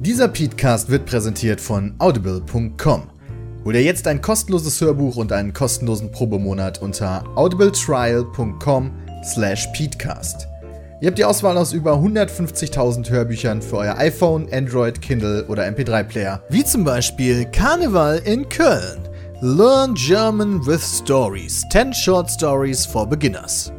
Dieser Podcast wird präsentiert von audible.com. Hol dir jetzt ein kostenloses Hörbuch und einen kostenlosen Probemonat unter audibletrial.com slash peatcast. Ihr habt die Auswahl aus über 150.000 Hörbüchern für euer iPhone, Android, Kindle oder MP3-Player. Wie zum Beispiel Karneval in Köln. Learn German with Stories. 10 Short Stories for Beginners.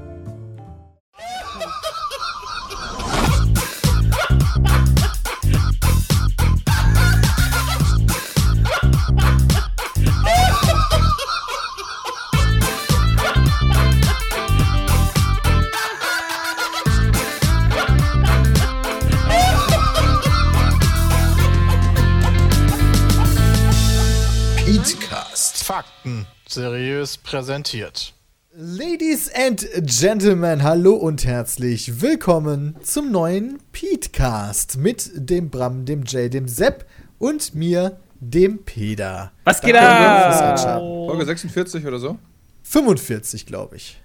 Seriös präsentiert. Ladies and Gentlemen, hallo und herzlich willkommen zum neuen Petecast mit dem Bram, dem Jay, dem Sepp und mir, dem Peter. Was geht? Einschalten. Folge 46 oder so? 45, glaube ich.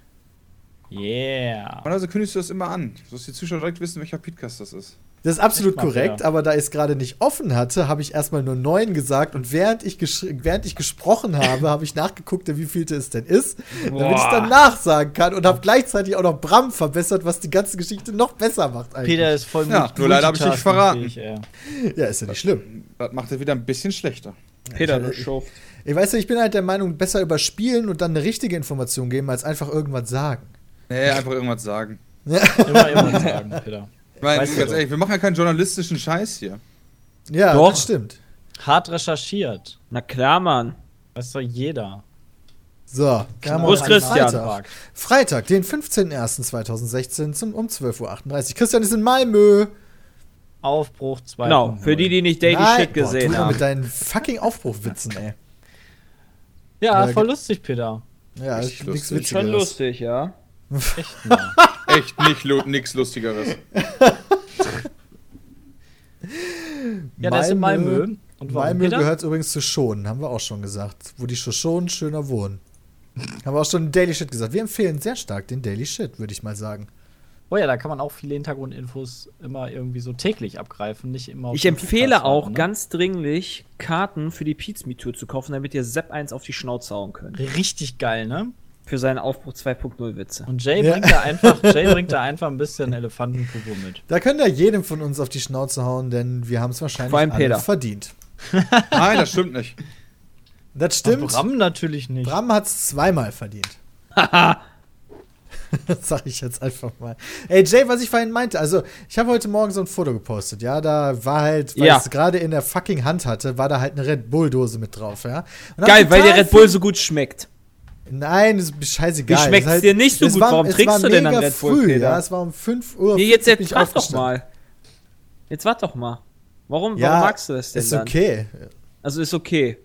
Yeah. Normalerweise kündigst du das immer an, sodass die Zuschauer direkt wissen, welcher Podcast das ist. Das ist absolut korrekt, fair. aber da ich es gerade nicht offen hatte, habe ich erstmal nur 9 gesagt und während ich, gesch- während ich gesprochen habe, habe ich nachgeguckt, wie vielte es denn ist, damit ich Boah. dann nachsagen kann und habe gleichzeitig auch noch Bram verbessert, was die ganze Geschichte noch besser macht eigentlich. Peter ist voll Ja, nur leider hab ich dich verraten. ey. Ja, ist ja nicht schlimm. Das macht er wieder ein bisschen schlechter. Peter, du Schuft. Ich weiß ja, ich bin halt der Meinung, besser überspielen und dann eine richtige Information geben, als einfach irgendwas sagen. Nee, einfach irgendwas sagen. Immer, immer sagen, Peter. Ich meine, Weißt du ganz ehrlich, wir machen ja keinen journalistischen Scheiß hier. Ja, Doch. das stimmt. Hart recherchiert. Na klar, Mann. Weiß doch jeder. So, Genau. Wo ist Christian? Freitag. Freitag, den 15.01.2016 zum, um 12.38 Uhr. Christian ist in Malmö. Aufbruch 2. Genau, für die, die nicht Daily Nein, Shit gesehen boah, du haben. mit deinen fucking Aufbruchwitzen, ey. Ja, Ja, voll lustig, Peter. Ja, nichts lustig. Schon lustig, ja. Echt mal. Echt nicht lu nix Lustigeres. Ja, der ist in Malmö. Und Malmö Peter? gehört übrigens zu Schonen, haben wir auch schon gesagt. Wo die Shoshonen schöner wohnen. haben wir auch schon Daily Shit gesagt. Wir empfehlen sehr stark den Daily Shit, würde ich mal sagen. Oh ja, da kann man auch viele Hintergrundinfos immer irgendwie so täglich abgreifen, nicht immer auf Ich empfehle auch ne? ganz dringlich, Karten für die Pizza Tour zu kaufen, damit ihr Sepp 1 auf die Schnauze hauen könnt. Richtig geil, ne? Für seinen Aufbruch 2.0 Witze. Und Jay Ja. bringt da einfach, Jay bringt da einfach ein bisschen Elefantenpupo mit. Da könnt ihr jedem von uns auf die Schnauze hauen, denn wir haben es wahrscheinlich Vor allem alle Peter. verdient. Nein, das stimmt nicht. Das stimmt. Bram natürlich nicht. Bram hat es zweimal verdient. das sag ich jetzt einfach mal. Ey, Jay, was ich vorhin meinte, also ich habe heute Morgen so ein Foto gepostet, ja, da war halt, weil Ja. ich es gerade in der fucking Hand hatte, war da halt eine Red Bull-Dose mit drauf, ja. Und Geil, weil der Red Bull so gut schmeckt. Nein, das ist scheißegal. Wie ist halt- dir nicht so gut? War, Warum trinkst war du denn an Red Bull, früh, ja, es war um 5 Uhr. Nee, jetzt, 50 bin jetzt ich warte doch mal. Jetzt warte doch mal. Warum, Ja, warum magst du das denn Ist dann? okay. Also ist okay.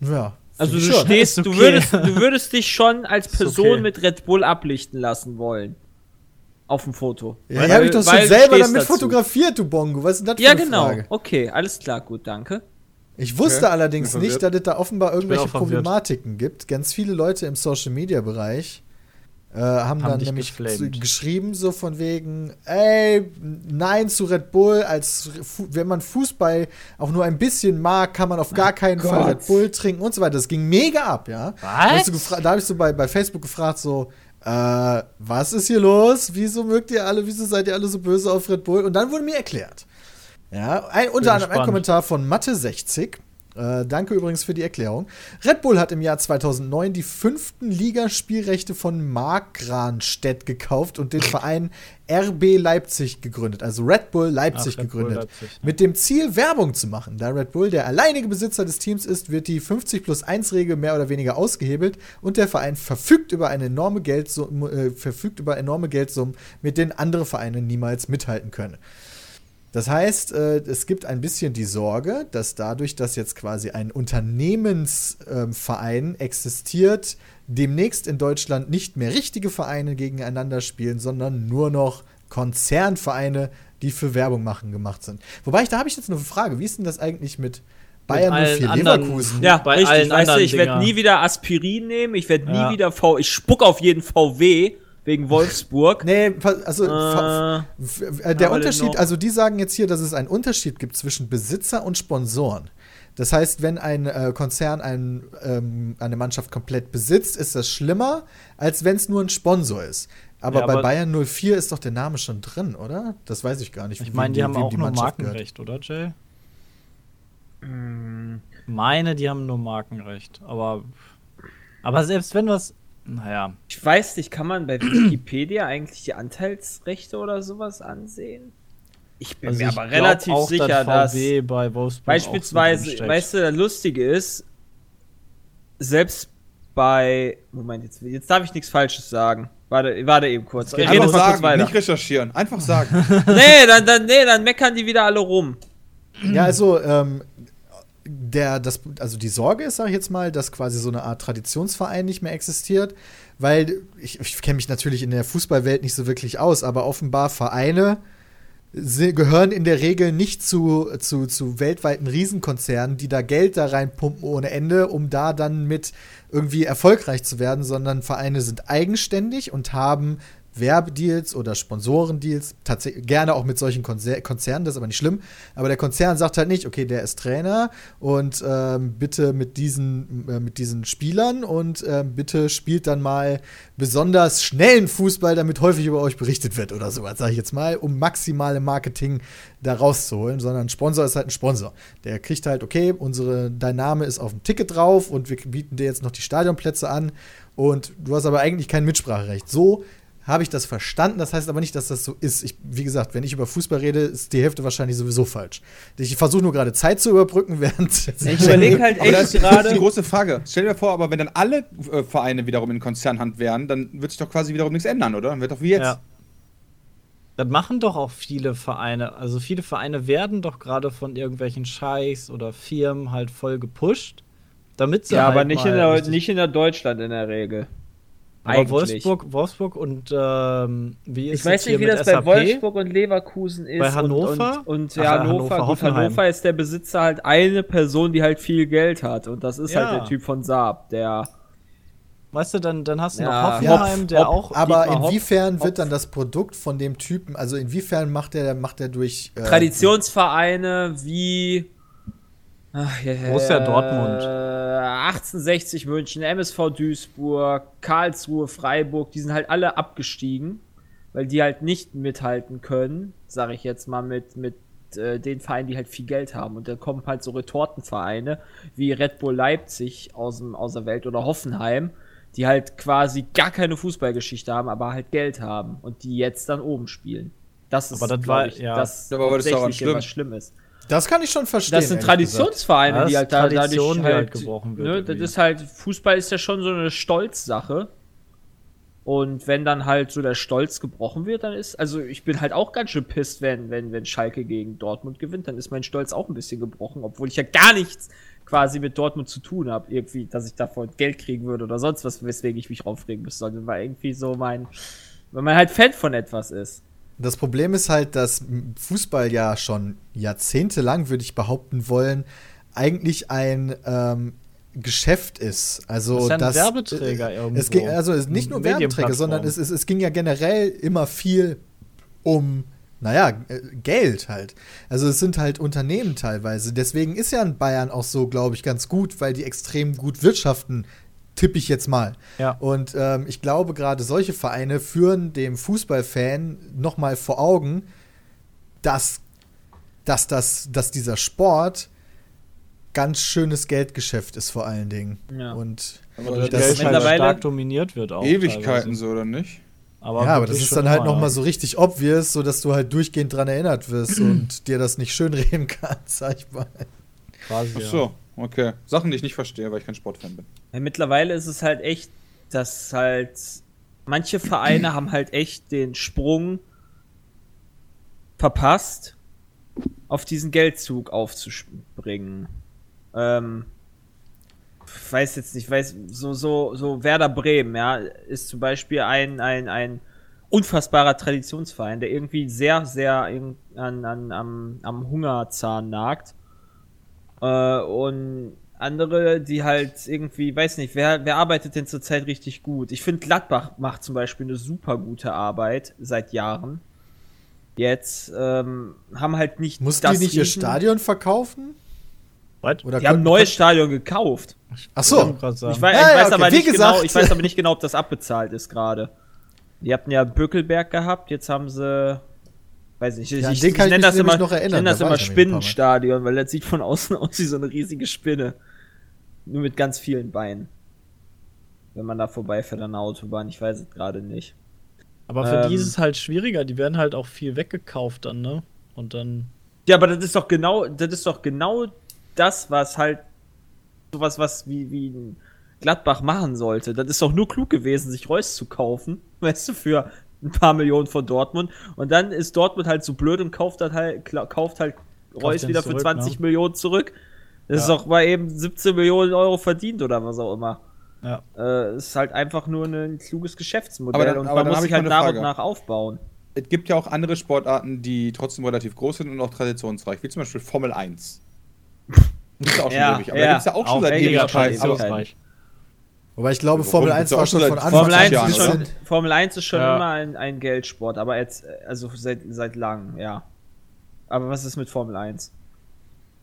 Ja. Also du schon. stehst, Ist du okay. würdest, du würdest dich schon als Person okay. mit Red Bull ablichten lassen wollen. Auf dem Foto. Ja, Weil- habe ich doch schon selber damit dazu. fotografiert, du Bongo. Was ist denn das für Ja, eine genau. Frage? Okay, alles klar, gut, danke. Ich wusste Okay, allerdings nicht, dass es da offenbar irgendwelche. Problematiken gibt. Ganz viele Leute im Social Media Bereich äh, haben, Haben dann nämlich zu- geschrieben, so von wegen, ey, nein zu Red Bull, als wenn man Fußball auch nur ein bisschen mag, kann man auf gar keinen Fall Gott. Red Bull trinken und so weiter. Das ging mega ab, ja. Was? Da hab ich so gefra- Da habe ich so bei, bei Facebook gefragt, so, äh, was ist hier los? Wieso mögt ihr alle, wieso seid ihr alle so böse auf Red Bull? Und dann wurde mir erklärt. Ja, ein, unter anderem ein. Kommentar von Mathe60. Äh, danke übrigens für die Erklärung. Red Bull hat im Jahr 2009 die fünften Ligaspielrechte von Markranstädt gekauft und den Verein RB Leipzig gegründet. Also Red Bull Leipzig Ach, Red Bull gegründet. Leipzig, ja. Mit dem Ziel, Werbung zu machen. Da Red Bull der alleinige Besitzer des Teams ist, wird die 50 plus 1 Regel mehr oder weniger ausgehebelt und der Verein verfügt über eine enorme Geldsumme, äh, verfügt über enorme Geldsummen, mit denen andere Vereine niemals mithalten können. Das heißt, äh, es gibt ein bisschen die Sorge, dass dadurch, dass jetzt quasi ein Unternehmensverein existiert, demnächst in Deutschland nicht mehr richtige Vereine gegeneinander spielen, sondern nur noch Konzernvereine, die für Werbung machen gemacht sind. Wobei ich, da habe ich jetzt noch eine Frage, wie ist denn das eigentlich mit Bayern allen 04 anderen- Leverkusen? Ja, Bei richtig. allen Weißt du, anderen ich werde nie wieder Aspirin nehmen, ich werde nie Ja. wieder V. Ich spuck auf jeden VW wegen Wolfsburg. Nee, also Äh, äh, der Unterschied, noch- also die sagen jetzt hier, dass es einen Unterschied gibt zwischen Besitzer und Sponsoren. Das heißt, wenn ein äh, Konzern ein, ähm, eine Mannschaft komplett besitzt, ist das schlimmer, als wenn es nur ein Sponsor ist. Aber Ja, bei aber- Bayern 04 ist doch der Name schon drin, oder? Das weiß ich gar nicht. Ich meine, die haben auch nur Mannschaft gehört. Markenrecht, oder, Jay? Hm. Meine, die haben nur Markenrecht. Aber, aber selbst wenn was. Naja. Ich weiß nicht, kann man bei Wikipedia eigentlich die Anteilsrechte oder sowas ansehen? Ich bin Also mir ich aber relativ auch, sicher, dass VW bei Wolfsburg auch beispielsweise, weißt du, das Lustige ist, selbst bei, Moment, jetzt, jetzt darf ich nichts Falsches sagen. Warte, warte eben kurz. Wir reden Einfach mal kurz sagen, weiter. nicht recherchieren. Einfach sagen. Nee, dann, dann, nee, dann meckern die wieder alle rum. Ja, also ähm, der, das, also die Sorge ist, sag ich jetzt mal, dass quasi so eine Art Traditionsverein nicht mehr existiert, weil ich, ich kenne mich natürlich in der Fußballwelt nicht so wirklich aus, aber offenbar Vereine gehören in der Regel nicht zu, zu, zu weltweiten Riesenkonzernen, die da Geld da reinpumpen ohne Ende, um da dann mit irgendwie erfolgreich zu werden, sondern Vereine sind eigenständig und haben Werbedeals oder Sponsorendeals, gerne auch mit solchen Konzer Konzernen, das ist aber nicht schlimm. Aber der Konzern sagt halt nicht, okay, der ist Trainer und ähm, bitte mit diesen, äh, mit diesen Spielern und ähm, bitte spielt dann mal besonders schnellen Fußball, damit häufig über euch berichtet wird oder sowas, sage ich jetzt mal, um maximale Marketing da rauszuholen, sondern ein Sponsor ist halt ein Sponsor. Der kriegt halt, okay, unsere, dein Name ist auf dem Ticket drauf und wir bieten dir jetzt noch die Stadionplätze an und du hast aber eigentlich kein Mitspracherecht. So habe ich das verstanden. Das heißt aber nicht, dass das so ist. Ich, wie gesagt, wenn ich über Fußball rede, ist die Hälfte wahrscheinlich sowieso falsch. Ich versuche nur gerade Zeit zu überbrücken, während. Ich überlege halt Aber das echt ist das ist die gerade. große Frage. Stell dir vor, aber wenn dann alle äh, Vereine wiederum in Konzernhand wären, dann wird sich doch quasi wiederum nichts ändern, oder? Dann wird doch wie jetzt. Ja. Das machen doch auch viele Vereine. Also viele Vereine werden doch gerade von irgendwelchen Scheichs oder Firmen halt voll gepusht, damit sie Ja, halt aber nicht mal in, der, nicht in der Deutschland in der Regel. Aber Eigentlich. Wolfsburg, Wolfsburg und ähm, wie ist Ich weiß es nicht, hier wie das bei SAP? Wolfsburg und Leverkusen ist. Bei Hannover? Und, und, und Ach, ja, Hannover, Hannover, gut, Hoffenheim. Hannover ist der Besitzer halt eine Person, die halt viel Geld hat. Und das ist Ja. halt der Typ von Saab, der. Weißt du, dann, dann hast du Ja. noch Hoffenheim, der Hopp, auch. aber inwiefern Hopp- wird dann das Produkt von dem Typen, also inwiefern macht der, macht der durch. äh, Traditionsvereine wie. Ach, ja, Borussia äh, Dortmund. 1860 München, MSV Duisburg, Karlsruhe, Freiburg, die sind halt alle abgestiegen, weil die halt nicht mithalten können, sage ich jetzt mal, mit, mit äh, den Vereinen, die halt viel Geld haben. Und dann kommen halt so Retortenvereine wie Red Bull Leipzig aus, dem, aus der Welt oder Hoffenheim, die halt quasi gar keine Fußballgeschichte haben, aber halt Geld haben und die jetzt dann oben spielen. Das ist, Aber das glaub war- ich, ja. das Aber das daran hauptsächliche, schlimm? was schlimm ist. Das kann ich schon verstehen. Das sind. Traditionsvereine, Ja, die das halt da, Tradition, dadurch die halt halt, gebrochen wird Ne, das ist halt, Fußball ist ja schon so eine Stolzsache. Und wenn dann halt so der Stolz gebrochen wird, dann ist, also ich bin halt auch ganz schön pisst, wenn, wenn, wenn Schalke gegen Dortmund gewinnt, dann ist mein Stolz auch ein bisschen gebrochen, obwohl ich ja gar nichts quasi mit Dortmund zu tun habe, irgendwie, dass ich davon Geld kriegen würde oder sonst was, weswegen ich mich aufregen müsste, sondern war irgendwie so mein, wenn man halt Fan von etwas ist. Das Problem ist halt, dass Fußball ja schon jahrzehntelang, würde ich behaupten wollen, eigentlich ein ähm, Geschäft ist. Also Das ist ja ein das, Werbeträger äh, irgendwo. Es ging, also es nicht nur Werbeträger, sondern es, es, es ging ja generell immer viel um, naja, äh, Geld halt. Also es sind halt Unternehmen teilweise. Deswegen ist ja in Bayern auch so, glaube ich, ganz gut, weil die extrem gut wirtschaften, tippe ich jetzt mal. Ja. Und ähm, ich glaube, gerade solche Vereine führen dem Fußballfan noch mal vor Augen, dass, dass, das, dass dieser Sport ganz schönes Geldgeschäft ist vor allen Dingen. Ja. Und Aber das Geld ist halt mittlerweile- stark dominiert wird auch. Ewigkeiten teilweise. so, oder nicht? Aber ja, aber das ist dann halt immer, noch mal ja. so richtig obvious, so dass du halt durchgehend dran erinnert wirst und dir das nicht schönreden kannst, sag ich mal. Quasi, Ach ja. Okay. Sachen, die ich nicht verstehe, weil ich kein Sportfan bin. Ja, mittlerweile ist es halt echt, dass halt manche Vereine haben halt echt den Sprung verpasst, auf diesen Geldzug aufzuspringen. Ähm, weiß jetzt nicht, weiß, so, so, so Werder Bremen, ja, ist zum Beispiel ein, ein, ein unfassbarer Traditionsverein, der irgendwie sehr, sehr in, an, an, am, am Hungerzahn nagt. Äh, und andere, die halt irgendwie, weiß nicht, wer, wer arbeitet denn zurzeit richtig gut? Ich finde, Gladbach macht zum Beispiel eine super gute Arbeit seit Jahren. Jetzt ähm, haben halt nicht. Mussten die nicht ihr Stadion verkaufen? What? Oder Die haben ein neues Stadion gekauft. Ach Ich so. sagen. Ich weiß, Ja, ich ja, okay. aber nicht genau, ich weiß aber nicht genau, ob das abbezahlt ist gerade. Die hatten ja Bückelberg gehabt, jetzt haben sie weiß nicht, ich, Ja, ich, ich ich nenne das immer, noch erinnern, ich nenne das da immer. Spinnenstadion, weil das sieht von außen aus wie so eine riesige Spinne. Nur mit ganz vielen Beinen. Wenn man da vorbeifährt an der Autobahn, ich weiß es gerade nicht. Aber für Ähm. die ist es halt schwieriger, die werden halt auch viel weggekauft dann, ne? Und dann. Ja, aber das ist doch genau, das ist doch genau das, was halt sowas, was wie, wie ein Gladbach machen sollte. Das ist doch nur klug gewesen, sich Reus zu kaufen, weißt du, für ein paar Millionen von Dortmund. Und dann ist Dortmund halt so blöd und kauft halt, halt kauft halt Reus den wieder für zurück, 20 20 Millionen zurück. Das ist Ja. doch mal eben 17 Millionen Euro verdient oder was auch immer. Ja. Äh, ist halt einfach nur ein kluges Geschäftsmodell Aber dann- und aber man muss sich ich halt nach eine und Frage. nach aufbauen. Es gibt ja auch andere Sportarten, die trotzdem relativ groß sind und auch traditionsreich, wie zum Beispiel Formel 1. Gibt's ja auch schon Ja, ewig, aber ja. da gibt's ja auch schon Auch seit weniger weniger Ewigkeit. Tradition. Aber, traditionsreich. Wobei ich glaube? Formel Gibt's 1 ja war auch schon von seit Anfang Formel an 1, Jahren, ist ein schon, Formel 1 ist schon Ja. immer ein, ein Geldsport, aber jetzt, also seit, seit langem, ja. Aber was ist mit Formel 1?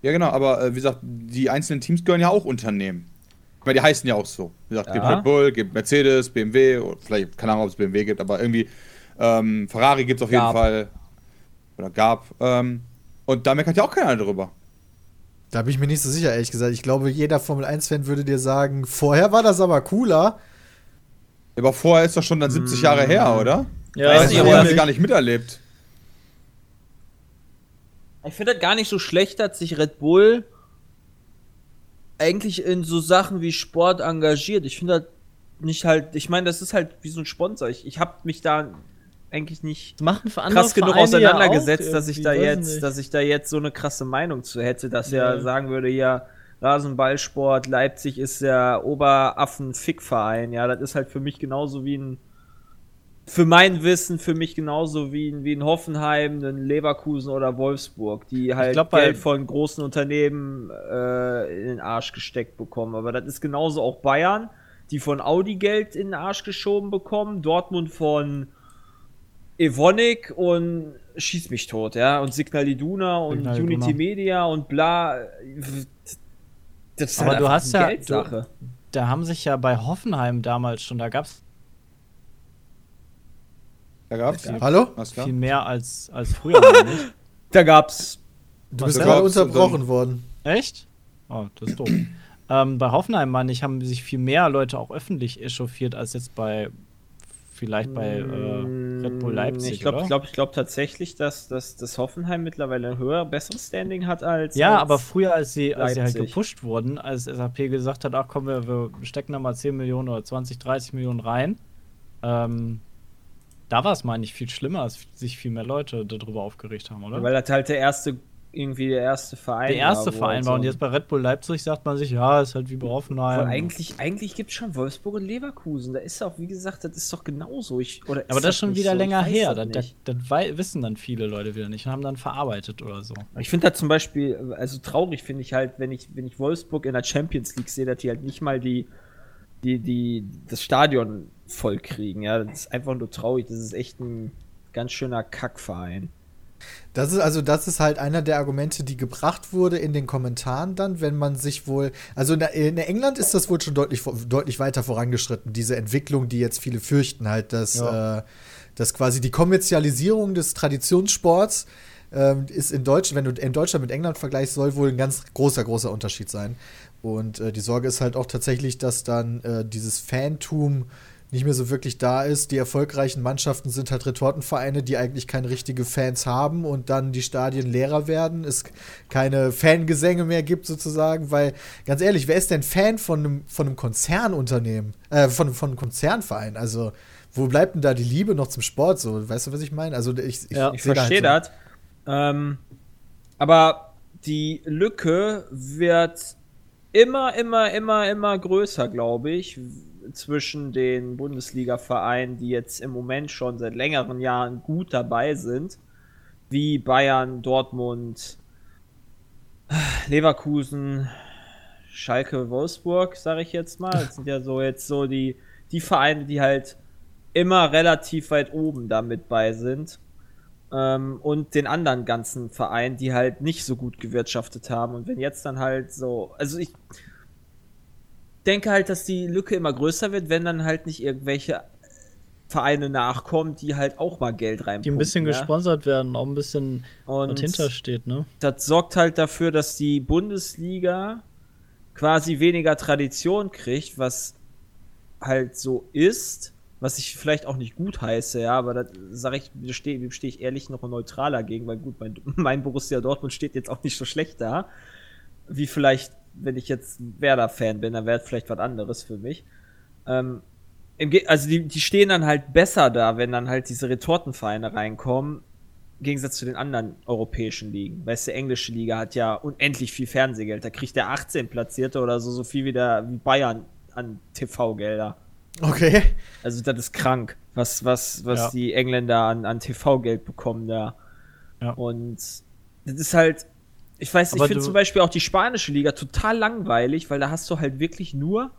ja, genau, aber äh, wie gesagt, die einzelnen Teams gehören ja auch Unternehmen. Ich meine, die heißen ja auch so. Wie gesagt, gibt Ja. Red Bull, gibt Mercedes, BMW, oder vielleicht, keine Ahnung, ob es BMW gibt, aber irgendwie ähm, Ferrari gibt es auf jeden Gab. Fall. Oder gab. Ähm, und da meckert ja auch keiner drüber. Da bin ich mir nicht so sicher, ehrlich gesagt. Ich glaube, jeder Formel 1-Fan würde dir sagen, vorher war das aber cooler. Aber vorher ist doch schon dann 70 Jahre her, oder? Ja, Weiß Weiß nicht, ich, aber- haben wir gar nicht miterlebt. Ich finde das gar nicht so schlecht, dass sich Red Bull eigentlich in so Sachen wie Sport engagiert. Ich finde das nicht halt, ich meine, das ist halt wie so ein Sponsor. Ich, ich habe mich da eigentlich nicht machen für andere krass genug Vereine auseinandergesetzt, ja dass ich da jetzt, nicht. dass ich da jetzt so eine krasse Meinung zu hätte, dass er Ja. sagen würde, ja, Rasenballsport, Leipzig ist der Oberaffen-Fick-Verein. Ja, das ist halt für mich genauso wie ein, für mein Wissen, für mich genauso wie ein, wie ein Hoffenheim, ein Leverkusen oder Wolfsburg, die halt glaub, Geld von großen Unternehmen äh, in den Arsch gesteckt bekommen. Aber das ist genauso auch Bayern, die von Audi Geld in den Arsch geschoben bekommen, Dortmund von Evonik und Schieß mich tot, ja, und Signal Iduna und Signal Iduna. Unity Media und bla. Das ist Aber halt du hast eine ja- Geldsache. Da haben sich ja bei Hoffenheim damals schon, da gab es Da gab's. Hallo? Alles klar. viel mehr als, als früher. meine ich. Da gab's Du Was bist da gerade gab's unterbrochen worden. Echt? Oh, das ist doof. ähm, bei Hoffenheim, meine ich, haben sich viel mehr Leute auch öffentlich echauffiert als jetzt bei vielleicht bei äh, Red Bull Leipzig. Mm, Ich glaube glaub, ich glaub tatsächlich, dass, dass, dass Hoffenheim mittlerweile ein höher, besseres Standing hat als. Ja, als aber früher, als sie, als sie halt Leipzig. gepusht wurden, als SAP gesagt hat, ach komm, wir, wir stecken da mal 10 Millionen oder 20, 30 Millionen rein, ähm, da war es, meine ich, viel schlimmer, als sich viel mehr Leute darüber aufgeregt haben, oder? Weil das halt der erste, irgendwie der erste Verein der erste wo Verein war so- und jetzt bei Red Bull Leipzig sagt man sich, ja, ist halt wie bei Hoffenheim. Obwohl eigentlich, eigentlich gibt es schon Wolfsburg und Leverkusen. Da ist auch, wie gesagt, das ist doch genauso. Ich, oder aber das ist schon wieder so? länger her. das Das, das, wissen dann viele Leute wieder nicht und haben dann verarbeitet oder so. Ich finde das zum Beispiel, also traurig finde ich halt, wenn ich, wenn ich Wolfsburg in der Champions League sehe, dass die halt nicht mal die, die, die, das Stadion voll kriegen. Ja, das ist einfach nur traurig. Das ist echt ein ganz schöner Kackverein. Das ist also, das ist halt einer der Argumente, die gebracht wurde in den Kommentaren dann, wenn man sich wohl, also in, England ist das wohl schon deutlich, deutlich weiter vorangeschritten, diese Entwicklung, die jetzt viele fürchten, halt, dass, Ja. äh, dass quasi die Kommerzialisierung des Traditionssports ähm, ist in Deutschland, wenn du in Deutschland mit England vergleichst, soll wohl ein ganz großer, großer Unterschied sein. Und äh, die Sorge ist halt auch tatsächlich, dass dann äh, dieses Fantum nicht mehr so wirklich da ist. Die erfolgreichen Mannschaften sind halt Retortenvereine, die eigentlich keine richtige Fans haben und dann die Stadien leerer werden, es keine Fangesänge mehr gibt sozusagen, weil ganz ehrlich, wer ist denn Fan von einem, von einem Konzernunternehmen, äh, von, von einem Konzernverein? Also wo bleibt denn da die Liebe noch zum Sport? So, weißt du, was ich meine? Also ich, ich, Ja, Ich da verstehe halt das. Ähm, aber die Lücke wird immer, immer, immer, immer größer, glaube ich, zwischen den Bundesliga-Vereinen, die jetzt im Moment schon seit längeren Jahren gut dabei sind, wie Bayern, Dortmund, Leverkusen, Schalke, Wolfsburg, sage ich jetzt mal. Das sind ja so jetzt so die, die Vereine, die halt immer relativ weit oben damit bei sind. Ähm, und den anderen ganzen Vereinen, die halt nicht so gut gewirtschaftet haben. Und wenn jetzt dann halt so, also ich denke halt, dass die Lücke immer größer wird, wenn dann halt nicht irgendwelche Vereine nachkommen, die halt auch mal Geld reinpumpen. Die ein bisschen ja? gesponsert werden, auch ein bisschen Und hintersteht, ne? das sorgt halt dafür, dass die Bundesliga quasi weniger Tradition kriegt, was halt so ist, was ich vielleicht auch nicht gut heiße, ja, aber da sage ich, da stehe steh ich ehrlich noch neutral dagegen, weil gut, mein, mein Borussia Dortmund steht jetzt auch nicht so schlecht da, wie vielleicht, wenn ich jetzt Werder-Fan bin, dann wäre vielleicht was anderes für mich. Ähm, also die, die stehen dann halt besser da, wenn dann halt diese Retortenvereine reinkommen, im Gegensatz zu den anderen europäischen Ligen. Weißt du, englische Liga hat ja unendlich viel Fernsehgeld. Da kriegt der 18 Platzierte oder so, so viel wie, der, wie Bayern an TV-Gelder. Okay. Also das ist krank, was, was, was Ja. die Engländer an, an TV-Geld bekommen da. Ja. Und das ist halt, ich weiß, ich Aber finde du- zum Beispiel auch die spanische Liga total langweilig, weil da hast du halt wirklich nur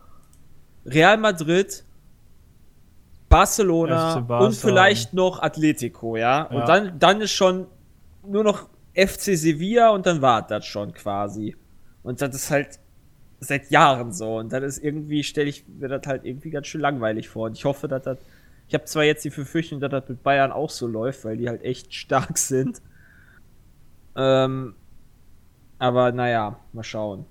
Real Madrid, Barcelona und vielleicht noch Atletico, ja. Ja. Und dann, dann ist schon nur noch FC Sevilla und dann war das schon quasi. Und das ist halt seit Jahren so. Und dann ist irgendwie, stelle ich mir das halt irgendwie ganz schön langweilig vor. Und ich hoffe, dass das. Ich habe zwar jetzt die Befürchtung, dass das mit Bayern auch so läuft, weil die halt echt stark sind. Ähm, aber naja, mal schauen,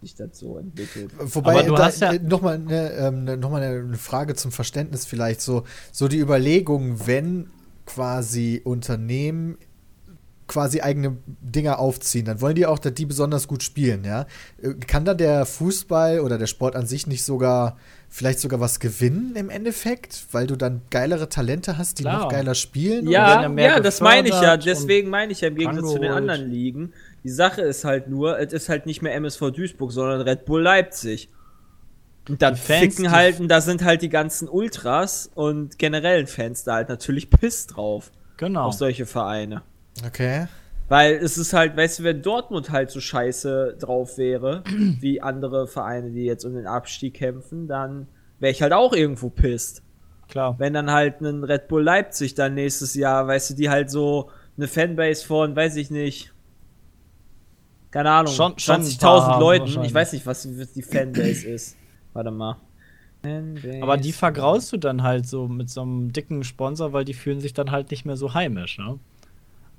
wie sich das so entwickelt. Wobei, Aber du da, hast ja- nochmal eine, ähm, ne- noch mal eine Frage zum Verständnis vielleicht. So, so die Überlegung, wenn quasi Unternehmen quasi eigene Dinger aufziehen, dann wollen die auch, dass die besonders gut spielen, ja. Äh, Kann da der Fußball oder der Sport an sich nicht sogar, vielleicht sogar was gewinnen im Endeffekt, weil du dann geilere Talente hast, die Klar. noch geiler spielen? Ja, ja das meine ich ja. Deswegen meine ich ja im Gegensatz zu den anderen Ligen. Die Sache ist halt nur, es ist halt nicht mehr MSV Duisburg, sondern Red Bull Leipzig. Und da Die Fans, ficken halt, und da sind halt die ganzen Ultras und generellen Fans da halt natürlich piss drauf. Genau. Auf solche Vereine. Okay. Weil es ist halt, weißt du, wenn Dortmund halt so scheiße drauf wäre, wie andere Vereine, die jetzt um den Abstieg kämpfen, dann wäre ich halt auch irgendwo pisst. Klar. Wenn dann halt ein Red Bull Leipzig dann nächstes Jahr, weißt du, die halt so eine Fanbase von, weiß ich nicht, keine Ahnung, Schon- schon ein 20.000 paar haben Leuten, ich weiß nicht, was die Fanbase ist. Warte mal. Fanbase. Aber die vergraust du dann halt so mit so einem dicken Sponsor, weil die fühlen sich dann halt nicht mehr so heimisch, ne?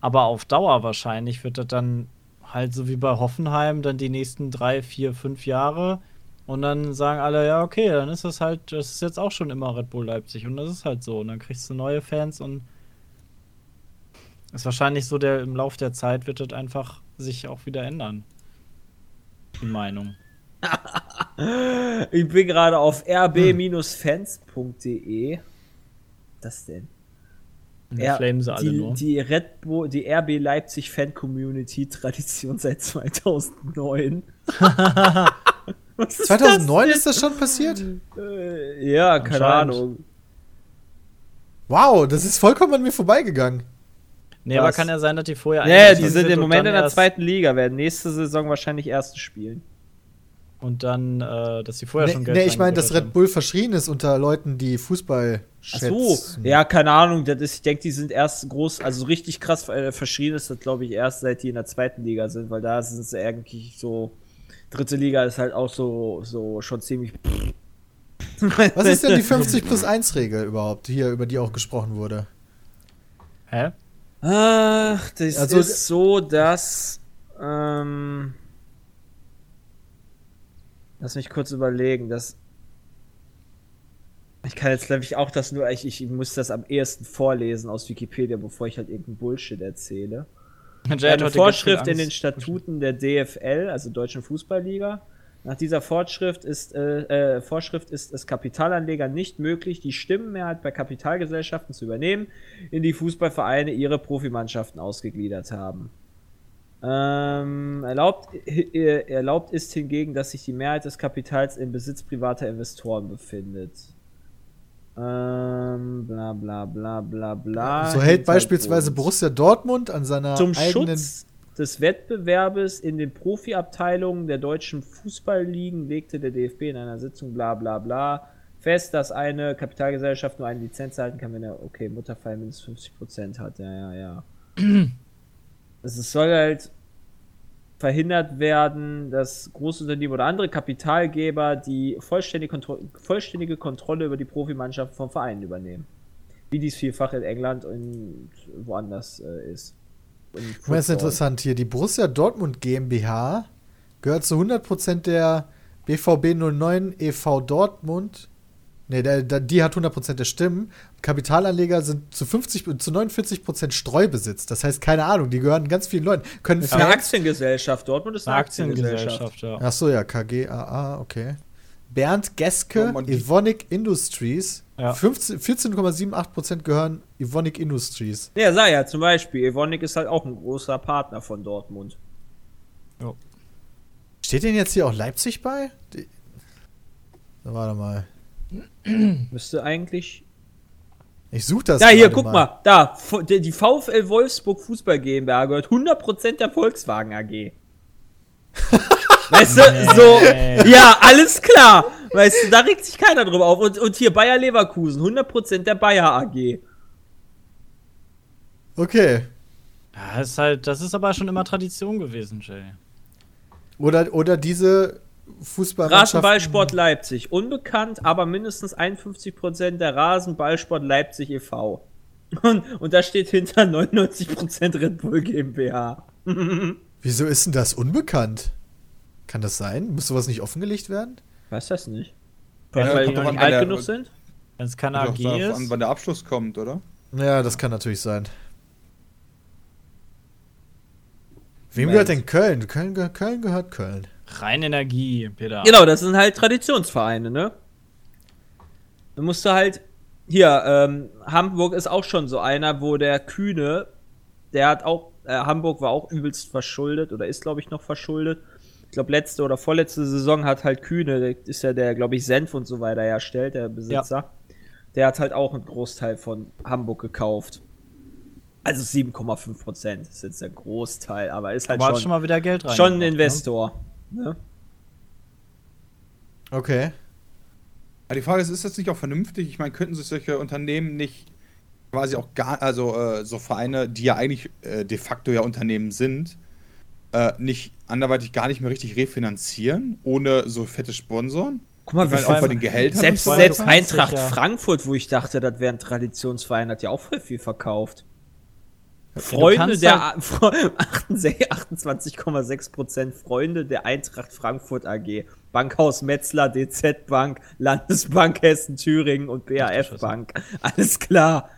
Aber auf Dauer wahrscheinlich wird das dann halt so wie bei Hoffenheim dann die nächsten drei, vier, fünf Jahre und dann sagen alle, ja, okay, dann ist das halt, das ist jetzt auch schon immer Red Bull Leipzig und das ist halt so. Und dann kriegst du neue Fans und ist wahrscheinlich so, der im Lauf der Zeit wird das einfach sich auch wieder ändern. Die Meinung. Ich bin gerade auf rb-fans.de. Das denn? Ja, flamen sie alle die, nur. die Red Bull, die RB Leipzig Fan Community Tradition seit 2009. Was ist 2009 das ist das schon passiert? Äh, ja, keine. Ahnung. Wow, das ist vollkommen an mir vorbeigegangen. Nee, aber kann ja sein, dass die vorher Ja, die sind im Moment in der zweiten Liga, werden nächste Saison wahrscheinlich erste spielen. Und dann, äh, dass sie vorher Nee, schon Geld nee, ich meine, dass Red Bull verschrien ist unter Leuten, die Fußball Ach schätzen. so, ja, keine Ahnung. Das ist, ich denke, die sind erst groß, also richtig krass äh, verschrien ist das, glaube ich, erst seit die in der zweiten Liga sind, weil da sind sie eigentlich so. Dritte Liga ist halt auch so, so schon ziemlich. Was ist denn die 50 plus 1 Regel überhaupt, hier, über die auch gesprochen wurde? Hä? Ach, das Also- ist so, dass. Ähm, lass mich kurz überlegen. Das, ich kann jetzt, glaube ich, auch das nur. Ich, ich muss das am ehesten vorlesen aus Wikipedia, bevor ich halt irgendeinen Bullshit erzähle. Eine Vorschrift in den. Statuten der DFL, also Deutschen Fußballliga. Nach dieser Vorschrift ist, äh, äh, Vorschrift ist es Kapitalanlegern nicht möglich, die Stimmenmehrheit bei Kapitalgesellschaften zu übernehmen, in die Fußballvereine ihre Profimannschaften ausgegliedert haben. Ähm, erlaubt, äh, erlaubt ist hingegen, dass sich die Mehrheit des Kapitals im Besitz privater Investoren befindet. Ähm, bla bla bla bla bla. so hält beispielsweise Borussia Dortmund an seiner Zum eigenen. Schutz des Wettbewerbes in den Profiabteilungen der deutschen Fußballligen legte der DFB in einer Sitzung bla bla bla fest, dass eine Kapitalgesellschaft nur eine Lizenz halten kann, wenn er, okay, Mutterfall mindestens 50% hat. Ja, ja, ja. es soll halt verhindert werden, dass Großunternehmen oder andere Kapitalgeber die vollständige, Kontro vollständige Kontrolle über die Profimannschaft vom Verein übernehmen. Wie dies vielfach in England und woanders äh, ist. Das ist interessant hier. Die Borussia Dortmund GmbH gehört zu 100% der BVB 09 e.V. Dortmund. Ne, der, der, die hat 100% der Stimmen. Kapitalanleger sind zu 50 zu 49% Streubesitz. Das heißt, keine Ahnung, die gehören ganz vielen Leuten. Können ist eine Aktiengesellschaft. Dortmund ist eine, Aktiengesellschaft. Aktiengesellschaft ja. Ach so, ja, KGAA, okay. Bernd Geske, Evonik Industries. Ja. 14,78% gehören Evonik Industries. Ja, sei ja, zum Beispiel. Evonik ist halt auch ein großer Partner von Dortmund. Ja. Steht denn jetzt hier auch Leipzig bei? Die Na, warte mal. Müsste eigentlich. Ich suche das. Ja, hier, guck mal. mal. Da, die VfL Wolfsburg Fußball GmbH gehört 100% der Volkswagen AG. weißt du, nee. so, ja, alles klar. Weißt du, da regt sich keiner drüber auf. Und, und hier Bayer Leverkusen, 100% der Bayer AG. Okay. Ja, ist halt, das ist aber schon immer Tradition gewesen, Jay. Oder, oder diese Rasenballsport Leipzig. Unbekannt, aber mindestens 51% der Rasenballsport Leipzig e.V. Und, und da steht hinter 99% Red Bull GmbH. Wieso ist denn das unbekannt? Kann das sein? Muss sowas nicht offengelegt werden? Weiß das nicht. Ja, weil die noch nicht alt der, genug sind? Wenn es keine AG ist. An, wann der Abschluss kommt, oder? Ja, das kann natürlich sein. Wem gehört denn Köln? Köln, Köln gehört Köln. Rheinenergie, Peter. Genau, das sind halt Traditionsvereine, ne? Du musst du halt. Hier, ähm, Hamburg ist auch schon so einer, wo der Kühne, der hat auch, äh, Hamburg war auch übelst verschuldet oder ist, glaube ich, noch verschuldet. Ich glaube, letzte oder vorletzte Saison hat halt Kühne, der ist ja der, glaube ich, Senf und so weiter herstellt, der Besitzer. Ja. Der hat halt auch einen Großteil von Hamburg gekauft. Also 7,5 Prozent ist jetzt der Großteil, aber ist halt aber schon, schon mal wieder Geld rein. Schon ein ne? Investor. Ne? Ne? Okay. Aber die Frage ist, ist das nicht auch vernünftig? Ich meine, könnten sich solche Unternehmen nicht quasi auch gar, also äh, so Vereine, die ja eigentlich äh, de facto ja Unternehmen sind, äh, nicht anderweitig gar nicht mehr richtig refinanzieren, ohne so fette Sponsoren? Guck mal, wie auch bei den Gehältern. Selbst, selbst Eintracht ja. Frankfurt, wo ich dachte, das wäre ein Traditionsverein, hat ja auch voll viel verkauft. Freunde der 28,6% Freunde der Eintracht Frankfurt AG. Bankhaus Metzler, DZ Bank, Landesbank Hessen Thüringen und BAF Bank. Alles klar.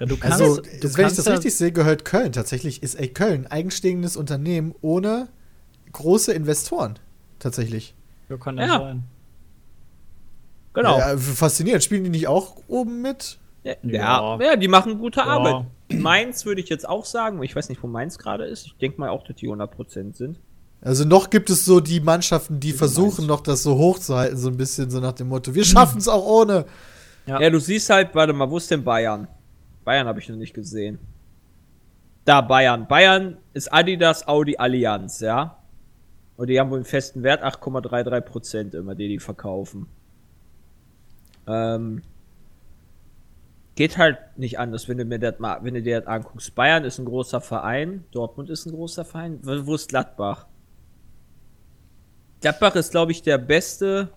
Ja, du kannst, also, du wenn ich das richtig sehe, gehört Köln. Tatsächlich ist ey, Köln ein eigenstehendes Unternehmen ohne große Investoren. Tatsächlich. Ja, kann das ja. sein. Genau. Ja, faszinierend. Spielen die nicht auch oben mit? Ja, ja. ja die machen gute Arbeit. Mainz würde ich jetzt auch sagen, ich weiß nicht, wo Mainz gerade ist. Ich denke mal auch, dass die 100% sind. Also noch gibt es so die Mannschaften, die versuchen noch das so hochzuhalten, so ein bisschen so nach dem Motto, wir schaffen es auch ohne. Ja. ja. du siehst halt, warte mal, wo ist denn Bayern? Bayern habe ich noch nicht gesehen. Da, Bayern. Bayern ist Adidas Audi Allianz, ja? Und die haben wohl einen festen Wert, 8,33% immer, die die verkaufen. Ähm, geht halt nicht anders, wenn du mir das mal, wenn du dir das anguckst. Bayern ist ein großer Verein, Dortmund ist ein großer Verein. Wo ist Gladbach? Gladbach ist, glaube ich, der beste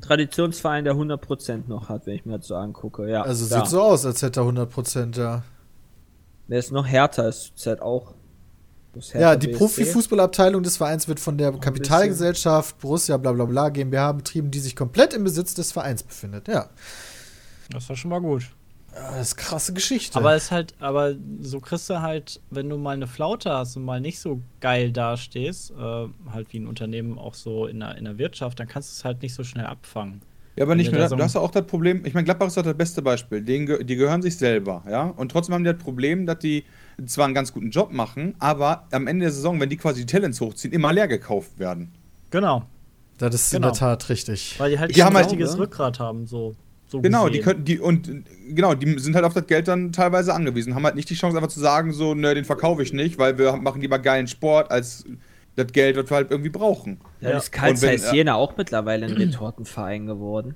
Traditionsverein, der 100% noch hat, wenn ich mir das so angucke. Ja, also da. sieht so aus, als hätte er 100%, ja. Der ist noch härter, ist halt auch. Ja, die Profifußballabteilung des Vereins wird von der Kapitalgesellschaft Borussia bla bla bla GmbH betrieben, die sich komplett im Besitz des Vereins befindet, ja. Das war schon mal gut. Das ist krasse Geschichte. Aber es halt, aber so kriegst du halt, wenn du mal eine Flaute hast und mal nicht so geil dastehst, äh, halt wie ein Unternehmen auch so in der, in der Wirtschaft, dann kannst du es halt nicht so schnell abfangen. Ja, aber nicht nur das. Du hast auch das Problem, ich meine, Gladbach ist doch das beste Beispiel. Den, die gehören sich selber, ja. Und trotzdem haben die das Problem, dass die zwar einen ganz guten Job machen, aber am Ende der Saison, wenn die quasi die Talents hochziehen, immer leer gekauft werden. Genau. Das ist genau. in der Tat richtig. Weil die halt die ein richtiges halt, Rückgrat haben, so. So Genau, die könnten, die, und genau, die sind halt auf das Geld dann teilweise angewiesen. Haben halt nicht die Chance, einfach zu sagen, so, ne, den verkaufe ich nicht, weil wir machen lieber geilen Sport als das Geld, was wir halt irgendwie brauchen. Dann Ja. ist wenn, Zeiss äh, Jena auch mittlerweile ein Retortenverein geworden.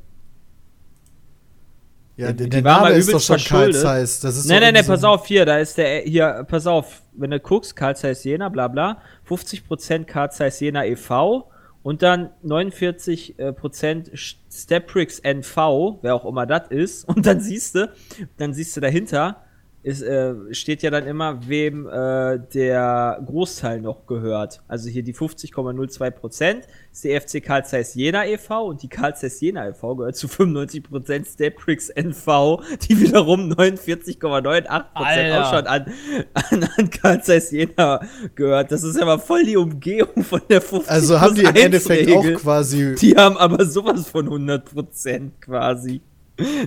Ja, Die- der, die der Name ist doch schon Karl. Zeiss. Das ist nee, irgendwie so pass auf, hier, da ist der, hier, pass auf, wenn du guckst, Carl Zeiss Jena, bla bla, 50% Carl Zeiss Jena e.V. und dann 49% Steprix NV, wer auch immer das ist, und dann siehst du, dann siehst du dahinter, ist, äh, steht ja dann immer, wem äh, der Großteil noch gehört. Also hier die 50,02% ist die FC Carl Zeiss Jena e.V. und die Carl Zeiss Jena e.V. gehört zu 95% Steprix NV, die wiederum 49,98% Alter. auch schon an, an, an Carl Zeiss Jena gehört. Das ist aber voll die Umgehung von der 50 Also haben die im plus 1 Endeffekt auch quasi. Die haben aber sowas von 100% quasi.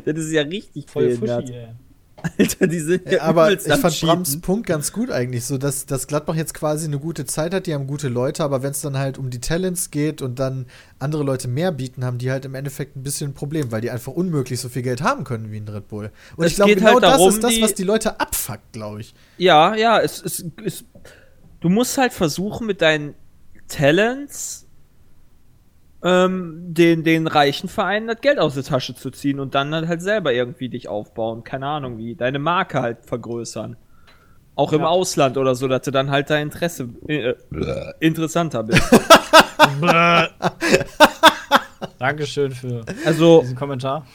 Das ist ja richtig Voll behindert. Fuschi, ey. Alter, die sind ja aber ich fand. Brams Punkt ganz gut eigentlich, so dass, dass Gladbach jetzt quasi eine gute Zeit hat, die haben gute Leute, aber wenn es dann halt um die Talents geht und dann andere Leute mehr bieten, haben die halt im Endeffekt ein bisschen ein Problem, weil die einfach unmöglich so viel Geld haben können wie ein Red Bull. Und Es ich glaube, genau halt das darum, ist das, was die Leute abfuckt, glaube ich. Ja, ja, es ist. Es, du musst halt versuchen, mit deinen Talents ähm, den, den reichen Vereinen das Geld aus der Tasche zu ziehen und dann halt selber irgendwie dich aufbauen. Keine Ahnung wie. Deine Marke halt vergrößern. Auch im Ja. Ausland oder so, dass du dann halt dein Interesse äh, interessanter bist. Dankeschön für Also, diesen Kommentar.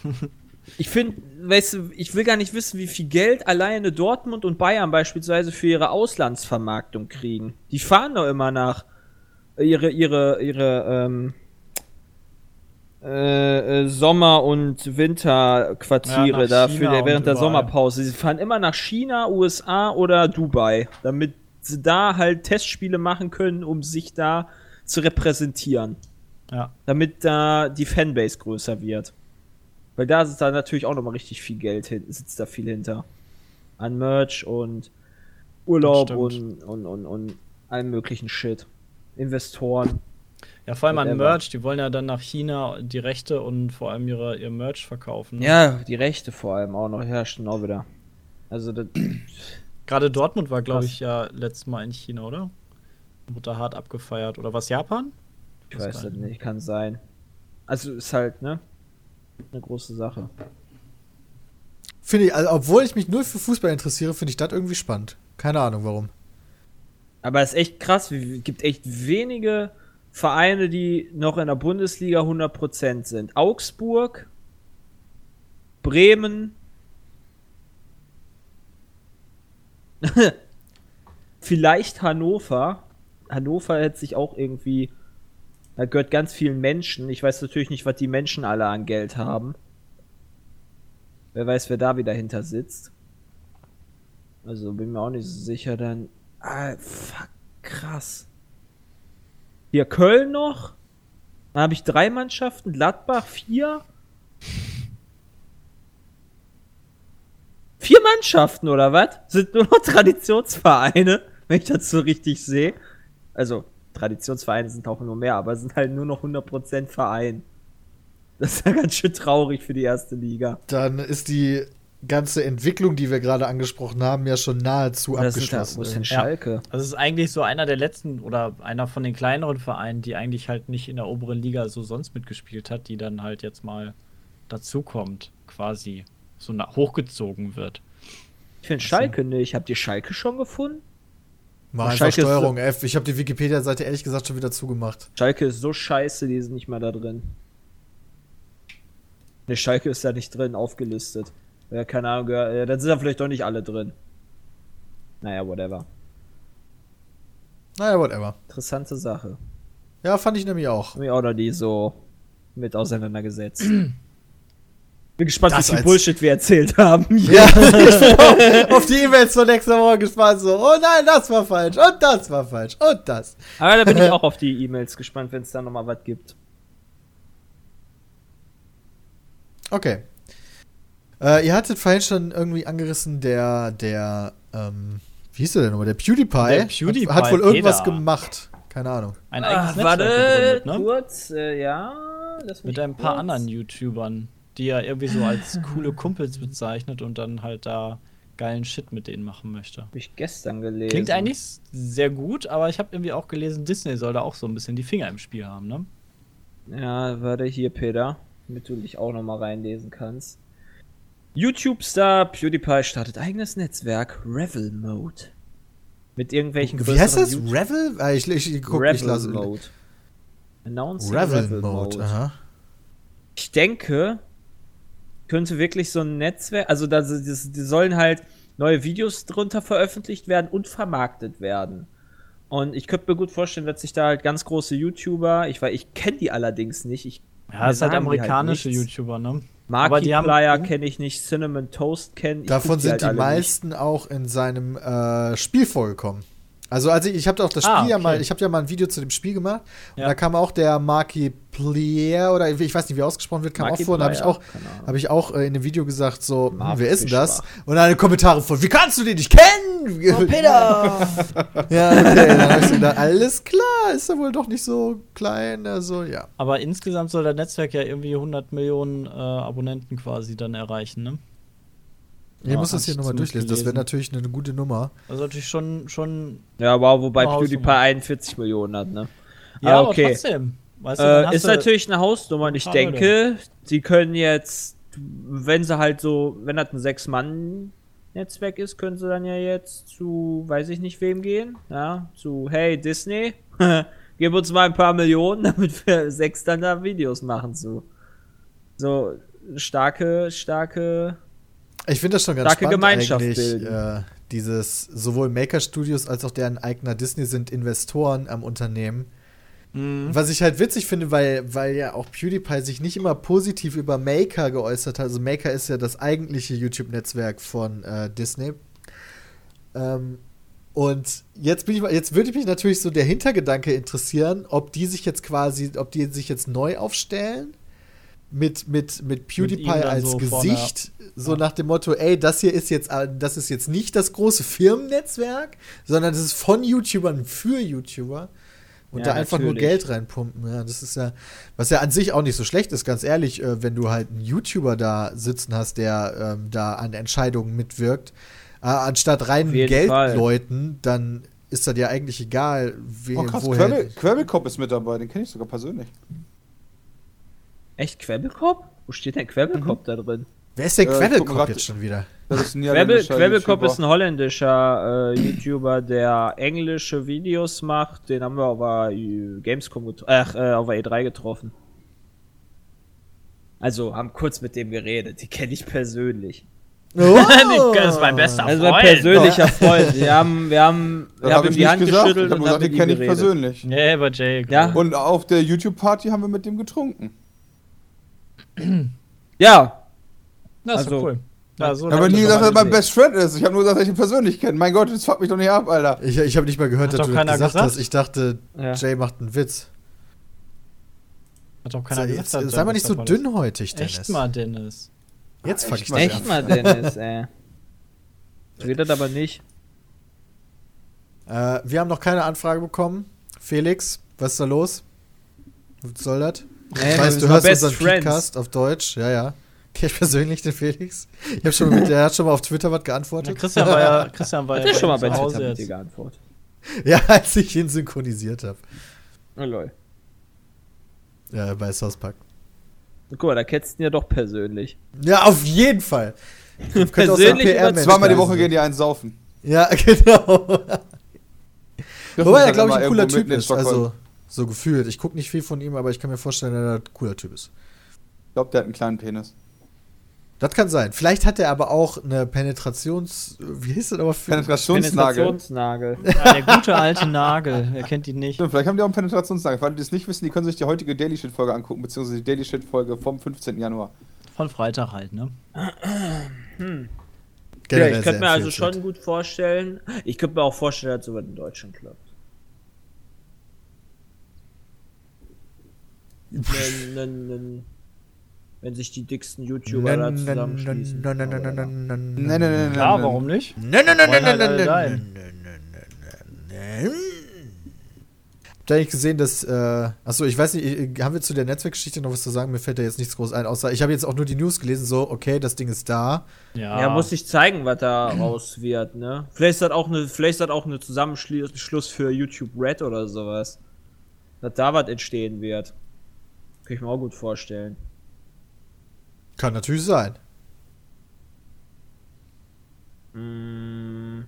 Ich finde, weißt du, ich will gar nicht wissen, wie viel Geld alleine Dortmund und Bayern beispielsweise für ihre Auslandsvermarktung kriegen. Die fahren doch immer nach ihre, ihre, ihre, ähm, äh, äh, Sommer- und Winterquartiere Ja, da China für während der. Sommerpause. Sie fahren immer nach China, USA oder Dubai, damit sie da halt Testspiele machen können, um sich da zu repräsentieren Ja. damit da die Fanbase größer wird. Weil da ist da natürlich auch nochmal richtig viel Geld hin, sitzt da viel hinter. An Merch und Urlaub und, und, und, und allem möglichen Shit. Investoren. Ja, vor allem an. Merch. Die wollen ja dann nach China die Rechte und vor allem ihre, ihr Merch verkaufen. ne? Ja, die Rechte vor allem auch noch. Ja, stimmt auch wieder. Also, das, Gerade Dortmund war, glaube ich, ja letztes Mal in China, oder? Wurde hart abgefeiert. Oder was Japan? ich weiß das nicht, kann sein. Also, ist halt, ne? Eine große Sache. Finde ich, also, obwohl ich mich nur für Fußball interessiere, finde ich das irgendwie spannend. Keine Ahnung warum. Aber es ist echt krass, es gibt echt wenige Vereine, die noch in der Bundesliga 100% sind. Augsburg, Bremen, vielleicht Hannover. Hannover hätte sich auch irgendwie, da gehört ganz vielen Menschen. Ich weiß natürlich nicht, was die Menschen alle an Geld haben. Wer weiß, wer da wieder hinter sitzt. Also bin mir auch nicht so sicher, dann. Ah, fuck, krass. Hier Köln noch. Dann habe ich drei Mannschaften, Gladbach vier. Vier Mannschaften oder was? Sind nur noch Traditionsvereine, wenn ich das so richtig sehe. Also, Traditionsvereine sind auch nur mehr, aber sind halt nur noch 100% Verein. Das ist ja ganz schön traurig für die erste Liga. Dann ist die ganze Entwicklung, die wir gerade angesprochen haben, ja schon nahezu Das ist da, abgeschlossen. wo ist denn ey. Schalke? Also es ist eigentlich so einer der letzten oder einer von den kleineren Vereinen, die eigentlich halt nicht in der oberen Liga so sonst mitgespielt hat, die dann halt jetzt mal dazukommt, quasi so nach hochgezogen wird. Ich finde Schalke nicht. Habt ihr Schalke schon gefunden? Einfach Schalke ist so- Steuerung F. Ich habe die Wikipedia-Seite ehrlich gesagt schon wieder zugemacht. Schalke ist so scheiße, die sind nicht mehr da drin. Ne, Schalke ist da nicht drin, aufgelistet. Ja, keine Ahnung, ja, ja, dann sind da vielleicht doch nicht alle drin. Naja, whatever. Naja, whatever. Interessante Sache. Ja, fand ich nämlich auch. Mich auch noch nie so mit auseinandergesetzt. Bin gespannt, Das wie viel Bullshit wir erzählt haben. Ja, ich auch auf die E-Mails von nächster Woche gespannt. So, oh nein, das war falsch und das war falsch und das. Aber da bin ich auch auf die E-Mails gespannt, wenn es da nochmal was gibt. Okay. Äh, ihr hattet vorhin schon irgendwie angerissen, der, der, ähm, wie hieß der denn nochmal? Der PewDiePie, Der PewDiePie, hat, hat wohl irgendwas Peter. gemacht. Keine Ahnung. Ein Ach, eigenes warte, Netzwerk gegründet, ne? kurz, äh, ja. Mit ein paar kurz- anderen YouTubern. die er irgendwie so als coole Kumpels bezeichnet und dann halt da geilen Shit mit denen machen möchte. Hab ich gestern gelesen. Klingt eigentlich sehr gut, aber ich habe irgendwie auch gelesen, Disney soll da auch so ein bisschen die Finger im Spiel haben, ne? Ja, warte hier, Peter, damit du dich auch nochmal reinlesen kannst. YouTube-Star PewDiePie startet eigenes Netzwerk, Revel Mode. Mit irgendwelchen Wie heißt das? YouTube- Revel? Ah, ich, ich, ich guck, ich Revel lasse. Mode. Announcing Revel Mode, aha. Ich denke, könnte wirklich so ein Netzwerk, also da, das, die sollen halt neue Videos drunter veröffentlicht werden und vermarktet werden. Und ich könnte mir gut vorstellen, dass sich da halt ganz große YouTuber, ich weiß, ich kenne die allerdings nicht. Ich, Ja, das ist halt die amerikanische nichts. YouTuber, ne? Markiplier kenne ich nicht, Cinnamon Toast kenne ich. Davon die sind halt die meisten auch in seinem äh, Spiel vorgekommen. Also, also ich, ich habe auch das Spiel Ah, ja okay. mal, ich habe ja mal ein Video zu dem Spiel gemacht und Ja. da kam auch der Marky Plier oder ich weiß nicht, wie ausgesprochen wird, kam auch vor und da habe ich auch, Markiplier, habe ich auch äh, in dem Video gesagt, so, hm, wer ist denn das? Und dann Kommentare von, wie kannst du den nicht kennen? Oh, Peter! ja, okay, dann habe ich so gedacht, alles klar, ist er wohl doch nicht so klein, also ja. Aber insgesamt soll das Netzwerk ja irgendwie 100 Millionen äh, Abonnenten quasi dann erreichen, ne? Ich Ja, muss das hier nochmal durchlesen, das wäre natürlich eine gute Nummer. Also natürlich schon, schon Ja, wow, wobei PewDiePie Hausnummer. 41 Millionen hat, ne? ja, Ah, aber okay. trotzdem. Weißt du, Äh, hast ist du- natürlich eine Hausnummer und ich denke, sie können jetzt, wenn sie halt so, wenn das ein Sechs-Mann-Netzwerk ist, können sie dann ja jetzt zu, weiß ich nicht wem gehen, ja, zu, hey Disney, gib uns mal ein paar Millionen, damit wir sechs dann da Videos machen zu. So starke, starke, Ich finde das schon ganz Starke spannend Gemeinschaft eigentlich, äh, dieses sowohl Maker Studios als auch deren eigener Disney sind Investoren am Unternehmen. Mhm. Was ich halt witzig finde, weil, weil ja auch PewDiePie sich nicht immer positiv über Maker geäußert hat. Also Maker ist ja das eigentliche YouTube-Netzwerk von äh, Disney. Ähm, und jetzt bin ich mal, jetzt würde mich natürlich so der Hintergedanke interessieren, ob die sich jetzt quasi, ob die sich jetzt neu aufstellen mit, mit, mit PewDiePie dann als so vorne, Gesicht, so nach dem Motto, ey, das hier ist jetzt, äh, das ist jetzt nicht das große Firmennetzwerk, sondern das ist von YouTubern für YouTuber. Und Ja, da einfach nur natürlich. Geld reinpumpen. Ja, das ist ja, was ja an sich auch nicht so schlecht ist, ganz ehrlich, äh, wenn du halt einen YouTuber da sitzen hast, der ähm, da an Entscheidungen mitwirkt, äh, anstatt reinen. Geldleuten, dann ist das ja eigentlich egal, we, Oh krass, woher. Querbel, Querbelkopf ist mit dabei, den kenne ich sogar persönlich. echt Quebbelkopf? Wo steht denn Quebbelkopf da drin? Wer ist denn Äh, Quebbelkopf jetzt schon wieder? Das ist Quebbelkopf ist ein holländischer äh, YouTuber, der englische Videos macht. Den haben wir auf der Gamescom ach, äh, auf der E3 getroffen. Also, haben kurz mit dem geredet. Die kenne ich persönlich. Oh! Das ist mein bester Also mein Freund. persönlicher Freund. Wir haben, wir haben, Das wir hab haben ihm die Hand gesagt. geschüttelt Ich habe und gesagt, haben den mit ihm ich geredet. persönlich. Nee, bei Jake. Ja. Und auf der YouTube-Party haben wir mit dem getrunken. Ja, Das ist Also- doch cool. Ja, so Ich habe lange nie gesagt, dass er mein. Best Friend ist. Ich habe nur gesagt, dass ich ihn persönlich kenne. Mein Gott, jetzt fuck mich doch nicht ab, Alter. Ich, ich habe nicht mal gehört, Hat dass du das gesagt gesagt? hast. Ich dachte, Ja. Jay macht einen Witz. Hat doch keiner Sei, gesagt. jetzt, sei mal nicht so ist. dünnhäutig, Dennis. Echt mal, Dennis. Jetzt fuck ich echt mal, Dennis, ey. Redet aber nicht. Äh, wir haben noch keine Anfrage bekommen. Felix, was ist da los? Was soll das? Ey, ich wir weiß, sind du hörst Best unseren Friends. Podcast auf Deutsch. Ja, ja. Kenn ich persönlich den Felix? Ich hab schon mit, der hat schon mal auf Twitter was geantwortet. Christian war ja, Christian war ja schon mal zu bei Hause Twitter mit dir jetzt. geantwortet? Ja, als ich ihn synchronisiert habe. Oh, lol. Ja, bei South Park. Guck mal, da kennst du ihn ja doch persönlich. Ja, auf jeden Fall. Könnte auch so ein Persönlich Zweimal die. Woche gehen die einen saufen. Ja, genau. Wobei er, glaube ich, ein cooler Typ ist. Also, so gefühlt. Ich gucke nicht viel von ihm, aber ich kann mir vorstellen, dass er ein cooler Typ ist. Ich glaube, der hat einen kleinen Penis. Das kann sein. Vielleicht hat er aber auch eine Penetrations... Wie hieß das aber für... Penetrationsnagel. Penetrationsnagel. Ja, der gute alte Nagel. Wer kennt ihn nicht? Stimmt, vielleicht haben die auch einen Penetrationsnagel. Für alle, die es nicht wissen, die können sich die heutige Daily Shit Folge angucken, beziehungsweise die Daily Shit Folge vom 15. Januar. Von Freitag halt, ne? Ja, Generell ich könnte mir also schon gut vorstellen. Ich könnte mir auch vorstellen, dass sowas in Deutschland klappt. Wenn, wenn, wenn, wenn sich die dicksten YouTuber da zusammenschließen. Nein, nein, nein, nein, nein, nein, Nein, nein, nein, Klar, nein. warum nicht? Nein, nein, nein, nein, nein, halt nein, nein, nein, nein, nein, nein, nein. da eigentlich gesehen, dass, äh, achso, ich weiß nicht, haben wir zu der Netzwerkgeschichte noch was zu sagen? Mir fällt da jetzt nichts groß ein, außer ich habe jetzt auch nur die News gelesen, so, okay, das Ding ist da. Ja, Ja, muss ich zeigen, was da raus wird, ne? Vielleicht ist das auch eine, vielleicht ist das auch eine Zusammenschluss für YouTube Red oder sowas. Dass da was entstehen wird. Kann ich mir auch gut vorstellen. Kann natürlich sein. Mm.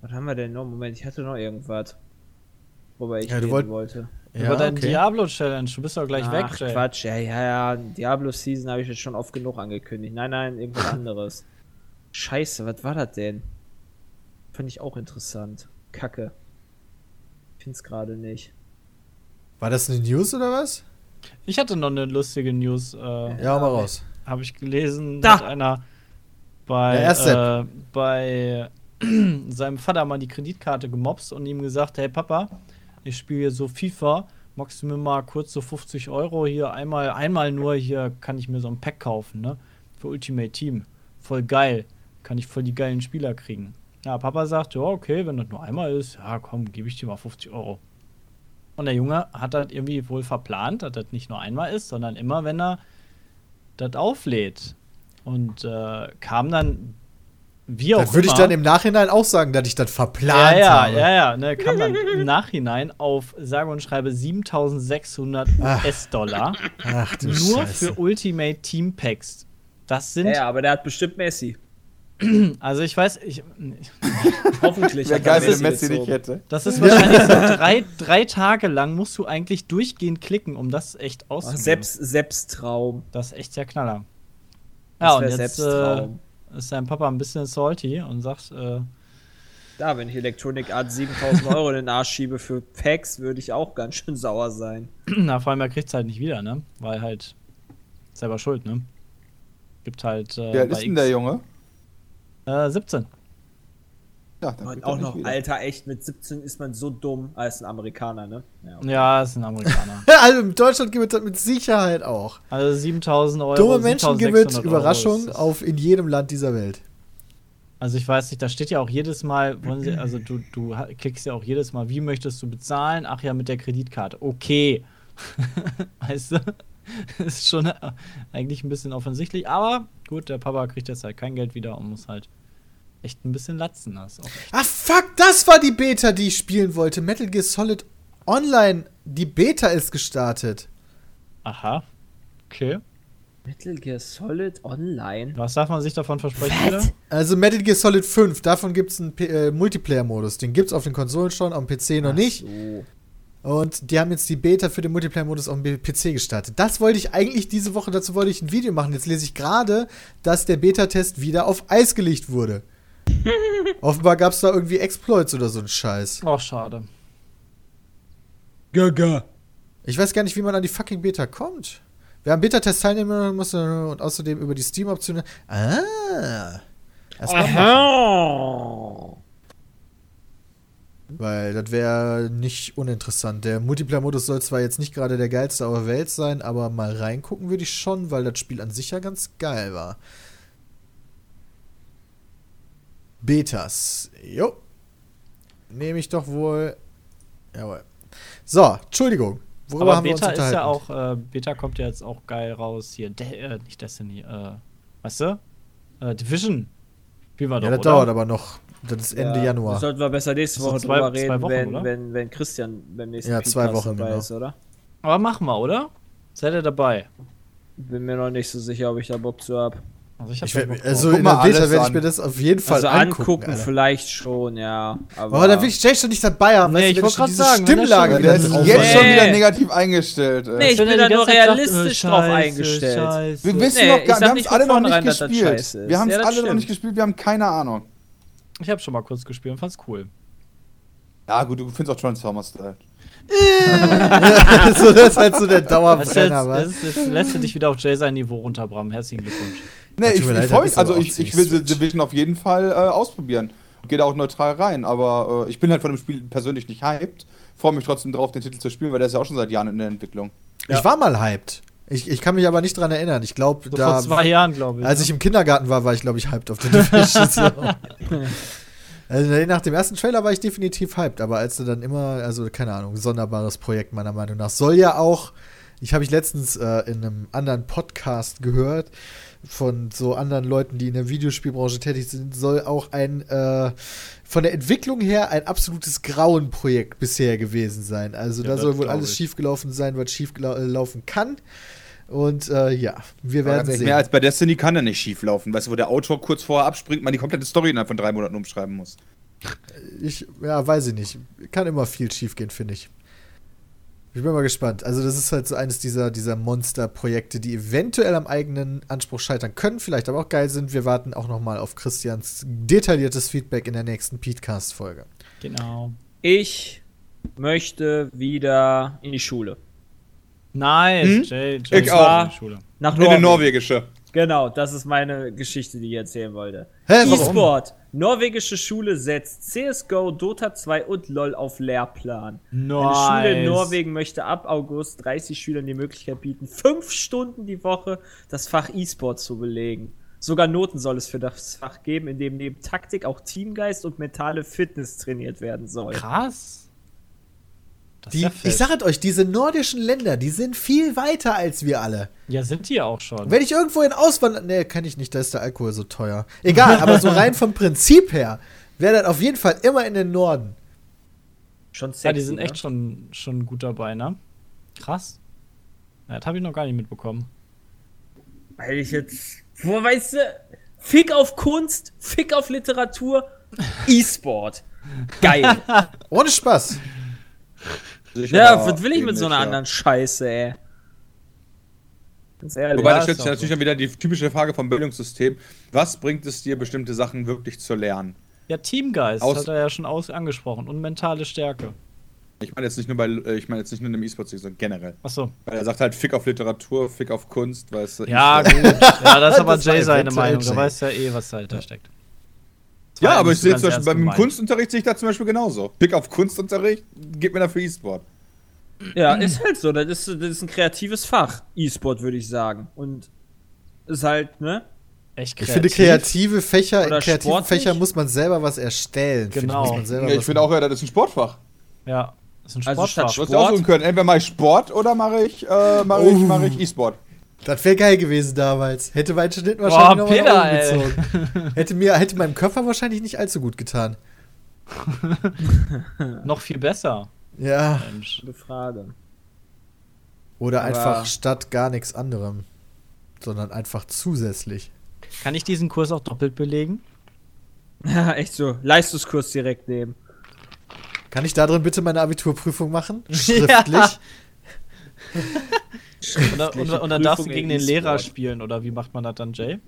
Was haben wir denn noch? Moment, ich hatte noch irgendwas. Worüber ich Ja, du wollt- wollte. Über deine Diablo-Challenge, du bist doch gleich weg, Ach, Jay. Quatsch, ja, ja, ja. Diablo Season habe ich jetzt schon oft genug angekündigt. Nein, nein, irgendwas anderes. Scheiße, was war das denn? Fand ich auch interessant. Kacke. Ich find's gerade nicht. War das eine News oder was? Ich hatte noch eine lustige News. Äh, Ja, mal raus. Habe ich gelesen, Da! hat einer bei, äh, bei seinem Vater mal die Kreditkarte gemobst und ihm gesagt, hey Papa, ich spiele hier so FIFA, magst du mir mal kurz so 50 Euro hier einmal, einmal nur hier kann ich mir so ein Pack kaufen, ne? Für Ultimate Team. Voll geil. Kann ich voll die geilen Spieler kriegen. Ja, Papa sagt, ja, okay, wenn das nur einmal ist, ja komm, gebe ich dir mal 50 Euro. Und der Junge hat das irgendwie wohl verplant, dass das nicht nur einmal ist, sondern immer, wenn er das auflädt. Und äh, kam dann, wie auch Das würde ich dann im Nachhinein auch sagen, dass ich das ja, verplant ja, habe. ja, ja, ne, kam dann im Nachhinein auf sage und schreibe 7600 Ach. US-Dollar Ach du nur Scheiße. für Ultimate Team Packs. Das sind, Ja, ja, aber der hat bestimmt Messi. also ich weiß, ich, Hoffentlich. Wäre geil, wenn Messi nicht hätte. das ist wahrscheinlich so drei, drei Tage lang musst du eigentlich durchgehend klicken, um das echt Oh, auszugeben. Selbst, Selbsttraum. Das ist echt der Knaller. Ja, und jetzt Selbsttraum. äh, ist sein Papa ein bisschen salty und sagt, äh, Da, wenn ich Electronic Art 7000 Euro in den Arsch schiebe für Packs, würde ich auch ganz schön sauer sein. na, vor allem er kriegt es halt nicht wieder, ne? Weil halt selber schuld, ne? Gibt halt äh, bei ist denn der Junge? Äh, 17. Ja, dann Und auch noch, wieder. Alter, echt, mit 17 ist man so dumm. Ah, ist ein Amerikaner, ne? Ja, okay. Ja, ist ein Amerikaner. Also in Deutschland gibt es das mit Sicherheit auch. Also 7000 Euro. Dumme Menschen gibt es 7600 Euro Überraschung auf in jedem Land dieser Welt. Also ich weiß nicht, da steht ja auch jedes Mal, wollen sie, also du, du klickst ja auch jedes Mal, wie möchtest du bezahlen? Ach ja, mit der Kreditkarte. Okay. weißt du? ist schon äh, eigentlich ein bisschen offensichtlich, aber gut, der Papa kriegt jetzt halt kein Geld wieder und muss halt echt ein bisschen latzen. Das. Ah, fuck, das war die Beta, die ich spielen wollte. Metal Gear Solid Online. Die Beta ist gestartet. Aha. Okay. Metal Gear Solid Online. Was darf man sich davon versprechen wieder? Also Metal Gear Solid 5, davon gibt es einen äh, Multiplayer-Modus. Den gibt es auf den Konsolen schon, am PC noch nicht. So. Und die haben jetzt die Beta für den Multiplayer-Modus auf dem PC gestartet. Das wollte ich eigentlich diese Woche, dazu wollte ich ein Video machen. Jetzt lese ich gerade, dass der Beta-Test wieder auf Eis gelegt wurde. Offenbar gab es da irgendwie Exploits oder so ein Scheiß. Oh, schade. Gaga. Ich weiß gar nicht, wie man an die fucking Beta kommt. Wer am Beta-Test teilnehmen muss äh, und außerdem über die Steam-Optionen. Ah. Aha. Weil das wäre nicht uninteressant. Der Multiplayer-Modus soll zwar jetzt nicht gerade der geilste auf der Welt sein, aber mal reingucken würde ich schon, weil das Spiel an sich ja ganz geil war. Betas. Jo. Nehme ich doch wohl. Jawohl. So, Entschuldigung. Worüber Aber haben wir Beta uns ist ja unterhalten? auch, äh, Beta kommt ja jetzt auch geil raus hier. De äh, nicht Destiny, äh, weißt du? Äh, Division. Spielen wir Ja, doch, das oder? dauert aber noch. Das ist Ende Ja, Januar. Das sollten wir besser nächste Woche zwei- drüber reden, Wochen, wenn, wenn, wenn Christian beim nächsten Ja, zwei Podcast Wochen, dabei genau. ist, oder? Aber machen wir, oder? Seid ihr dabei? Bin mir noch nicht so sicher, ob ich da Bock zu hab. Also ich hab Ich werd, Bock also in mal der Beta werde ich mir das auf jeden Fall Also angucken. angucken Alter. vielleicht schon, ja. Aber, Aber da will ich Jay schon nicht dabei haben. Nee, weißt ich wenn wollt schon grad diese sagen, Stimmlage wieder Der ist jetzt hat. schon Nee. wieder negativ eingestellt. Ey. Nee, ich bin er da nur ganze Zeit sagt, realistisch äh, drauf Scheiße, eingestellt. Scheiße. Wir wissen Nee, noch gar wir haben es alle noch nicht das gespielt. scheiße. Wir haben es alle noch nicht gespielt, wir haben keine Ahnung. Ich habe schon mal kurz gespielt und fand's cool. Ja, gut, du findest auch Transformers-Style. so, das ist halt so der jetzt, Dauerbrenner, was? das ist, jetzt lässt du dich wieder auf Jay sein Niveau runter, Bram. Herzlichen Glückwunsch. Nee, Ja, ich, ich freue mich, also ich, ich will Switch. Division auf jeden Fall äh, ausprobieren. Gehe da auch neutral rein, aber äh, ich bin halt von dem Spiel persönlich nicht hyped. Freue mich trotzdem drauf, den Titel zu spielen, weil der ist ja auch schon seit Jahren in der Entwicklung. Ich war mal hyped. Ich, ich kann mich aber nicht dran erinnern. Ich glaube, So da. vor zwei Jahren, glaube ich. Als ne? ich im Kindergarten war, war ich, glaube ich, hyped auf den so. Also nach dem ersten Trailer war ich definitiv hyped, aber als du dann immer, also keine Ahnung, sonderbares Projekt meiner Meinung nach. Soll ja auch, ich habe ich letztens äh, in einem anderen Podcast gehört, von so anderen Leuten, die in der Videospielbranche tätig sind, soll auch ein äh, von der Entwicklung her ein absolutes Grauenprojekt bisher gewesen sein. Also Ja, da soll wohl alles schiefgelaufen sein, was schieflaufen kann. Und äh, ja, wir werden sehen. mehr als bei Destiny kann er nicht schief laufen. Weißt du, wo der Autor kurz vorher abspringt, man die komplette Story innerhalb von drei Monaten umschreiben muss. Ich, ja, weiß ich nicht. Kann immer viel schiefgehen, finde ich. Ich bin mal gespannt. Also, das ist halt so eines dieser, dieser Monster-Projekte, die eventuell am eigenen Anspruch scheitern können, vielleicht aber auch geil sind. Wir warten auch nochmal auf Christians detailliertes Feedback in der nächsten Petecast-Folge. Genau. Ich möchte wieder in die Schule. Nice, Hm? Jay, Jay Ich auch. Schule. Nach In eine Norwegen. norwegische. Genau, das ist meine Geschichte, die ich erzählen wollte. E-Sport. Norwegische Schule setzt CSGO, Dota 2 und LoL auf Lehrplan. Eine Schule in Nice. Norwegen möchte ab August 30 Schülern die Möglichkeit bieten, fünf Stunden die Woche das Fach E-Sport zu belegen. Sogar Noten soll es für das Fach geben, in dem neben Taktik auch Teamgeist und mentale Fitness trainiert werden soll. Krass. Die, ja ich sage euch, diese nordischen Länder, die sind viel weiter als wir alle. Ja, sind die auch schon. Wenn ich irgendwo in Auswandern. Nee, kann ich nicht, da ist der Alkohol so teuer. Egal, aber so rein vom Prinzip her wäre das auf jeden Fall immer in den Norden. Schon sexy, ja, die sind ne? echt schon, schon gut dabei, ne? Krass. Ja, das habe ich noch gar nicht mitbekommen. Weil ich jetzt. Wo weißt du? Fick auf Kunst, Fick auf Literatur, E-Sport. Geil. Ohne Spaß. Ja, was will ich mit so einer anderen Scheiße, ey? Ehrlich. Wobei, Ja, da stellt sich natürlich dann wieder die typische Frage vom Bildungssystem. Was bringt es dir, bestimmte Sachen wirklich zu lernen? Ja, Teamgeist Aus- hat er ja schon aus angesprochen und mentale Stärke. Ich meine jetzt nicht nur bei, äh, ich meine jetzt nicht nur in dem E-Sport, sondern generell. Achso. Weil er sagt halt Fick auf Literatur, Fick auf Kunst, weißt du. Ja, E-Sport. gut. Ja, das ist aber Das Jay seine eventuell Meinung. Jay. Da weiß ja eh, was dahinter steckt. Ja, aber ich sehe zum Beispiel beim gemeint. Kunstunterricht sehe ich da zum Beispiel genauso. Fick auf Kunstunterricht, gib mir dafür E-Sport. Ja, ist halt so. Das ist, das ist ein kreatives Fach. E-Sport, würde ich sagen. Und ist halt, ne? Echt Ich finde, kreative Fächer, in Oder kreativen sportlich? Fächern muss man selber was erstellen. Genau. man selber Ja, ich finde auch, ja, das ist ein Sportfach. Ja, das ist ein Also Sportfach. statt Du hast ja aussuchen können. Entweder mache ich Sport oder mache ich, äh, mache ich, Oh. mache ich E-Sport. Das wäre geil gewesen damals. Hätte mein Schnitt wahrscheinlich mal Peter, gezogen. Hätte, mir, hätte meinem Körper wahrscheinlich nicht allzu gut getan. Noch viel besser. Ja. Mensch. Gute Frage. Oder Aber- einfach statt gar nichts anderem. Sondern einfach zusätzlich. Kann ich diesen Kurs auch doppelt belegen? Ja, echt so. Leistungskurs direkt nehmen. Kann ich da drin bitte meine Abiturprüfung machen? Schriftlich? Und, dann- und, und dann darfst du gegen den Lehrer spielen, oder wie macht man das dann, Jay?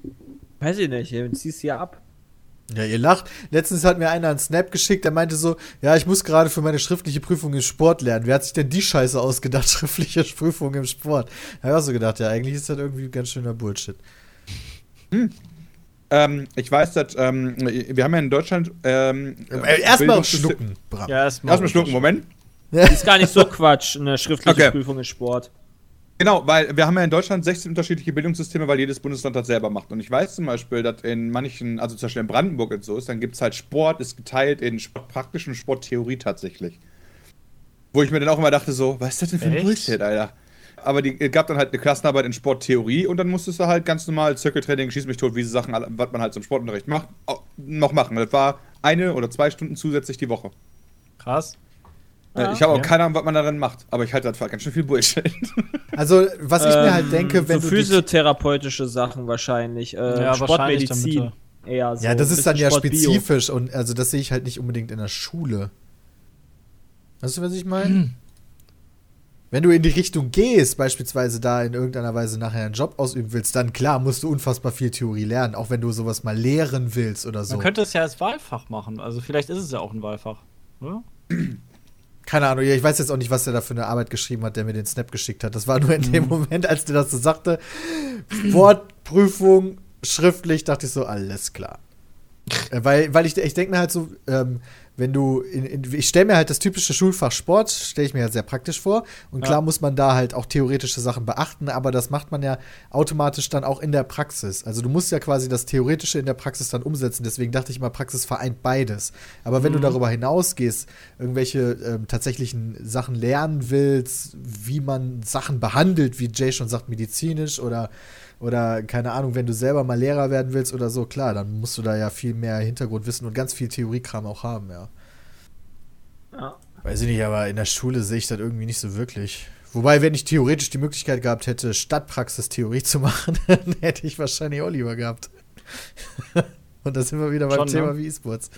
Weiß ich nicht. Dann ziehst du ja ab. Ja, ihr lacht. Letztens hat mir einer einen Snap geschickt, der meinte so, ja, ich muss gerade für meine schriftliche Prüfung im Sport lernen. Wer hat sich denn die Scheiße ausgedacht, schriftliche Prüfung im Sport? Da hab ich auch so gedacht, ja, eigentlich ist das irgendwie ganz schöner Bullshit. Ähm, ich weiß, dass ähm, wir haben ja in Deutschland ähm, Äh, Erstmal schlucken. Ja, erstmal. Erstmal schlucken, Moment. Ist gar nicht so Quatsch, eine schriftliche Okay. Prüfung in Sport. Genau, weil wir haben ja in Deutschland 16 unterschiedliche Bildungssysteme, weil jedes Bundesland das selber macht. Und ich weiß zum Beispiel, dass in manchen, also zum Beispiel in Brandenburg und so ist, dann gibt es halt Sport, ist geteilt in und Sporttheorie tatsächlich. Wo ich mir dann auch immer dachte, so, was ist das denn für ein Echt? Bullshit, Alter? Aber die es gab dann halt eine Klassenarbeit in Sporttheorie und dann musstest du halt ganz normal Zirkeltraining, schieß mich tot, wie diese Sachen, was man halt zum Sportunterricht macht, noch machen. Das war eine oder zwei Stunden zusätzlich die Woche. Krass. Äh, Ja. ich habe auch Ja. keine Ahnung, was man darin macht, aber ich halte das für ganz schön viel Bullshit. Also, was ich mir halt Ähm, denke, wenn so du. physiotherapeutische Sachen wahrscheinlich. Äh, Ja, wahrscheinlich Sportmedizin. Eher so. ja, das ist dann ja spezifisch und also das sehe ich halt nicht unbedingt in der Schule. Weißt du, was ich meine? Wenn du in die Richtung gehst, beispielsweise da in irgendeiner Weise nachher einen Job ausüben willst, dann klar musst du unfassbar viel Theorie lernen, auch wenn du sowas mal lehren willst oder so. Man könnte es ja als Wahlfach machen. Also vielleicht ist es ja auch ein Wahlfach. Oder? Keine Ahnung, ich weiß jetzt auch nicht, was der da für eine Arbeit geschrieben hat, der mir den Snap geschickt hat. Das war nur in dem Moment, als der das so sagte. Wortprüfung, schriftlich, dachte ich so, alles klar. Äh, weil, weil ich, ich denke mir halt so, ähm, wenn du, in, in, ich stelle mir halt das typische Schulfach Sport, stelle ich mir ja sehr praktisch vor. Und klar Ja. muss man da halt auch theoretische Sachen beachten, aber das macht man ja automatisch dann auch in der Praxis. Also du musst ja quasi das Theoretische in der Praxis dann umsetzen. Deswegen dachte ich mal, Praxis vereint beides. Aber wenn du darüber hinausgehst, irgendwelche ähm, tatsächlichen Sachen lernen willst, wie man Sachen behandelt, wie Jay schon sagt, medizinisch oder oder keine Ahnung, wenn du selber mal Lehrer werden willst oder so, klar, dann musst du da ja viel mehr Hintergrundwissen und ganz viel Theoriekram auch haben, ja. Ja. Weiß ich nicht, aber in der Schule sehe ich das irgendwie nicht so wirklich. Wobei, wenn ich theoretisch die Möglichkeit gehabt hätte, Stadtpraxistheorie zu machen, dann hätte ich wahrscheinlich auch lieber gehabt. und da sind wir wieder beim Schon, ne? Thema wie E-Sports.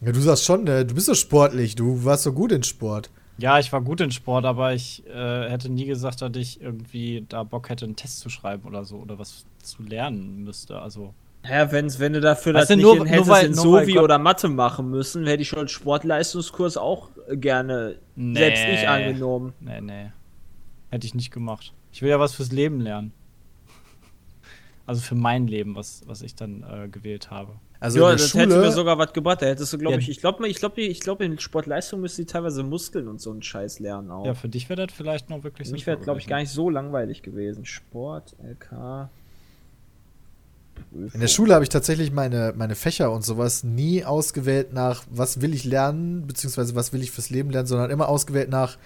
Ja, du sagst schon, ne, du bist so sportlich, du warst so gut in Sport. Ja, ich war gut in Sport, aber ich äh, hätte nie gesagt, dass ich irgendwie da Bock hätte, einen Test zu schreiben oder so oder was zu lernen müsste. Also, Ja, wenn's, wenn du dafür das nicht nur- in, nur hättest weil- in Sovi oder Mathe machen müssen, hätte ich schon einen Sportleistungskurs auch gerne Nee. selbst ich angenommen. nee, nee. Hätte ich nicht gemacht. Ich will ja was fürs Leben lernen. Also für mein Leben, was, was ich dann äh, gewählt habe. Also ja, in der das hätte mir Schule, sogar was gebracht. Da hättest du, glaube Ja. ich, ich glaube, ich glaube, ich glaube, in Sportleistung müsst ihr teilweise Muskeln und so einen Scheiß lernen auch. Ja, für dich wäre das vielleicht noch wirklich Mich sinnvoll wäre, glaube ich, gar nicht so langweilig gewesen. Sport, LK. in der Schule habe ich tatsächlich meine, meine Fächer und sowas nie ausgewählt nach, was will ich lernen, beziehungsweise was will ich fürs Leben lernen, sondern immer ausgewählt nach,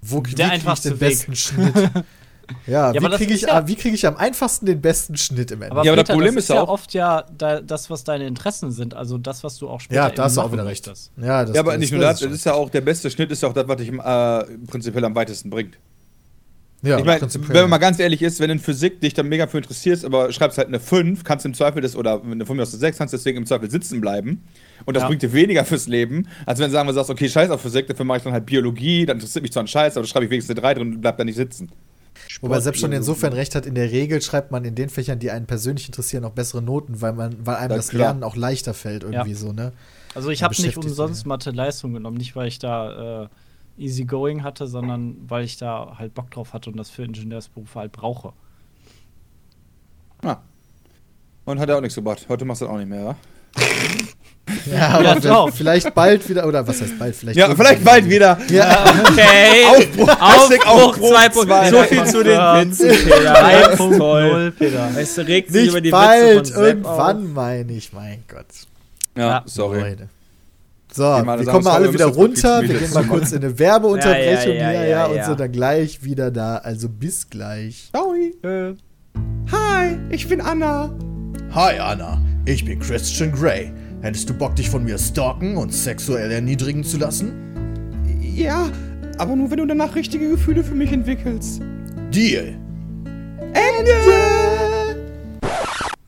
wo kriege ich den Weg. besten Schnitt. Ja, Ja, wie das kriege ich, ja- wie kriege ich am einfachsten den besten Schnitt im Endeffekt? Aber, Ja, aber das Problem das ist ja auch- oft ja da, das, was deine Interessen sind, also das, was du auch später Ja, da hast du auch wieder recht. möchtest. Ja, das, Ja, aber das- nicht nur das das, das ist ja auch der beste Schnitt, ist ja auch das, was dich äh, prinzipiell am weitesten bringt. Ja, ich meine, prinzipiell. wenn man mal ganz ehrlich ist, wenn in Physik dich dann mega für interessierst, aber schreibst halt eine 5, kannst im Zweifel das, oder wenn du von mir aus eine 6 kannst, deswegen im Zweifel sitzen bleiben. Und das Ja. bringt dir weniger fürs Leben, als wenn du sagen wir sagst, okay, scheiß auf Physik, dafür mache ich dann halt Biologie, dann interessiert mich zwar ein Scheiß, aber da schreibe ich wenigstens eine 3 drin und bleib da nicht sitzen. Wobei selbst schon insofern recht hat, in der Regel schreibt man in den Fächern, die einen persönlich interessieren, auch bessere Noten, weil, man, weil einem Ja, das klar. Lernen auch leichter fällt, irgendwie Ja. so, ne? Also ich habe nicht umsonst sich. Mathe-Leistung genommen, nicht weil ich da äh, easy going hatte, sondern weil ich da halt Bock drauf hatte und das für Ingenieursberufe halt brauche. Ja. Und hat er auch nichts gebracht. Heute machst du das auch nicht mehr, wa? Ja, aber Ja, vielleicht bald wieder, oder was heißt bald? Vielleicht Ja, vielleicht bald wieder. Ja, Okay. Aufbruch, Aufbruch Aufbruch 2.0. So viel zu den. Witzen, Peter. Das ist toll. 3.0, Peter. Weißt du, regt sich über nicht die bald, Witze von irgendwann meine ich, mein Gott. Ja, Ja. sorry. Leute. So, wir sagen, kommen mal alle wieder runter. Wir gehen mal kurz in eine Werbeunterbrechung Ja, ja, ja, hier, ja, ja, und sind dann gleich wieder da. Also bis gleich. Ciao. Hi, ich bin Anna. Hi Anna, ich bin Christian Grey. Hättest du Bock, dich von mir stalken und sexuell erniedrigen zu lassen? Ja, aber nur wenn du danach richtige Gefühle für mich entwickelst. Deal. Ende!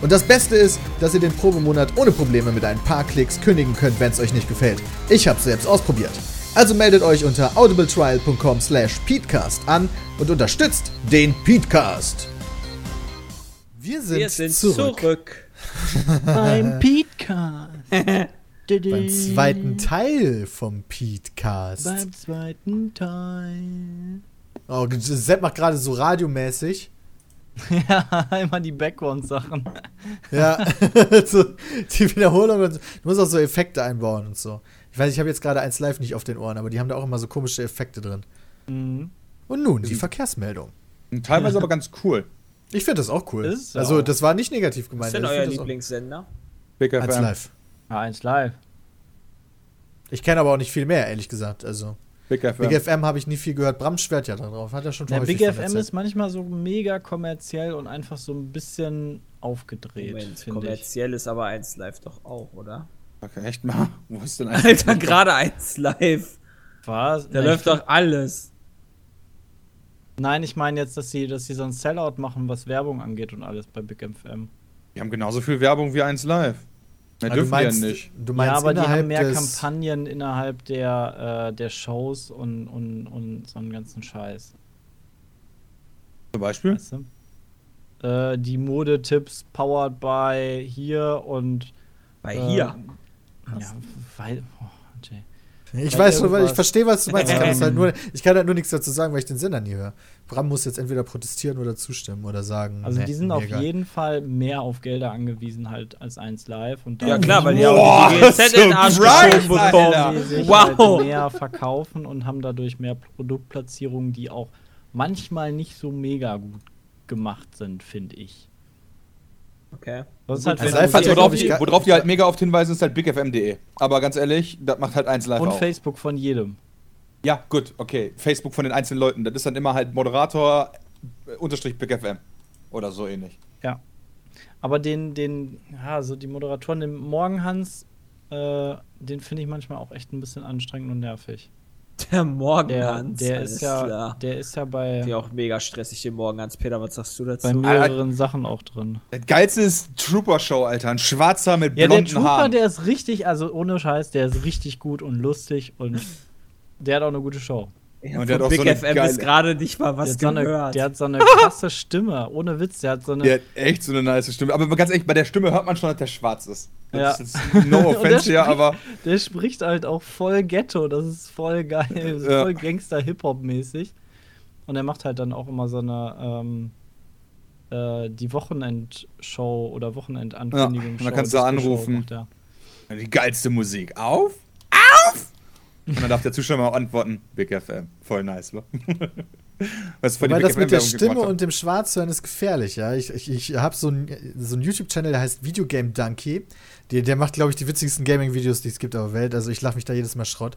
Und das Beste ist, dass ihr den Probemonat ohne Probleme mit ein paar Klicks kündigen könnt, wenn es euch nicht gefällt. Ich habe selbst ausprobiert. Also meldet euch unter audibletrial.com slash peatcast an und unterstützt den Peatcast. Wir sind, Wir sind zurück, zurück. beim Petecast. beim zweiten Teil vom Peatcast. Beim zweiten Teil. Oh, Sepp macht gerade so radiomäßig. Ja, immer die Background-Sachen. Ja, so, die Wiederholung. Und, du musst auch so Effekte einbauen und so. Ich weiß, ich habe jetzt gerade eins live nicht auf den Ohren, aber die haben da auch immer so komische Effekte drin. Mhm. Und nun die Verkehrsmeldung. Und teilweise aber ganz cool. Ich finde das auch cool. Ist also, auch. das war nicht negativ Was gemeint. ist denn euer Lieblingssender? Big Eins FM. live. Ja, eins live. Ich kenne aber auch nicht viel mehr, ehrlich gesagt. Also, Big FM. Big FM habe ich nie viel gehört. Bram schwört ja darauf. Hat er schon Der häufig Big FM ist manchmal so mega kommerziell und einfach so ein bisschen aufgedreht, Moment, finde ich. kommerziell ist aber 1 live doch auch, oder? Okay, echt mal. Wo ist denn Alter, gerade 1 live. Was? Da Nein, läuft ich- doch alles. Nein, ich meine jetzt, dass sie, dass sie so ein Sellout machen, was Werbung angeht und alles bei Big FM. Die haben genauso viel Werbung wie 1 Live. Mehr Ah, du meinst, ja nicht. Du meinst ja, aber die innerhalb haben mehr Kampagnen innerhalb der, äh, der Shows und, und, und so einen ganzen Scheiß. Zum Beispiel? Weißt du? Äh, die Modetipps powered by hier und Bei äh, hier. Ja, weil. Oh, Jay. Ich Weil weiß schon, ich verstehe, was du meinst. Ich kann, halt nur, ich kann halt nur nichts dazu sagen, weil ich den Sender nie höre. Bram muss jetzt entweder protestieren oder zustimmen oder sagen. Also die sind mir auf egal. jeden Fall mehr auf Gelder angewiesen halt als 1 Live und Ja klar, weil die auch die GZ in den Arsch geschoben bekommen. Wow. halt mehr verkaufen und haben dadurch mehr Produktplatzierungen, die auch manchmal nicht so mega gut gemacht sind, finde ich. Okay. Das ist halt Also live ja, worauf, die, worauf die halt mega oft hinweisen, ist halt bigfm.de. Aber ganz ehrlich, das macht halt eins live und auch. Facebook von jedem. Ja, gut, okay. Facebook von den einzelnen Leuten. Das ist dann immer halt Moderator äh, unterstrich bigfm. Oder so ähnlich. Ja. Aber den, den, ja, so die Moderatoren, den Morgenhans, äh, den finde ich manchmal auch echt ein bisschen anstrengend und nervig. Der Der, Morgenhans. der alles ist ja, klar. der ist ja bei, Die auch mega stressig, den Morgenhans. Peter, was sagst du dazu? bei mehreren Sachen auch drin. Das geilste ist Trooper Show, Alter. Ein Schwarzer mit Ja, der blonden Trooper, Haaren. der ist richtig, also ohne Scheiß, der ist richtig gut und lustig und der hat auch eine gute Show. Ich Und der hat auch Big so eine FM geile- ist gerade nicht mal Der was hat, so eine, gehört. der hat so eine krasse Stimme, ohne Witz, der hat so eine. Der hat echt so eine nice Stimme. Aber ganz ehrlich, bei der Stimme hört man schon, dass der schwarz ist. Das Ja. ist no der offense hier, aber Der spricht halt auch voll Ghetto, das ist voll geil, ist Ja. voll Gangster-Hip-Hop-mäßig. Und er macht halt dann auch immer so eine, ähm, äh, die Wochenendshow oder Wochenendankündigung. Ja, und dann kannst du anrufen. Ja. die geilste Musik. Auf! Auf! Und dann darf der Zuschauer mal antworten. Big FM. Voll nice, wa? Was Wobei das mit der Stimme und dem Schwarzhören ist gefährlich, ja. Ich, ich, ich habe so einen so einen YouTube-Channel, der heißt Videogame Donkey. Der, der macht, glaube ich, die witzigsten Gaming-Videos, die es gibt auf der Welt. Also ich lache mich da jedes Mal Schrott.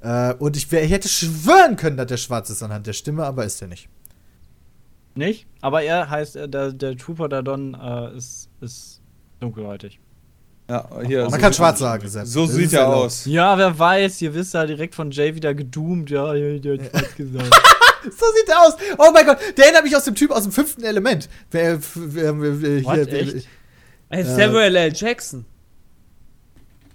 Äh, und ich, wär, ich hätte schwören können, dass der schwarz ist anhand der Stimme, aber ist er nicht. Nicht? Aber er heißt, äh, der, der Trooper der Don äh, ist, ist dunkelhäutig. Ja, hier, Man so kann sieht- schwarz sagen. Sepp. So Das sieht er aus. Ja, wer weiß, ihr wisst ja direkt von Jay wieder gedoomt. Ja, ja, der hat was gesagt. So sieht er aus. Oh mein Gott, der erinnert mich aus dem Typ aus dem fünften Element. Wer, wer, wer, What, hier, echt? Äh, Samuel L. Jackson.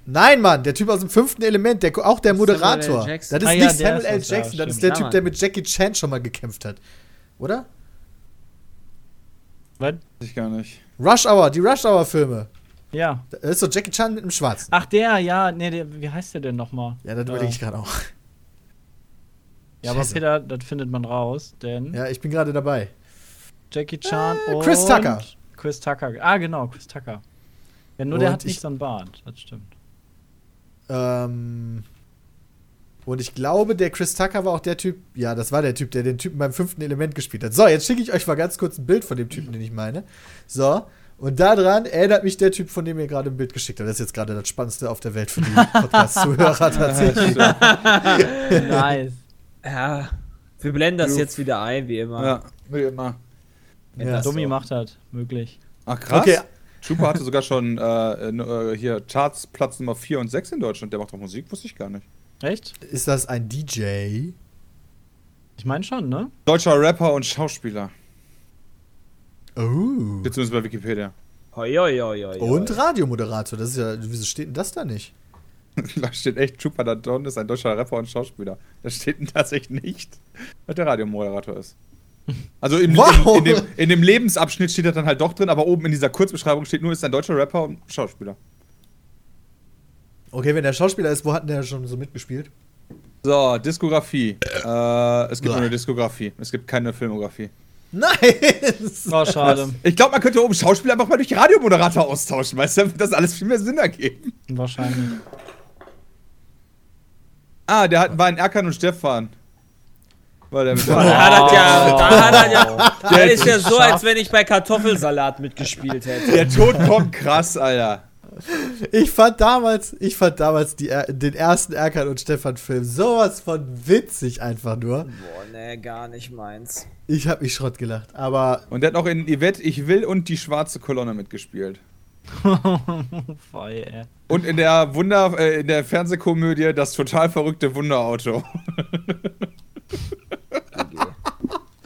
Nein, Mann, der Typ aus dem fünften Element, der, auch der. Moderator. Das ist Ah, nicht ja, Samuel L. ja, Jackson, das ist der Ja, Typ, Mann. der mit Jackie Chan schon mal gekämpft hat. Oder? was? Weiß ich gar nicht. Rush Hour, die Rush Hour-Filme. Ja. Das ist so Jackie Chan mit dem Schwarzen. Ach, der, ja, nee, der, wie heißt der denn nochmal? Ja, das überlege ich gerade auch. Ja, aber. Peter, das findet man raus, denn Ja, ich bin gerade dabei. Jackie Chan Äh, und Chris Tucker. Chris Tucker. Ah, genau, Chris Tucker. Ja, nur der Und hat nicht ich- so einen Bart, das stimmt. Ähm. Und ich glaube, der Chris Tucker war auch der Typ, ja, das war der Typ, der den Typen beim fünften Element gespielt hat. So, jetzt schicke ich euch mal ganz kurz ein Bild von dem Typen, den ich meine. So, und daran erinnert mich der Typ, von dem ihr gerade ein Bild geschickt habt. Das ist jetzt gerade das Spannendste auf der Welt für die Podcast-Zuhörer tatsächlich. nice. Ja, wir blenden das Jo. jetzt wieder ein, wie immer. Ja, wie immer. Wenn Ja. das Dummy so- macht das möglich. Ach krass. Okay. Trooper hatte sogar schon äh, äh, hier Charts Platz Nummer 4 und 6 in Deutschland. Der macht doch Musik, wusste ich gar nicht. Echt? Ist das ein DJ? Ich meine schon, ne? Deutscher Rapper und Schauspieler. Oh. Beziehungsweise bei Wikipedia. Hoi, hoi, hoi, hoi, Und. Radiomoderator. Das ist ja, wieso steht denn das da nicht? da steht echt, Trooper da Don ist ein deutscher Rapper und Schauspieler. Das steht tatsächlich nicht, dass der Radiomoderator ist. Also im, Wow. in, in, dem, in dem Lebensabschnitt steht er dann halt doch drin, aber oben in dieser Kurzbeschreibung steht nur, ist ein deutscher Rapper und Schauspieler. Okay, wenn der Schauspieler ist, wo hat denn der schon so mitgespielt? So, Diskografie. Äh, es gibt nur eine Diskografie. Es gibt keine Filmografie. Nein! Oh, schade. Ich glaube, man könnte oben Schauspieler einfach mal durch Radiomoderator austauschen, weißt du, damit das alles viel mehr Sinn ergeben. Wahrscheinlich. Ah, der hat, war in Erkan und Stefan. War der mit Da dabei. hat er ja, da hat er ja, Der ist ja so, als wenn ich bei Kartoffelsalat mitgespielt hätte. Der Tod kommt krass, Alter. Ich fand damals, ich fand damals die, den ersten Erkan und Stefan Film sowas von witzig einfach nur. Boah, nee, gar nicht meins. Ich hab mich Schrott gelacht. Aber Und der hat auch in Yvette, Ich will und die schwarze Kolonne mitgespielt. Voll, ey. Und in der Wunder, äh, in der Fernsehkomödie Das total verrückte Wunderauto.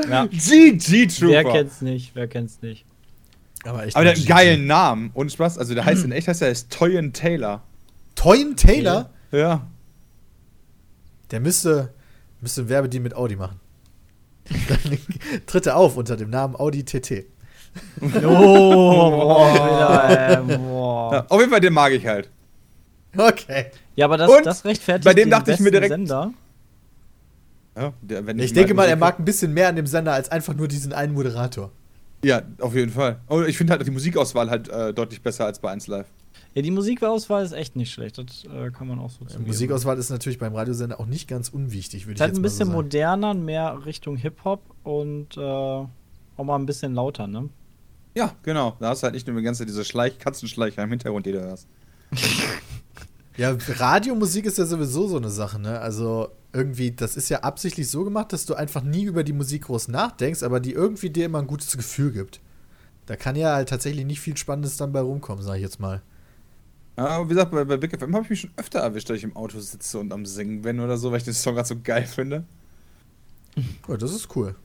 Ja. GG Trooper. Wer kennt's nicht? Wer kennt's nicht? Aber echt Aber der hat einen geilen Namen. Und Spaß, also der heißt in echt heißt er ist Toyin Taylor. Toyin Taylor, Ja. der müsste, müsste ein Werbedeal mit Audi machen. Dann tritt er auf unter dem Namen Audi TT. Oh, boah, boah. Ja, auf jeden Fall, den mag ich halt. Okay. Ja, aber das, Und das rechtfertigt bei dem den dachte ich mir direkt- Sender. Ja, der, wenn Ich mal denke mal, er mag ein bisschen mehr an dem Sender als einfach nur diesen einen Moderator. Ja, auf jeden Fall. Und ich finde halt die Musikauswahl halt äh, deutlich besser als bei 1 Live. Ja, die Musikauswahl ist echt nicht schlecht. Das äh, kann man auch so Die zugeben. Musikauswahl ist natürlich beim Radiosender auch nicht ganz unwichtig, würde Ist ich halt jetzt ein mal so bisschen sagen. moderner, mehr Richtung Hip-Hop und äh, auch mal ein bisschen lauter, ne? Ja, genau. Da hast du halt nicht nur die ganze diese Schleich Katzenschleicher im Hintergrund, die du hörst. Ja, Radiomusik ist ja sowieso so eine Sache, ne? Also irgendwie, das ist ja absichtlich so gemacht, dass du einfach nie über die Musik groß nachdenkst, aber die irgendwie dir immer ein gutes Gefühl gibt. Da kann ja halt tatsächlich nicht viel Spannendes dann bei rumkommen, sag ich jetzt mal. Ja, aber wie gesagt, bei, bei Big FM habe ich mich schon öfter erwischt, dass ich im Auto sitze und am Singen bin oder so, weil ich den Song gerade so geil finde. Ja, das ist cool.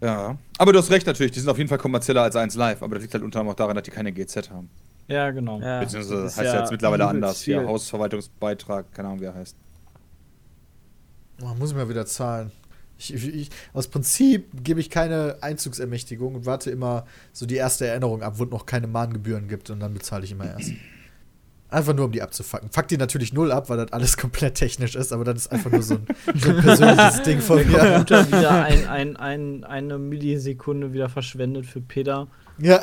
Ja. Aber du hast recht natürlich, die sind auf jeden Fall kommerzieller als 1 Live, aber das liegt halt unter anderem auch daran, dass die keine GZ haben. Ja, genau. Ja, Beziehungsweise das heißt ja jetzt mittlerweile anders. viel. Hier, Hausverwaltungsbeitrag, keine Ahnung, wie er heißt. Oh, muss ich mal wieder zahlen. Ich, ich, aus Prinzip gebe ich keine Einzugsermächtigung und warte immer so die erste Erinnerung ab, wo es noch keine Mahngebühren gibt und dann bezahle ich immer erst. Einfach nur, um die abzufacken. Fuck die natürlich null ab, weil das alles komplett technisch ist, aber das ist einfach nur so ein, so ein persönliches Ding von mir. Computer wieder ein, ein, ein, eine Millisekunde wieder verschwendet für Peter. Ja.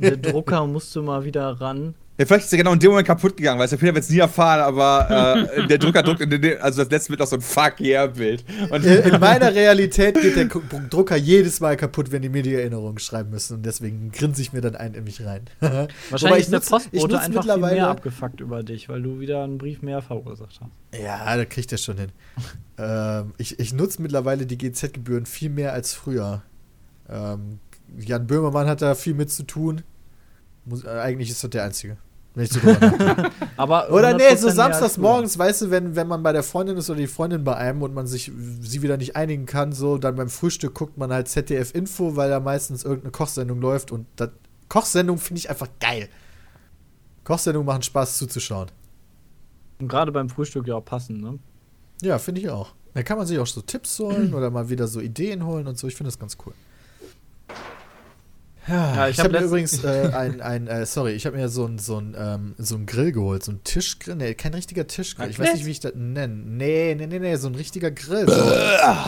Der Drucker musste mal wieder ran. Ja, vielleicht ist er genau in dem Moment kaputt gegangen, weil der Peter wird es nie erfahren, aber äh, der Drucker druckt, in den, also das letzte wird auch so ein Fuck yeah-Bild. Und In in meiner Realität geht der Drucker jedes Mal kaputt, wenn die mir die Erinnerungen schreiben müssen und deswegen grinse ich mir dann ein in mich rein. Wobei Wahrscheinlich ich ist der Postbote einfach viel mittlerweile- mehr abgefuckt über dich, weil du wieder einen Brief mehr verursacht hast. Ja, da kriegt er schon hin. ähm, ich ich nutze mittlerweile die GZ-Gebühren viel mehr als früher. Ähm, Jan Böhmermann hat da viel mit zu tun. Muss, äh, eigentlich ist das der Einzige. Wenn ich so drüber nachdenke. Aber Oder nee, 100% so samstags morgens, weißt du, wenn, wenn man bei der Freundin ist oder die Freundin bei einem und man sich sie wieder nicht einigen kann, so, dann beim Frühstück guckt man halt ZDF-Info, weil da meistens irgendeine Kochsendung läuft und das Kochsendung finde ich einfach geil. Kochsendungen machen Spaß zuzuschauen. Und gerade beim Frühstück ja auch passen, ne? Ja, finde ich auch. Da kann man sich auch so Tipps holen oder mal wieder so Ideen holen und so. Ich finde das ganz cool. Ja, Ja, ich, ich habe hab mir übrigens äh, ein, ein äh, sorry, ich habe mir so ein, so ein, ähm, so ein Grill geholt, so ein Tischgrill, nee, kein richtiger Tischgrill. Ich weiß nicht, wie ich das nenne. Nee, nee, nee, nee, so ein richtiger Grill, so,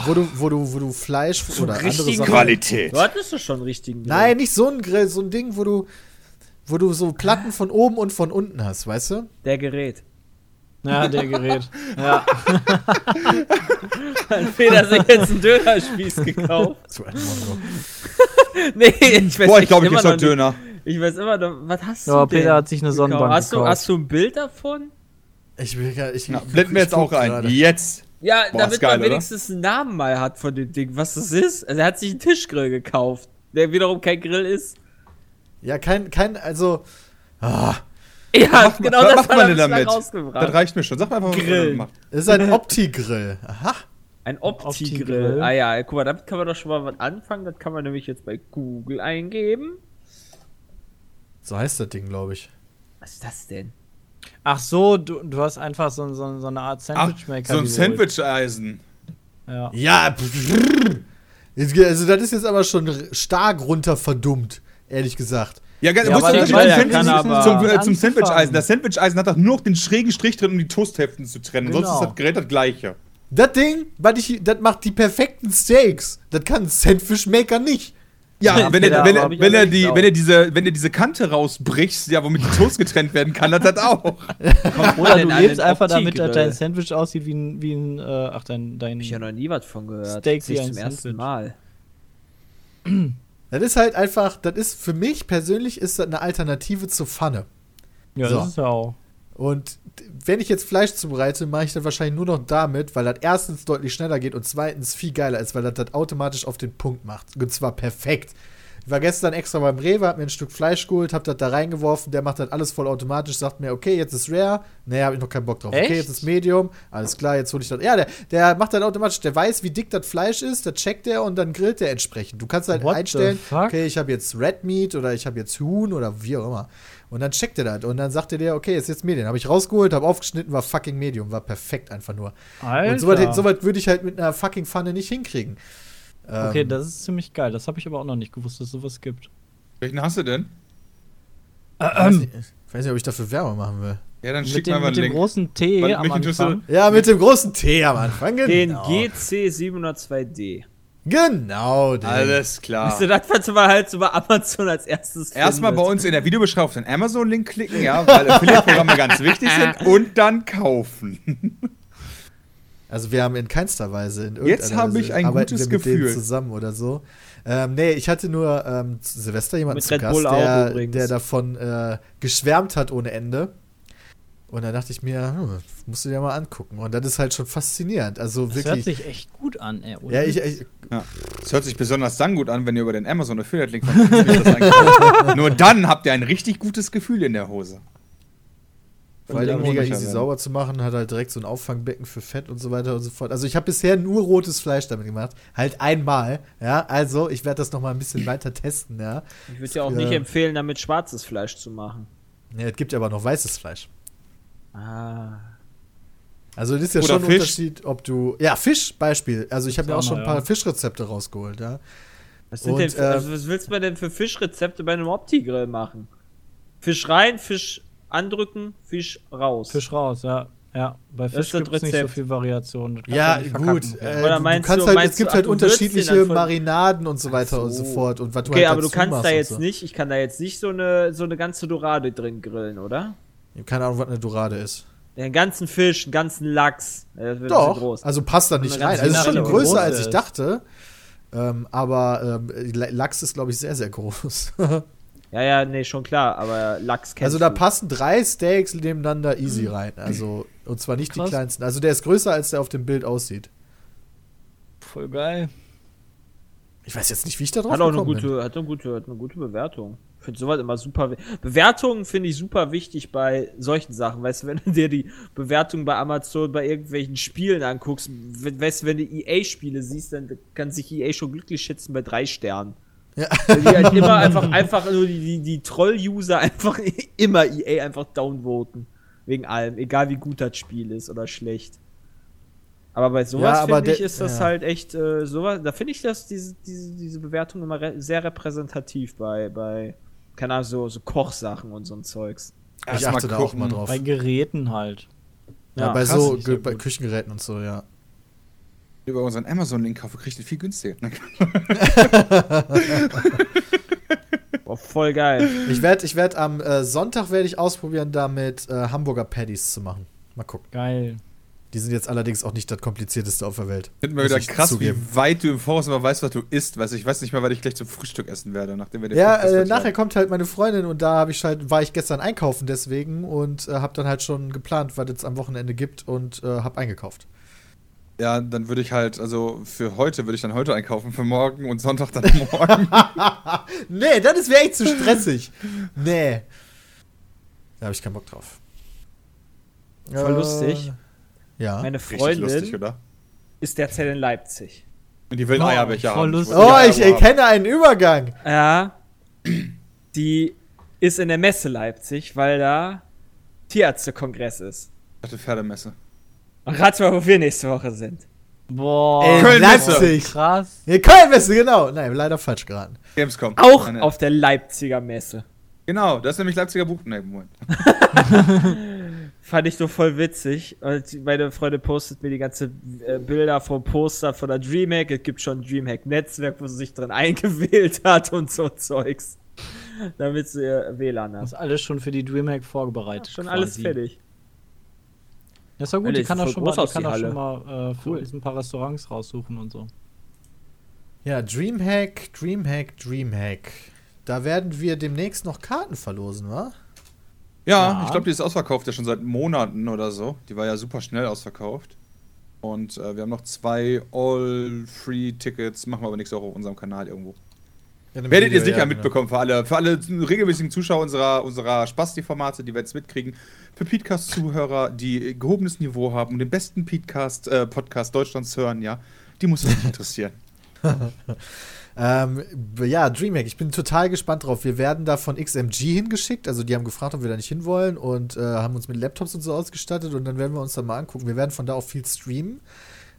wo du, wo du, wo du Fleisch oder andere Sachen. Qualität. Du hattest doch schon einen richtigen. Nein, nicht so ein Grill, so ein Ding, wo du, wo du so Platten von oben und von unten hast, weißt du? Der Gerät. Ja, der Gerät. ja. Hat Peter sich jetzt einen Dönerspieß gekauft. So ein Mongo. nee, ich weiß Boah, ich glaube, ich immer krieg noch nicht- Döner. Ich weiß immer noch, was hast Ja, du denn Peter hat sich eine? Sonnenbank hast du, gekauft. hast du ein Bild davon? Ich will gar ich, Ja, ich- blenden wir jetzt auch ein. gerade. Jetzt. Ja, Boah, damit geil, man oder? wenigstens einen Namen mal hat von dem Ding, was das ist. Also er hat sich einen Tischgrill gekauft, der wiederum kein Grill ist. Ja, kein, kein, also. Ah, Ja, Mach mal- genau was das macht hat man er denn damit? rausgebracht. Das reicht mir schon. Sag mal einfach, was Grill. man macht. es ist ein Opti-Grill. Aha. Ein Opti-Grill. Opti-Grill. Ah ja, guck mal, damit kann man doch schon mal was anfangen. Das kann man nämlich jetzt bei Google eingeben. So heißt das Ding, glaube ich. Was ist das denn? Ach so, du, du hast einfach so, so, so eine Art Sandwichmaker. so ein. Sandwich-Eisen. Ja. Ja, also das ist jetzt aber schon stark runter verdummt, ehrlich gesagt. Ja, ganz, Ja, musst aber du der Sandwich, zum, äh, zum. Sandwich-Eisen. Das Sandwich-Eisen hat doch nur noch den schrägen Strich drin, um die Toasthälften zu trennen. Sonst Genau. ist das Gerät das gleiche. Das Ding, was ich, das macht die perfekten Steaks. Das kann ein Sandwichmaker nicht. Ja, wenn, er, Ja, wenn, aber er, wenn, er die, wenn, er diese, wenn er diese Kante rausbrichst, ja, womit die Toast getrennt werden kann, hat das auch. Oder du an lebst einfach damit, dass dein Sandwich aussieht wie ein, wie ein äh, ach, dein, dein ich ja noch nie was von gehört. Steak wie ein zum ersten. Mal. Das ist halt einfach, das ist für mich persönlich ist das eine Alternative zur Pfanne. Ja, So. das ist ja auch. Und wenn ich jetzt Fleisch zubereite, mache ich das wahrscheinlich nur noch damit, weil das erstens deutlich schneller geht und zweitens viel geiler ist, weil das das automatisch auf den Punkt macht. Und zwar perfekt. war gestern extra beim Rewe, hab mir ein Stück Fleisch geholt, hab das da reingeworfen, der macht das alles vollautomatisch, sagt mir, okay, jetzt ist Rare. Nee, hab ich noch keinen Bock drauf. Echt? Okay, jetzt ist Medium. Alles klar, jetzt hol ich das. Ja, der, der macht das automatisch, der weiß, wie dick das Fleisch ist, das checkt er und dann grillt der entsprechend. Du kannst halt What einstellen, okay, ich habe jetzt Red Meat oder ich habe jetzt Huhn oder wie auch immer. Und dann checkt er das und dann sagt er dir, okay, ist jetzt Medium. Habe ich rausgeholt, habe aufgeschnitten, war fucking Medium, war perfekt einfach nur. Alter. Und sowas so würde ich halt mit einer fucking Pfanne nicht hinkriegen. okay, Ähm, das ist ziemlich geil. Das habe ich aber auch noch nicht gewusst, dass es sowas gibt. Welchen hast du denn? ich weiß, nicht, ich weiß nicht, ob ich dafür Werbung machen will. Ja, dann Mit schick dem, mal mal mit einen dem Link. großen T Weil am Anfang. Ja, mit dem großen T am Anfang, genau. Den GC702D. Genau, den. Alles klar. Weißt du, das, was man halt so bei Amazon als erstes Erstmal bei uns in der Videobeschreibung auf den Amazon-Link klicken, ja, weil Affiliate-Programme ganz wichtig sind und dann kaufen. Also wir haben in keinster Weise in Jetzt irgendeiner habe ich ein arbeiten gutes wir mit denen Gefühl. zusammen oder so. Ähm, nee, ich hatte nur ähm, Silvester jemanden Mit zu Red Gast, der, der davon äh, geschwärmt hat ohne Ende. Und da dachte ich mir, hm, musst du dir mal angucken. Und das ist halt schon faszinierend. Also Das hört wirklich. sich echt gut an, ey. oder? Ja, ich, ich, Ja. Das hört sich besonders dann gut an, wenn ihr über den Amazon Affiliate-Link von Pizza das einkauft. Nur dann habt ihr ein richtig gutes Gefühl in der Hose. vor allem mega easy werden. sauber zu machen, hat halt direkt so ein Auffangbecken für Fett und so weiter und so fort. Also ich habe bisher nur rotes Fleisch damit gemacht. Halt einmal, ja. Also ich werde das noch mal ein bisschen weiter testen, ja. Ich würde ja auch Ja. nicht empfehlen, damit schwarzes Fleisch zu machen. ja es gibt ja aber noch weißes Fleisch. Ah. Also das ist ja Oder schon ein Fisch. Unterschied, ob du. Ja, Fisch Beispiel. Also ich habe mir Ja, auch schon ein ja. paar Fischrezepte rausgeholt, ja. Was, sind Und, denn für, äh, also was willst du denn für Fischrezepte bei einem Opti-Grill machen? Fisch rein, Fisch andrücken, Fisch raus. Fisch raus, ja. Ja, bei Fisch das gibt es nicht so viel Variation. Ja, du gut. Äh, Oder du, meinst du kannst du- halt, meinst es gibt du, halt du unterschiedliche Marinaden und so weiter Ach und so so. fort. Und was du Okay, halt aber du kannst da jetzt so. nicht, ich kann da jetzt nicht so eine, so eine ganze Dorade drin grillen, oder? Keine Ahnung, was eine Dorade ist. Den ganzen Fisch, den ganzen Lachs. Bisschen Doch, groß. also passt da nicht rein. Also es ist schon größer, als ich ist. dachte. Ähm, aber ähm, Lachs ist, glaube ich, sehr, sehr groß. Ja, ja, nee, schon klar, aber Lachs kennst also da du. passen drei Steaks nebeneinander easy rein. Also, und zwar nicht Krass. die kleinsten. Also der ist größer, als der auf dem Bild aussieht. Voll geil. Ich weiß jetzt nicht, wie ich da drauf Hat auch eine gekommen bin. gute, hat eine gute, hat eine gute Bewertung. Ich finde sowas immer super. Bewertungen finde ich super wichtig bei solchen Sachen. Weißt du, wenn du dir die Bewertung bei Amazon bei irgendwelchen Spielen anguckst, we- weißt du, wenn du EA-Spiele siehst, dann kann sich EA schon glücklich schätzen bei drei Sternen. Ja. Weil die halt immer einfach, einfach nur die, die, die Troll-User einfach immer EA einfach downvoten. Wegen allem, egal wie gut das Spiel ist oder schlecht. Aber bei sowas Ja, aber finde ich, ist das ja. halt echt äh, sowas. Da finde ich das, diese, diese, diese Bewertung immer re sehr repräsentativ bei, bei, keine Ahnung, so, so Kochsachen und so ein Zeugs. Ich achte da auch mal drauf. Bei Geräten halt. Ja, Ja, bei krass, so bei gut. Küchengeräten und so, ja. Über unseren Amazon-Link kaufe, kriegt ihr viel günstiger. Boah, voll geil. Ich werde ich werd am äh, Sonntag werde ich ausprobieren, damit äh, Hamburger Patties zu machen. Mal gucken. Geil. Die sind jetzt allerdings auch nicht das komplizierteste auf der Welt. Finden wir wieder ich krass, zugeben. wie weit du im Voraus immer weißt, was du isst. Weißt, du, ich weiß nicht mehr, was ich gleich zum Frühstück essen werde, nachdem wir den Ja, äh, nachher kommt halt meine Freundin und da habe ich halt, war ich gestern einkaufen deswegen und äh, habe dann halt schon geplant, was es am Wochenende gibt und äh, habe eingekauft. Ja, dann würde ich halt, also für heute würde ich dann heute einkaufen, für morgen und Sonntag dann morgen. nee, das wäre echt zu stressig. nee. Da habe ich keinen Bock drauf. Voll lustig. Ja. Meine Freundin lustig, oder? ist derzeit in Leipzig. Und die will Oh, Eierbecher haben. lustig. Oh, ich erkenne einen Übergang. Ja. Die ist in der Messe Leipzig, weil da Tierärztekongress ist. Ich dachte Pferdemesse. Und rat mal, wo wir nächste Woche sind. Boah. Ey, Köln-Messe. Leipzig. Krass. Ja, Köln-Messe, genau. Nein, leider falsch geraten. Gamescom. Auch Meine- auf der Leipziger Messe. Genau, das ist nämlich Leipziger Buch. Nee, Moment. Fand ich so voll witzig. Und meine Freundin postet mir die ganze äh, Bilder vom Poster von der Dreamhack. Es gibt schon ein Dreamhack-Netzwerk, wo sie sich drin eingewählt hat und so Zeugs. Damit sie ihr WLAN Das ist hat. alles schon für die Dreamhack vorbereitet. Schon alles quasi. fertig. Das ist ja gut, Alter, die kann auch schon mal, kann auch schon mal äh, für Cool. uns ein paar Restaurants raussuchen und so. Ja, Dreamhack, Dreamhack, Dreamhack. Da werden wir demnächst noch Karten verlosen, wa? Ja, Ja. ich glaube, die ist ausverkauft ja schon seit Monaten oder so. Die war ja super schnell ausverkauft. Und äh, wir haben noch zwei All-Free-Tickets. Machen wir aber nächste Woche auf unserem Kanal irgendwo. Einem Werdet ihr Video, sicher ja, genau. mitbekommen für alle, für alle regelmäßigen Zuschauer unserer, unserer Spasti-Formate, die wir jetzt mitkriegen. Für Podcast-Zuhörer, die gehobenes Niveau haben und den besten Podcast, äh, Podcast Deutschlands hören, ja, die muss es interessieren. Ähm, ja, Dreamhack, ich bin total gespannt drauf. Wir werden da von XMG hingeschickt. Also, die haben gefragt, ob wir da nicht hinwollen und äh, haben uns mit Laptops und so ausgestattet und dann werden wir uns da mal angucken. Wir werden von da auch viel streamen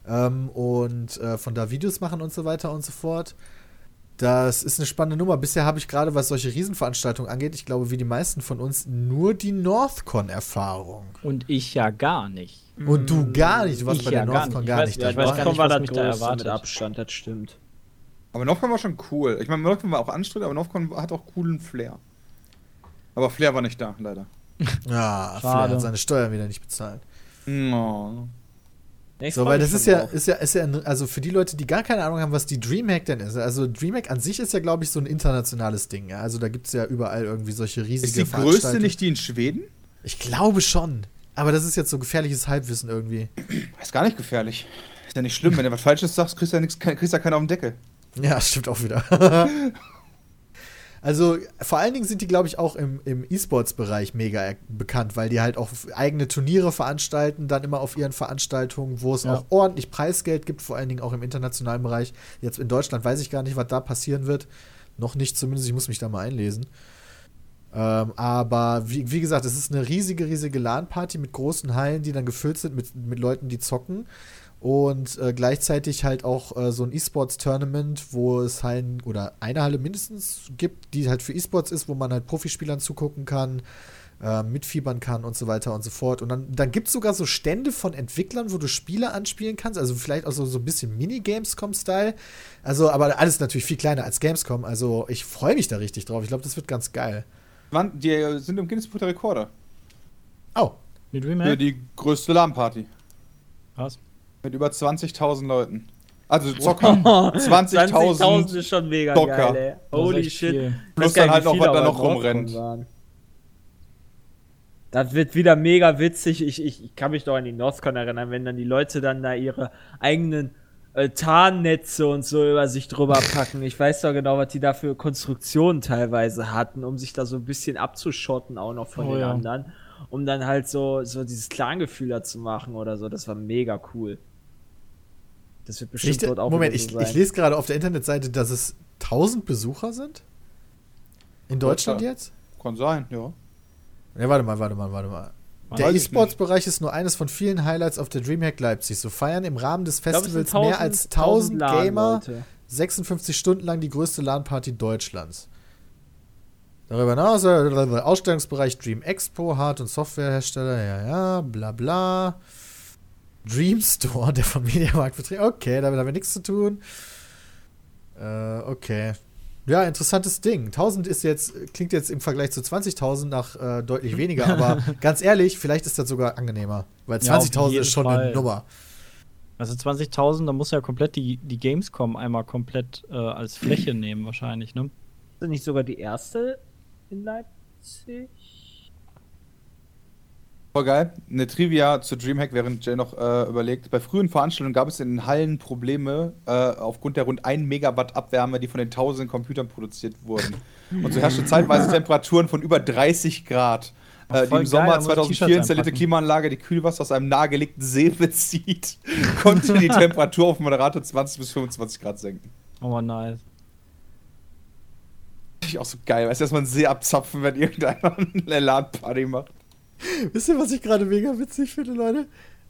ähm, und äh, von da Videos machen und so weiter und so fort. Das ist eine spannende Nummer. Bisher habe ich gerade, was solche Riesenveranstaltungen angeht, ich glaube, wie die meisten von uns, nur die Northcon-Erfahrung. Und ich ja gar nicht. Und du gar nicht. Du warst Ich bei ja der gar Northcon nicht. gar Ich nicht, weiß- dabei. ich weiß gar Northcon nicht, war was das mich da größte mit erwartet. Abstand, das stimmt. Aber Novcon war schon cool. Ich meine, Novcon war auch anstrengend, aber Novcon hat auch coolen Flair. Aber Flair war nicht da, leider. Ja, Flair Schade. hat seine Steuern wieder nicht bezahlt. No. Ich So, weil das ist ja, ist ja, ist ja, ein- also für die Leute, die gar keine Ahnung haben, was die Dreamhack denn ist. Also Dreamhack an sich ist ja, glaube ich, so ein internationales Ding. Ja? Also da gibt es ja überall irgendwie solche riesige Ist die größte nicht die in Schweden? Ich glaube schon. Aber das ist jetzt so gefährliches Halbwissen irgendwie. Ist gar nicht gefährlich. Ist ja nicht schlimm, wenn du was Falsches sagst, kriegst du ja, nix, kriegst ja keiner auf den Deckel. Ja, stimmt auch wieder. also vor allen Dingen sind die, glaube ich, auch im, im E-Sports-Bereich mega er- bekannt, weil die halt auch eigene Turniere veranstalten, dann immer auf ihren Veranstaltungen, wo es Ja. auch ordentlich Preisgeld gibt, vor allen Dingen auch im internationalen Bereich. Jetzt in Deutschland weiß ich gar nicht, was da passieren wird. Noch nicht zumindest, ich muss mich da mal einlesen. Ähm, aber wie, wie gesagt, es ist eine riesige, riesige LAN-Party mit großen Hallen, die dann gefüllt sind mit, mit Leuten, die zocken. Und äh, gleichzeitig halt auch äh, so ein E-Sports-Tournament, wo es Hallen oder eine Halle mindestens gibt, die halt für E-Sports ist, wo man halt Profispielern zugucken kann, äh, mitfiebern kann und so weiter und so fort. Und dann, dann gibt es sogar so Stände von Entwicklern, wo du Spiele anspielen kannst, also vielleicht auch so, so ein bisschen Mini-Gamescom-Style. Also, aber alles natürlich viel kleiner als Gamescom. Also ich freue mich da richtig drauf. Ich glaube, das wird ganz geil. Wann, die sind im Guinness Buch der Rekorde. Oh, Mit Für Remake? die größte LAN-Party. Was? Mit über 20.000 Leuten. Also Zocker. 20.000 20.000 ist schon mega Docker. geil, ey. Holy shit. viel. Plus dann halt noch, was da noch rumrennt. Das wird wieder mega witzig. Ich, ich, ich kann mich doch an die Northcon erinnern, wenn dann die Leute dann da ihre eigenen äh, Tarnnetze und so über sich drüber packen. Ich weiß doch genau, was die da für Konstruktionen teilweise hatten, um sich da so ein bisschen abzuschotten, auch noch von Oh den ja. anderen. Um dann halt so, so dieses Clan-Gefühl da zu machen oder so. Das war mega cool. Das wird bestimmt Richtig, dort auch Moment, ich, so ich sein. lese gerade auf der Internetseite, dass es 1000 Besucher sind? In Deutschland Deutschland. jetzt? Kann sein, ja. Ja, warte mal, warte mal, warte mal. Der ich E-Sports-Bereich ist nur eines von vielen Highlights auf der Dreamhack Leipzig. So feiern im Rahmen des Ich glaub, es sind Festivals mehr als 1000 LAN, Gamer Leute. 56 Stunden lang die größte LAN-Party Deutschlands. Darüber hinaus äh, Ausstellungsbereich Dream Expo, Hard- und Softwarehersteller, ja, ja, bla bla. Dream Store, der vom Mediamarkt vertreten. Okay, damit haben wir nichts zu tun. Äh, okay. Ja, interessantes Ding. 1000 ist jetzt, klingt jetzt im Vergleich zu 20.000 nach äh, deutlich weniger, aber ganz ehrlich, vielleicht ist das sogar angenehmer. Weil Ja, auf 20.000 jeden ist schon eine Fall. Nummer. Also 20.000, da muss ja komplett die, die Gamescom einmal komplett äh, als Fläche nehmen, wahrscheinlich, ne? Ist nicht sogar die erste in Leipzig? Voll geil. Eine Trivia zu Dreamhack, während Jay noch äh, überlegt. Bei frühen Veranstaltungen gab es in den Hallen Probleme äh, aufgrund der rund 1 Megawatt Abwärme, die von den tausenden Computern produziert wurden. Und so herrschte zeitweise Temperaturen von über 30 Grad. Äh, die im Sommer da muss ich 2004 T-Shirts installierte. Klimaanlage, die Kühlwasser aus einem nahegelegten See bezieht, konnte die Temperatur auf moderate 20 bis 25 Grad senken. Oh, nice. Finde ich auch so geil. Weißt du, dass man See abzapfen, wenn irgendeiner eine LAN-Party macht. Wisst ihr, was ich gerade mega witzig finde, Leute?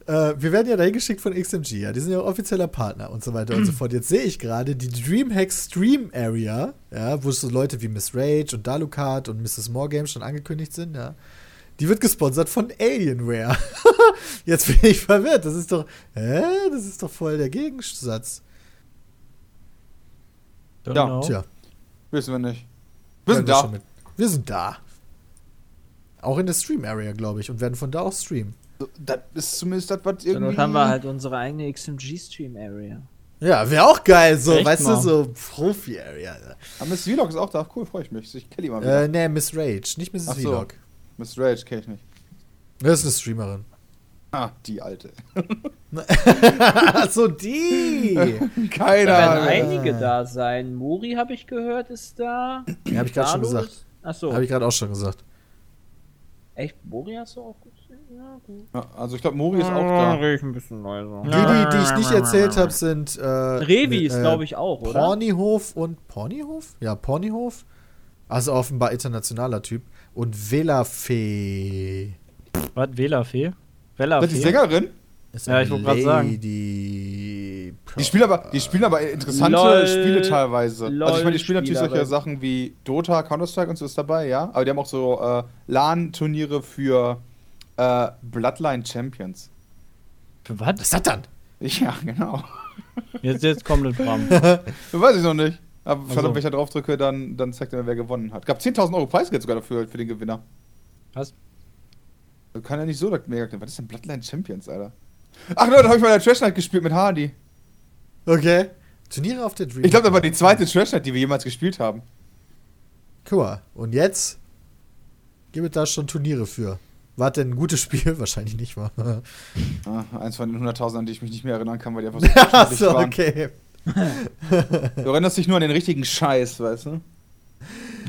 Äh, wir werden ja dahin geschickt von XMG, ja. Die sind ja auch offizieller Partner und so weiter und so fort. Jetzt sehe ich gerade die Dreamhack Stream Area, ja, wo so Leute wie Miss Rage und Dalukat und Mrs. More Games schon angekündigt sind, ja. Die wird gesponsert von Alienware. Jetzt bin ich verwirrt. Das ist doch, hä? Das ist doch voll der Gegensatz. Don't Ja, know. Tja, Wissen wir nicht. Wir sind da. Wir sind da. Auch in der Stream Area, glaube ich, und werden von da auch streamen. Das ist zumindest das, was Dann irgendwie. haben wir halt unsere eigene XMG-Stream-Area. Ja, wäre auch geil, so, Echt weißt mal. du, so Profi-Area. Ah, Miss Vlog ist auch da. Cool, freue ich mich. Ich kenne die mal wieder. Äh, nee, Miss Rage, nicht Mrs. Ach so. Vlog. Miss Rage kenne ich nicht. Das ist eine Streamerin. Ah, die alte. Achso, die! Keine Da werden Ahnung. einige da sein. Mori habe ich gehört, ist da. Ja, hab ich gerade schon gesagt. Achso. Habe ich gerade auch schon gesagt. Echt, Mori hast du auch gut gesehen? Ja, gut. Ja, also ich glaube, Mori ist auch da. Rede ein bisschen leiser. Die, die, die ich nicht erzählt habe, sind. Äh, Revi ist, äh, glaube ich, auch, oder? Pornihof und. Pornihof? Ja, Pornihof. Also offenbar internationaler Typ. Und Velafee. Was? Wählerfee? Ist die? Sängerin? Ist Ja, ich wollte grad sagen. Die spielen aber, die spielen aber interessante Lol, Spiele teilweise. also ich meine, die spielen natürlich solche. Sachen wie Dota, Counter-Strike und so ist dabei, ja. Aber die haben auch so äh, LAN-Turniere für äh, Bloodline Champions. Für Was was? ist das dann? Ja, genau. Jetzt, jetzt kommt das Bram. Weiß ich noch nicht. Aber Ach wenn so. ich da drauf drücke, dann, dann zeigt er mir, wer gewonnen hat. Gab 10.000 Euro Preisgeld sogar dafür für den Gewinner. Was? Kann ja nicht so mega Was ist denn Bloodline Champions, Alter? Ach Leute, da habe ich mal der Trash Night gespielt mit Hardy. Okay. Turniere auf der Dream. Ich glaube, das war die zweite Trash Night, die wir jemals gespielt haben. Guck mal. Und jetzt? Gibt es da schon Turniere für? War das denn ein gutes Spiel? Wahrscheinlich nicht, war. Ah, eins von den 100.000, an die ich mich nicht mehr erinnern kann, weil die einfach so schrecklich Achso, waren. okay. Du erinnerst dich nur an den richtigen Scheiß, weißt du?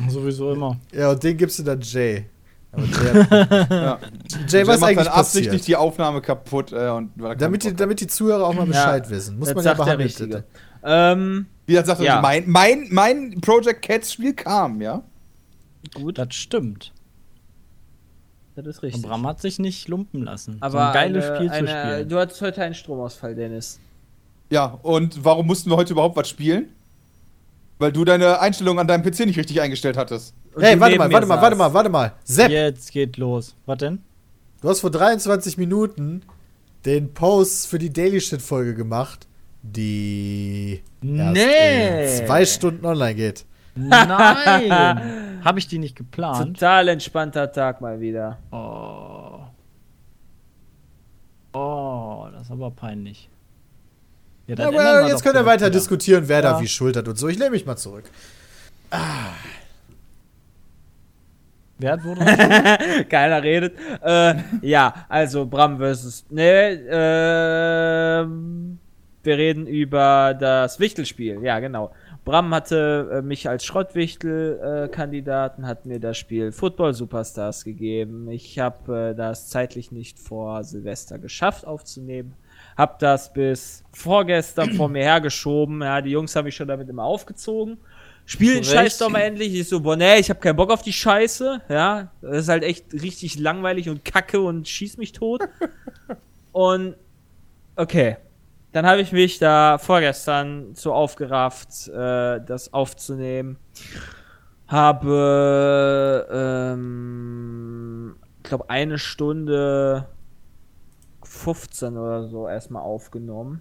Sowieso immer. Ja, und den gibst du dann Jay. Ja. Jay was macht eigentlich dann absichtlich passiert? die Aufnahme kaputt. Äh, und Damit die, damit die Zuhörer auch mal Bescheid wissen. Muss das man ja behandeln. Ähm, Wie gesagt, sagt er, Ja. mein, mein, mein Project Cats Spiel kam, ja? gut, Das stimmt. das ist Und richtig. Bram hat sich nicht lumpen lassen. Aber so ein geiles eine, Spiel zu eine, spielen. Du hattest heute einen Stromausfall, Dennis. Ja, und warum mussten wir heute überhaupt was spielen? Weil du deine Einstellung an deinem PC nicht richtig eingestellt hattest. Und Hey, warte mal, warte mal, warte mal, warte mal. Sepp, Jetzt geht los. Was denn? du hast vor 23 Minuten den Post für die Daily Shit Folge gemacht, die erst Nee. in zwei Stunden online geht. Nein! Habe ich die nicht geplant? Total entspannter Tag mal wieder. Oh. Oh, das ist aber peinlich. Ja, dann ändern Aber wir jetzt ihr direkt weiter wieder. diskutieren, wer da Ja. wie schuld hat und so. Ich lehne mich mal zurück. Wer hat wurde? Keiner redet. Äh, ja, also Bram versus. Ne, ähm, wir reden über das Wichtelspiel. Ja, genau. Bram hatte äh, mich als Schrottwichtel-Kandidaten, hat mir das Spiel Football Superstars gegeben. Ich habe äh, das zeitlich nicht vor Silvester geschafft aufzunehmen. Hab das bis vorgestern vor mir hergeschoben. Ja, die Jungs haben mich schon damit immer aufgezogen. Spiel den. Scheiß doch mal endlich. Ich so, boah, nee, ich hab keinen Bock auf die Scheiße. Ja, das ist halt echt richtig langweilig und kacke und schieß mich tot. und okay. Dann habe ich mich da vorgestern so aufgerafft, äh, das aufzunehmen. Habe, ähm, ich glaube, eine Stunde 15 oder so erstmal aufgenommen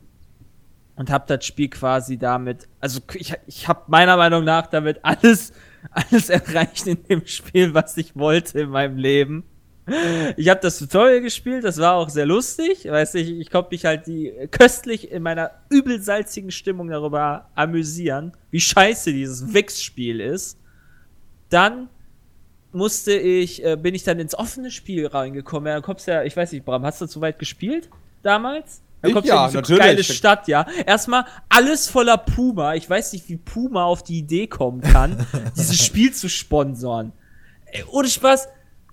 und habe das Spiel quasi damit, also ich, ich habe meiner Meinung nach damit alles, alles erreicht in dem Spiel, was ich wollte in meinem Leben. Ich habe das Tutorial gespielt, das war auch sehr lustig, weiß ich, ich konnte mich halt die köstlich in meiner übelsalzigen Stimmung darüber amüsieren, wie scheiße dieses Wix-Spiel ist. Dann musste ich, äh, bin ich dann ins offene Spiel reingekommen. Ja, kommst ja, ich weiß nicht, Bram, hast du so weit gespielt damals? Dann Ich? kommst Ja, in diese geile Stadt, ja. Erstmal alles voller Puma. Ich weiß nicht, wie Puma auf die Idee kommen kann, dieses Spiel zu sponsern. Ey, ohne Spaß,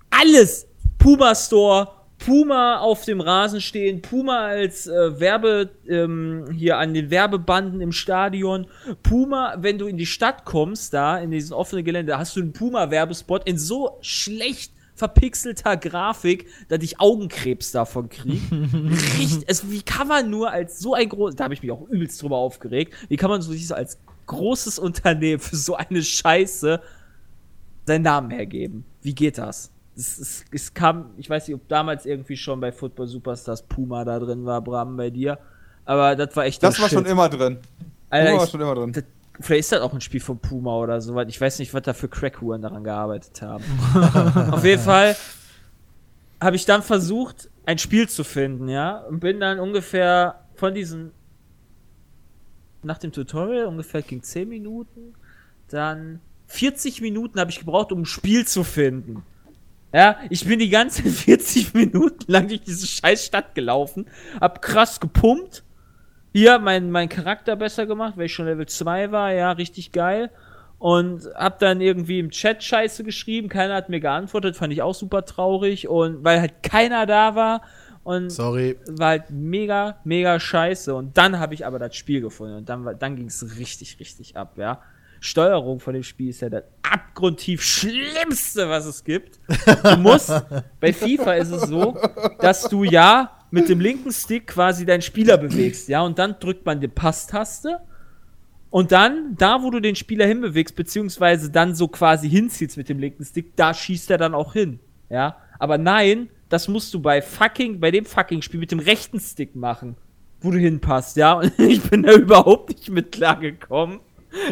alles. Puma Store, Puma auf dem Rasen stehen, Puma als äh, Werbe, ähm, hier an den Werbebanden im Stadion, Puma, wenn du in die Stadt kommst, da in diesen offenen Gelände, hast du einen Puma-Werbespot in so schlecht verpixelter Grafik, dass ich Augenkrebs davon krieg. Richtig, es, wie kann man nur als so ein großes, da habe ich mich auch übelst drüber aufgeregt, wie kann man so sich so als großes Unternehmen für so eine Scheiße seinen Namen hergeben? Wie geht das? Es, es, es kam, ich weiß nicht, ob damals irgendwie schon bei Football Superstars Puma da drin war, Bram, bei dir. Aber das war echt Das war schon Shit. immer drin. Alter, Puma war ich, schon immer drin. Vielleicht ist das auch ein Spiel von Puma oder so, weil ich weiß nicht, was da für Crackhuren daran gearbeitet haben. Auf jeden Fall habe ich dann versucht, ein Spiel zu finden, ja, und bin dann ungefähr von diesen nach dem Tutorial ungefähr ging 10 Minuten, dann 40 Minuten habe ich gebraucht, um ein Spiel zu finden. Ja, ich bin die ganzen 40 Minuten lang durch diese scheiß Stadt gelaufen, hab krass gepumpt. Hier mein, mein Charakter besser gemacht, weil ich schon Level 2 war, ja, richtig geil. Und hab dann irgendwie im Chat Scheiße geschrieben, keiner hat mir geantwortet, fand ich auch super traurig. Und weil halt keiner da war und Sorry. war halt mega, mega scheiße. Und dann habe ich aber das Spiel gefunden und dann, dann ging es richtig, richtig ab, ja. Steuerung von dem Spiel ist ja das abgrundtief Schlimmste, was es gibt. Du musst, bei FIFA ist es so, dass du ja mit dem linken Stick quasi deinen Spieler bewegst, ja, und dann drückt man die Passtaste und dann, da wo du den Spieler hinbewegst, beziehungsweise dann so quasi hinziehst mit dem linken Stick, da schießt er dann auch hin, ja. Aber nein, das musst du bei fucking, bei dem fucking Spiel mit dem rechten Stick machen, wo du hinpasst, ja. Und ich bin da überhaupt nicht mit klargekommen,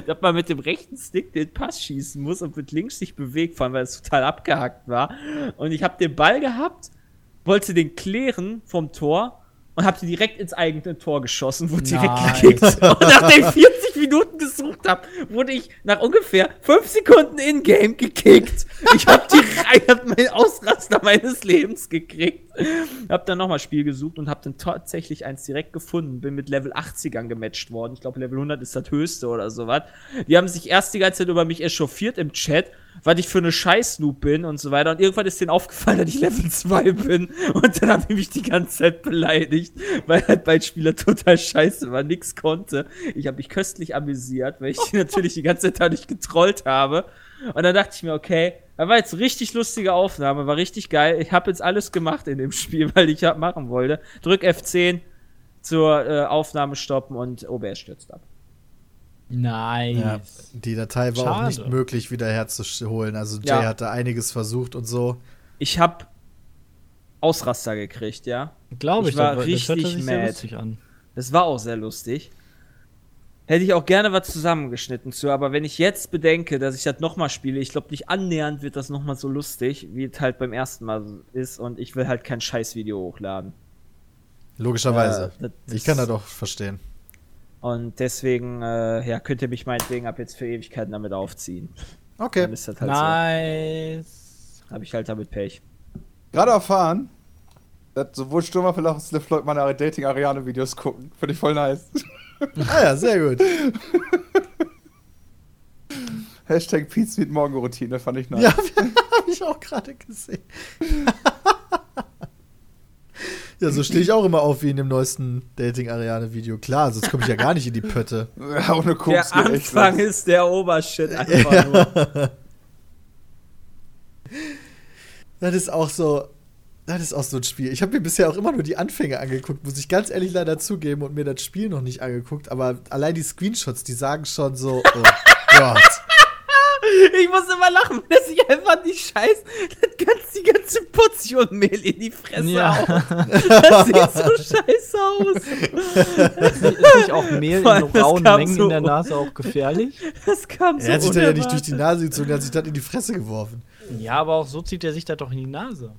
dass man mit dem rechten Stick den Pass schießen muss und mit links sich bewegt, vor allem weil es total abgehackt war. Und ich habe den Ball gehabt, wollte den klären vom Tor und habe den direkt ins eigene Tor geschossen, wurde direkt Nice. gekickt. Und nachdem ich 40 Minuten gesucht habe, wurde ich nach ungefähr 5 Sekunden in-game gekickt. Ich habe die Reihe, hab meinen Ausraster meines Lebens gekriegt. Hab dann nochmal Spiel gesucht und hab dann tatsächlich eins direkt gefunden. Bin mit Level 80ern gematcht worden. Ich glaube, Level 100 ist das höchste oder sowas. Die haben sich erst die ganze Zeit über mich echauffiert im Chat, was ich für eine Scheiß-Noob bin und so weiter. Und irgendwann ist denen aufgefallen, dass ich Level 2 bin. Und dann haben die mich die ganze Zeit beleidigt, weil halt mein Spieler total scheiße war, nix konnte. Ich habe mich köstlich amüsiert, weil ich natürlich die ganze Zeit dadurch getrollt habe. Und dann dachte ich mir, okay, da war jetzt eine richtig lustige Aufnahme, war richtig geil. Ich habe jetzt alles gemacht in dem Spiel, weil ich hab machen wollte. Drück F10 zur äh, Aufnahme stoppen und OBS stürzt ab. Nice. Ja, die Datei war auch Schade. nicht möglich wieder herzuholen. Also Jay Ja. hat da einiges versucht und so. Ich habe Ausraster gekriegt, ja. Glaube ich, Ich war das, das hörte richtig sich sehr mad. lustig an. Das war auch sehr lustig. Hätte ich auch gerne was zusammengeschnitten zu, aber wenn ich jetzt bedenke, dass ich das nochmal spiele, ich glaube nicht annähernd wird das nochmal so lustig, wie es halt beim ersten Mal ist und ich will halt kein Scheißvideo hochladen. Logischerweise. Das ich kann das doch verstehen. Und deswegen, äh, ja, könnt ihr mich meinetwegen ab jetzt für Ewigkeiten damit aufziehen. Okay. Dann ist das halt Nice. so. Habe ich halt damit Pech. Gerade erfahren, dass sowohl Sturmwaffel als auch Sliff Floyd meine Dating-Ariane-Videos gucken. Finde ich voll nice. Ah ja, sehr gut. Hashtag Pizza mit Morgenroutine fand ich nice. Ja, habe ich auch gerade gesehen. ja, so stehe ich auch immer auf wie in dem neuesten Dating-Ariane-Video. Klar, sonst komme ich ja gar nicht in die Pötte. Ja, ohne Koks Der Anfang ist der Obershit einfach nur. Das ist auch so. Das ist auch so ein Spiel. Ich habe mir bisher auch immer nur die Anfänge angeguckt, muss ich ganz ehrlich leider zugeben und mir das Spiel noch nicht angeguckt. Aber allein die Screenshots, die sagen schon so, oh Gott. Ich muss immer lachen, dass ich einfach die Scheiß, das ganz, die ganze Portion Mehl in die Fresse Ja. haue. Das sieht so scheiße aus. Ist nicht auch Mehl Vor in rauen Mengen so in der Nase auch gefährlich? Das kam so Er hat sich da ja nicht durch die Nase gezogen, er hat sich das in die Fresse geworfen. Ja, aber auch so zieht er sich da doch in die Nase.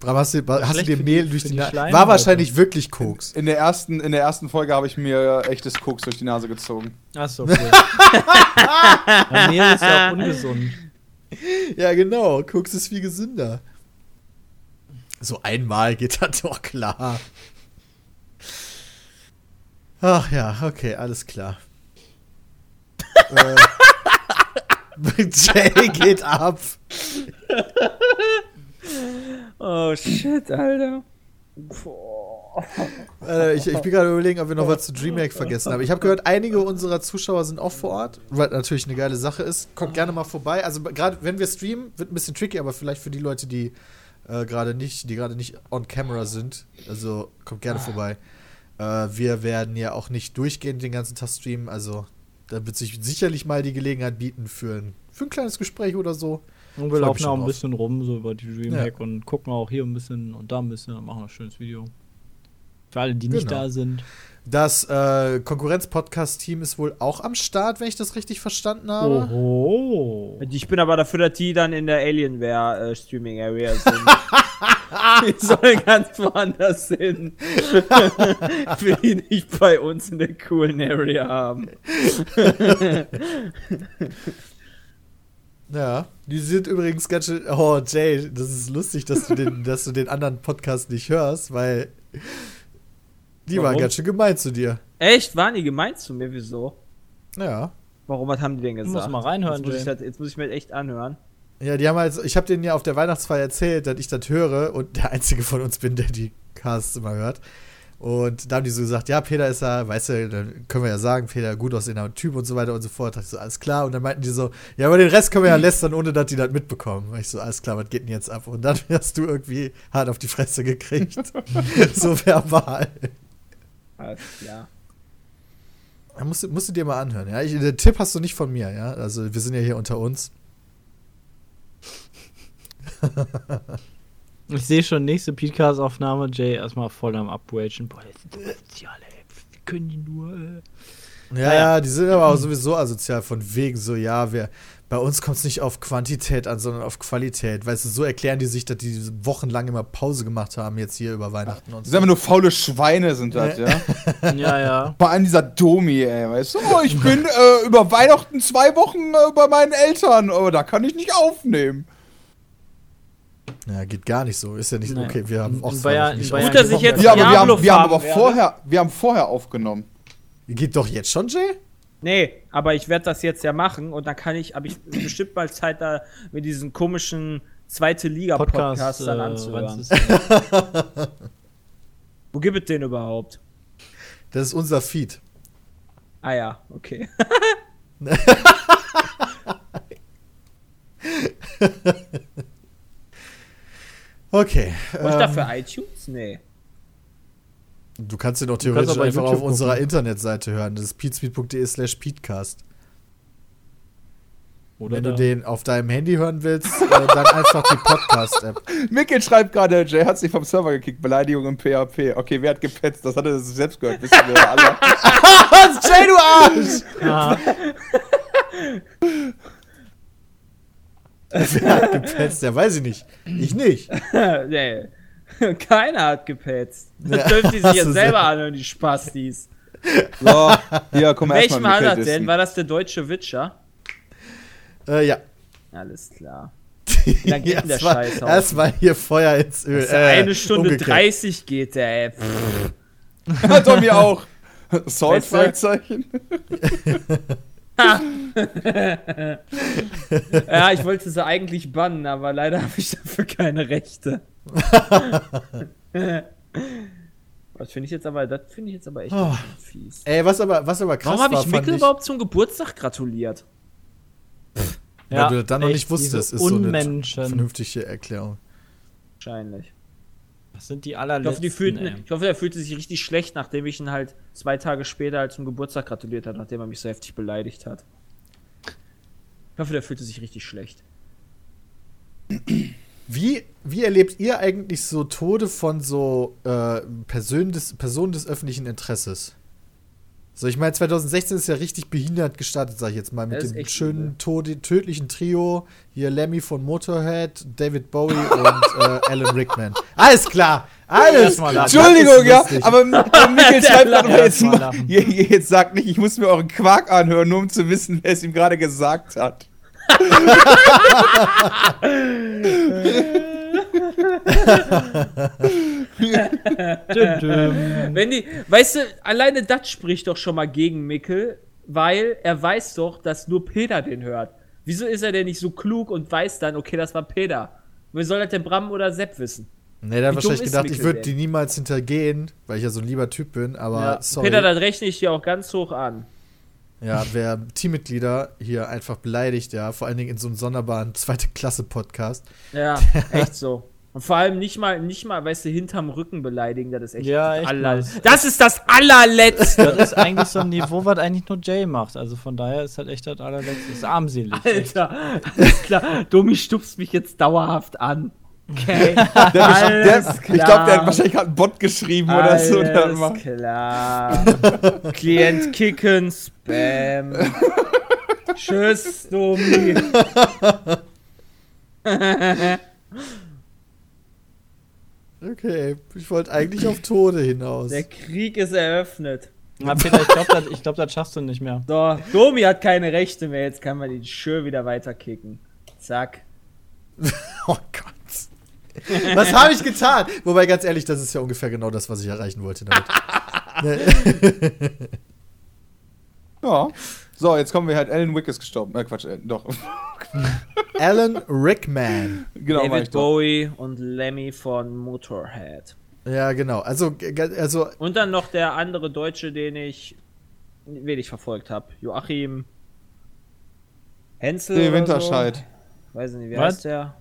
Bram, hast du, hast du dir Mehl die- durch die, die Nase? War wahrscheinlich wirklich Koks. In der ersten, in der ersten Folge habe ich mir echtes Koks durch die Nase gezogen. Achso, okay. ja, Mehl ist ja auch ungesund. Ja, genau. Koks ist viel gesünder. So einmal geht das doch klar. Ach ja, okay, alles klar. äh, Jay geht ab. Oh shit, Alter. Boah. Äh, ich, ich bin gerade überlegen, ob wir noch was zu DreamHack vergessen haben. Ich habe gehört, einige unserer Zuschauer sind auch vor Ort, was natürlich eine geile Sache ist. Kommt gerne mal vorbei. Also gerade wenn wir streamen, wird ein bisschen tricky, aber vielleicht für die Leute, die äh, gerade nicht, die gerade nicht on camera sind. Also kommt gerne vorbei. Äh, wir werden ja auch nicht durchgehend den ganzen Tag streamen, also da wird sich sicherlich mal die Gelegenheit bieten für ein, für ein kleines Gespräch oder so. Und wir laufen auch ein bisschen rum, so über die Dreamhack und gucken auch hier ein bisschen und da ein bisschen und machen ein schönes Video. Für alle, die nicht Genau. da sind. Das äh, Konkurrenz-Podcast-Team ist wohl auch am Start, wenn ich das richtig verstanden habe. Oho. Ich bin aber dafür, dass die dann in der Alienware äh, Streaming Area sind. die sollen ganz woanders hin. Will die nicht bei uns in der coolen Area haben. Ja, die sind übrigens ganz schön. Oh, Jay, das ist lustig, dass du den, dass du den anderen Podcast nicht hörst, weil die waren Warum? ganz schön gemein zu dir. Echt? Waren die gemeint zu mir? Wieso? Ja. Warum, was haben die denn gesagt? musst mal reinhören, jetzt muss, ich das, jetzt muss ich mir das echt anhören. Ja, die haben halt, ich habe denen ja auf der Weihnachtsfeier erzählt, dass ich das höre und der einzige von uns bin, der die Casts immer hört. Und da haben die so gesagt, ja, Peter ist ja, weißt du, dann können wir ja sagen, Peter gut aussehender Typ und so weiter und so fort. Da ich so, alles klar. Und dann meinten die so, ja, aber den Rest können wir ja lästern, ohne dass die das mitbekommen. Und ich so, alles klar, was geht denn jetzt ab? Und dann hast du irgendwie hart auf die Fresse gekriegt. so verbal. Alles klar. Da musst, du- musst du dir mal anhören, ja. Ich, den Tipp hast du nicht von mir, ja. Also wir sind ja hier unter uns. Ich sehe schon nächste Podcast-Aufnahme, Jay erstmal voll am Upwagen. Boah, das sind so Soziale, ey. Wie können die nur, äh? Ja, ja, die sind aber auch sowieso asozial von wegen so, ja, wir, bei uns kommt es nicht auf Quantität an, sondern auf Qualität. Weißt du, so erklären die sich, dass die wochenlang immer Pause gemacht haben, jetzt hier über Weihnachten und Das sind so. einfach nur faule Schweine, sind das, ja. Ja, ja. Vor allem dieser Domi, ey, weißt du, oh, ich bin äh, über Weihnachten zwei Wochen äh, bei meinen Eltern, aber da kann ich nicht aufnehmen. Ja, geht gar nicht so. Ist ja nicht Nee. okay. Wir haben auch Bayern- nicht in Bayern- Gut, dass ich jetzt Ja, aber wir haben, wir haben aber vorher, wir haben vorher aufgenommen. Geht doch jetzt schon, Jay? Nee, aber ich werde das jetzt ja machen und dann kann ich, habe ich bestimmt mal Zeit, da mit diesen komischen zweite Liga-Podcast Podcast, dann äh, anzuhören. Wo gibt es den überhaupt? Das ist unser Feed. Ah ja, okay. Okay. Und ich ähm, dafür iTunes? Nee. Du kannst den auch theoretisch einfach YouTube auf unserer gucken. Internetseite hören. Das ist peatspeed.de slash peatcast. Oder Wenn da. du den auf deinem Handy hören willst, äh, dann einfach die Podcast-App. Mikkel schreibt gerade, Jay hat sich vom Server gekickt, Beleidigung im PHP. Okay, wer hat gepetzt? Das hat er selbst gehört, wissen wir alle. Jay, du Arsch! Ah, Wer hat gepetzt? Ja, weiß ich nicht. Ich nicht. nee. Keiner hat gepetzt. Das Ja, dürfen die sich jetzt selber sehr- anhören, die Spastis. So, hier, komm erst Welchen mal war Mikkel das denn? War das der deutsche Witcher? Äh, ja. Alles klar. lange geht denn der Erstmal- Scheiß auf? Erstmal hier Feuer ins Öl. Ist eine Stunde umgekehrt. 30 geht der, ey. Pff. Tommy auch. Salt, Weißt du? Fragezeichen. Ja, ich wollte sie eigentlich bannen, aber leider habe ich dafür keine Rechte. Das finde ich jetzt aber, das finde ich jetzt aber echt Oh. fies. Ey, was aber, was aber krass Warum habe ich fand Mikkel überhaupt zum Geburtstag gratuliert? Weil du das dann noch nicht wusstest, ist so eine vernünftige Erklärung. Wahrscheinlich. Das sind die Ich allerletzten. hoffe, die fühlten, ey. ich hoffe, er fühlte sich richtig schlecht, nachdem ich ihn halt zwei Tage später halt zum Geburtstag gratuliert habe, nachdem er mich so heftig beleidigt hat. Ich hoffe, der fühlte sich richtig schlecht. Wie, wie erlebt ihr eigentlich so Tode von so äh, Personen, des, Personen des öffentlichen Interesses? So, ich meine, 2016 ist ja richtig behindert gestartet, sag ich jetzt mal, mit dem schönen Tode, tödlichen Trio. Hier Lemmy von Motorhead, David Bowie und äh, Alan Rickman. Alles klar! Alles lachen. Entschuldigung, ja, aber, Mikkel schreibt gerade jetzt, mal mal- jetzt sagt nicht, ich muss mir euren Quark anhören, nur um zu wissen, wer es ihm gerade gesagt hat. Düm, düm. Wenn die, weißt du, alleine das spricht doch schon mal gegen Mickel, weil er weiß doch, dass nur Peter den hört. Wieso ist er denn nicht so klug und weiß dann, okay, das war Peter? Wer soll das denn Bram oder Sepp wissen? Nee, der hat Wie wahrscheinlich gedacht, ich würde die niemals hintergehen, weil ich ja so ein lieber Typ bin, aber Ja, sorry. Peter, das rechne ich dir auch ganz hoch an. Ja, wer Teammitglieder hier einfach beleidigt, ja, vor allen Dingen in so einem sonderbaren zweite Klasse Podcast. Ja, echt so. Und vor allem nicht mal, nicht mal, weißt du, hinterm Rücken beleidigen, das ist echt, Ja, das echt aller. Das ist das allerletzte. Das ist eigentlich so ein Niveau, was eigentlich nur Jay macht. Also von daher ist halt echt das allerletzte. Das ist armselig. echt. Alter, alles klar. Domi stupst mich jetzt dauerhaft an. Okay. Der, der, Alles ich glaube, der hat wahrscheinlich gerade einen Bot geschrieben oder so. Der Alles klar. Klient kicken, Spam. Tschüss, Domi. Okay, ich wollte eigentlich auf Tode hinaus. Der Krieg ist eröffnet. Na, Peter, ich glaube, das, glaub, das schaffst du nicht mehr. So, Domi hat keine Rechte mehr, jetzt kann man ihn schön wieder weiterkicken. Zack. Oh Gott. Was habe ich getan? Wobei, ganz ehrlich, das ist ja ungefähr genau das, was ich erreichen wollte damit. Ja. So, jetzt kommen wir halt. Alan Wick ist gestorben. Äh, Quatsch, äh, doch. Alan Rickman. genau, David doch. Bowie und Lemmy von Motorhead. Ja, genau. Also, also Und dann noch der andere Deutsche, den ich wenig verfolgt habe. Joachim Hensel. Nee, oder Winterscheid. So. Weiß ich nicht, wie Was? heißt der?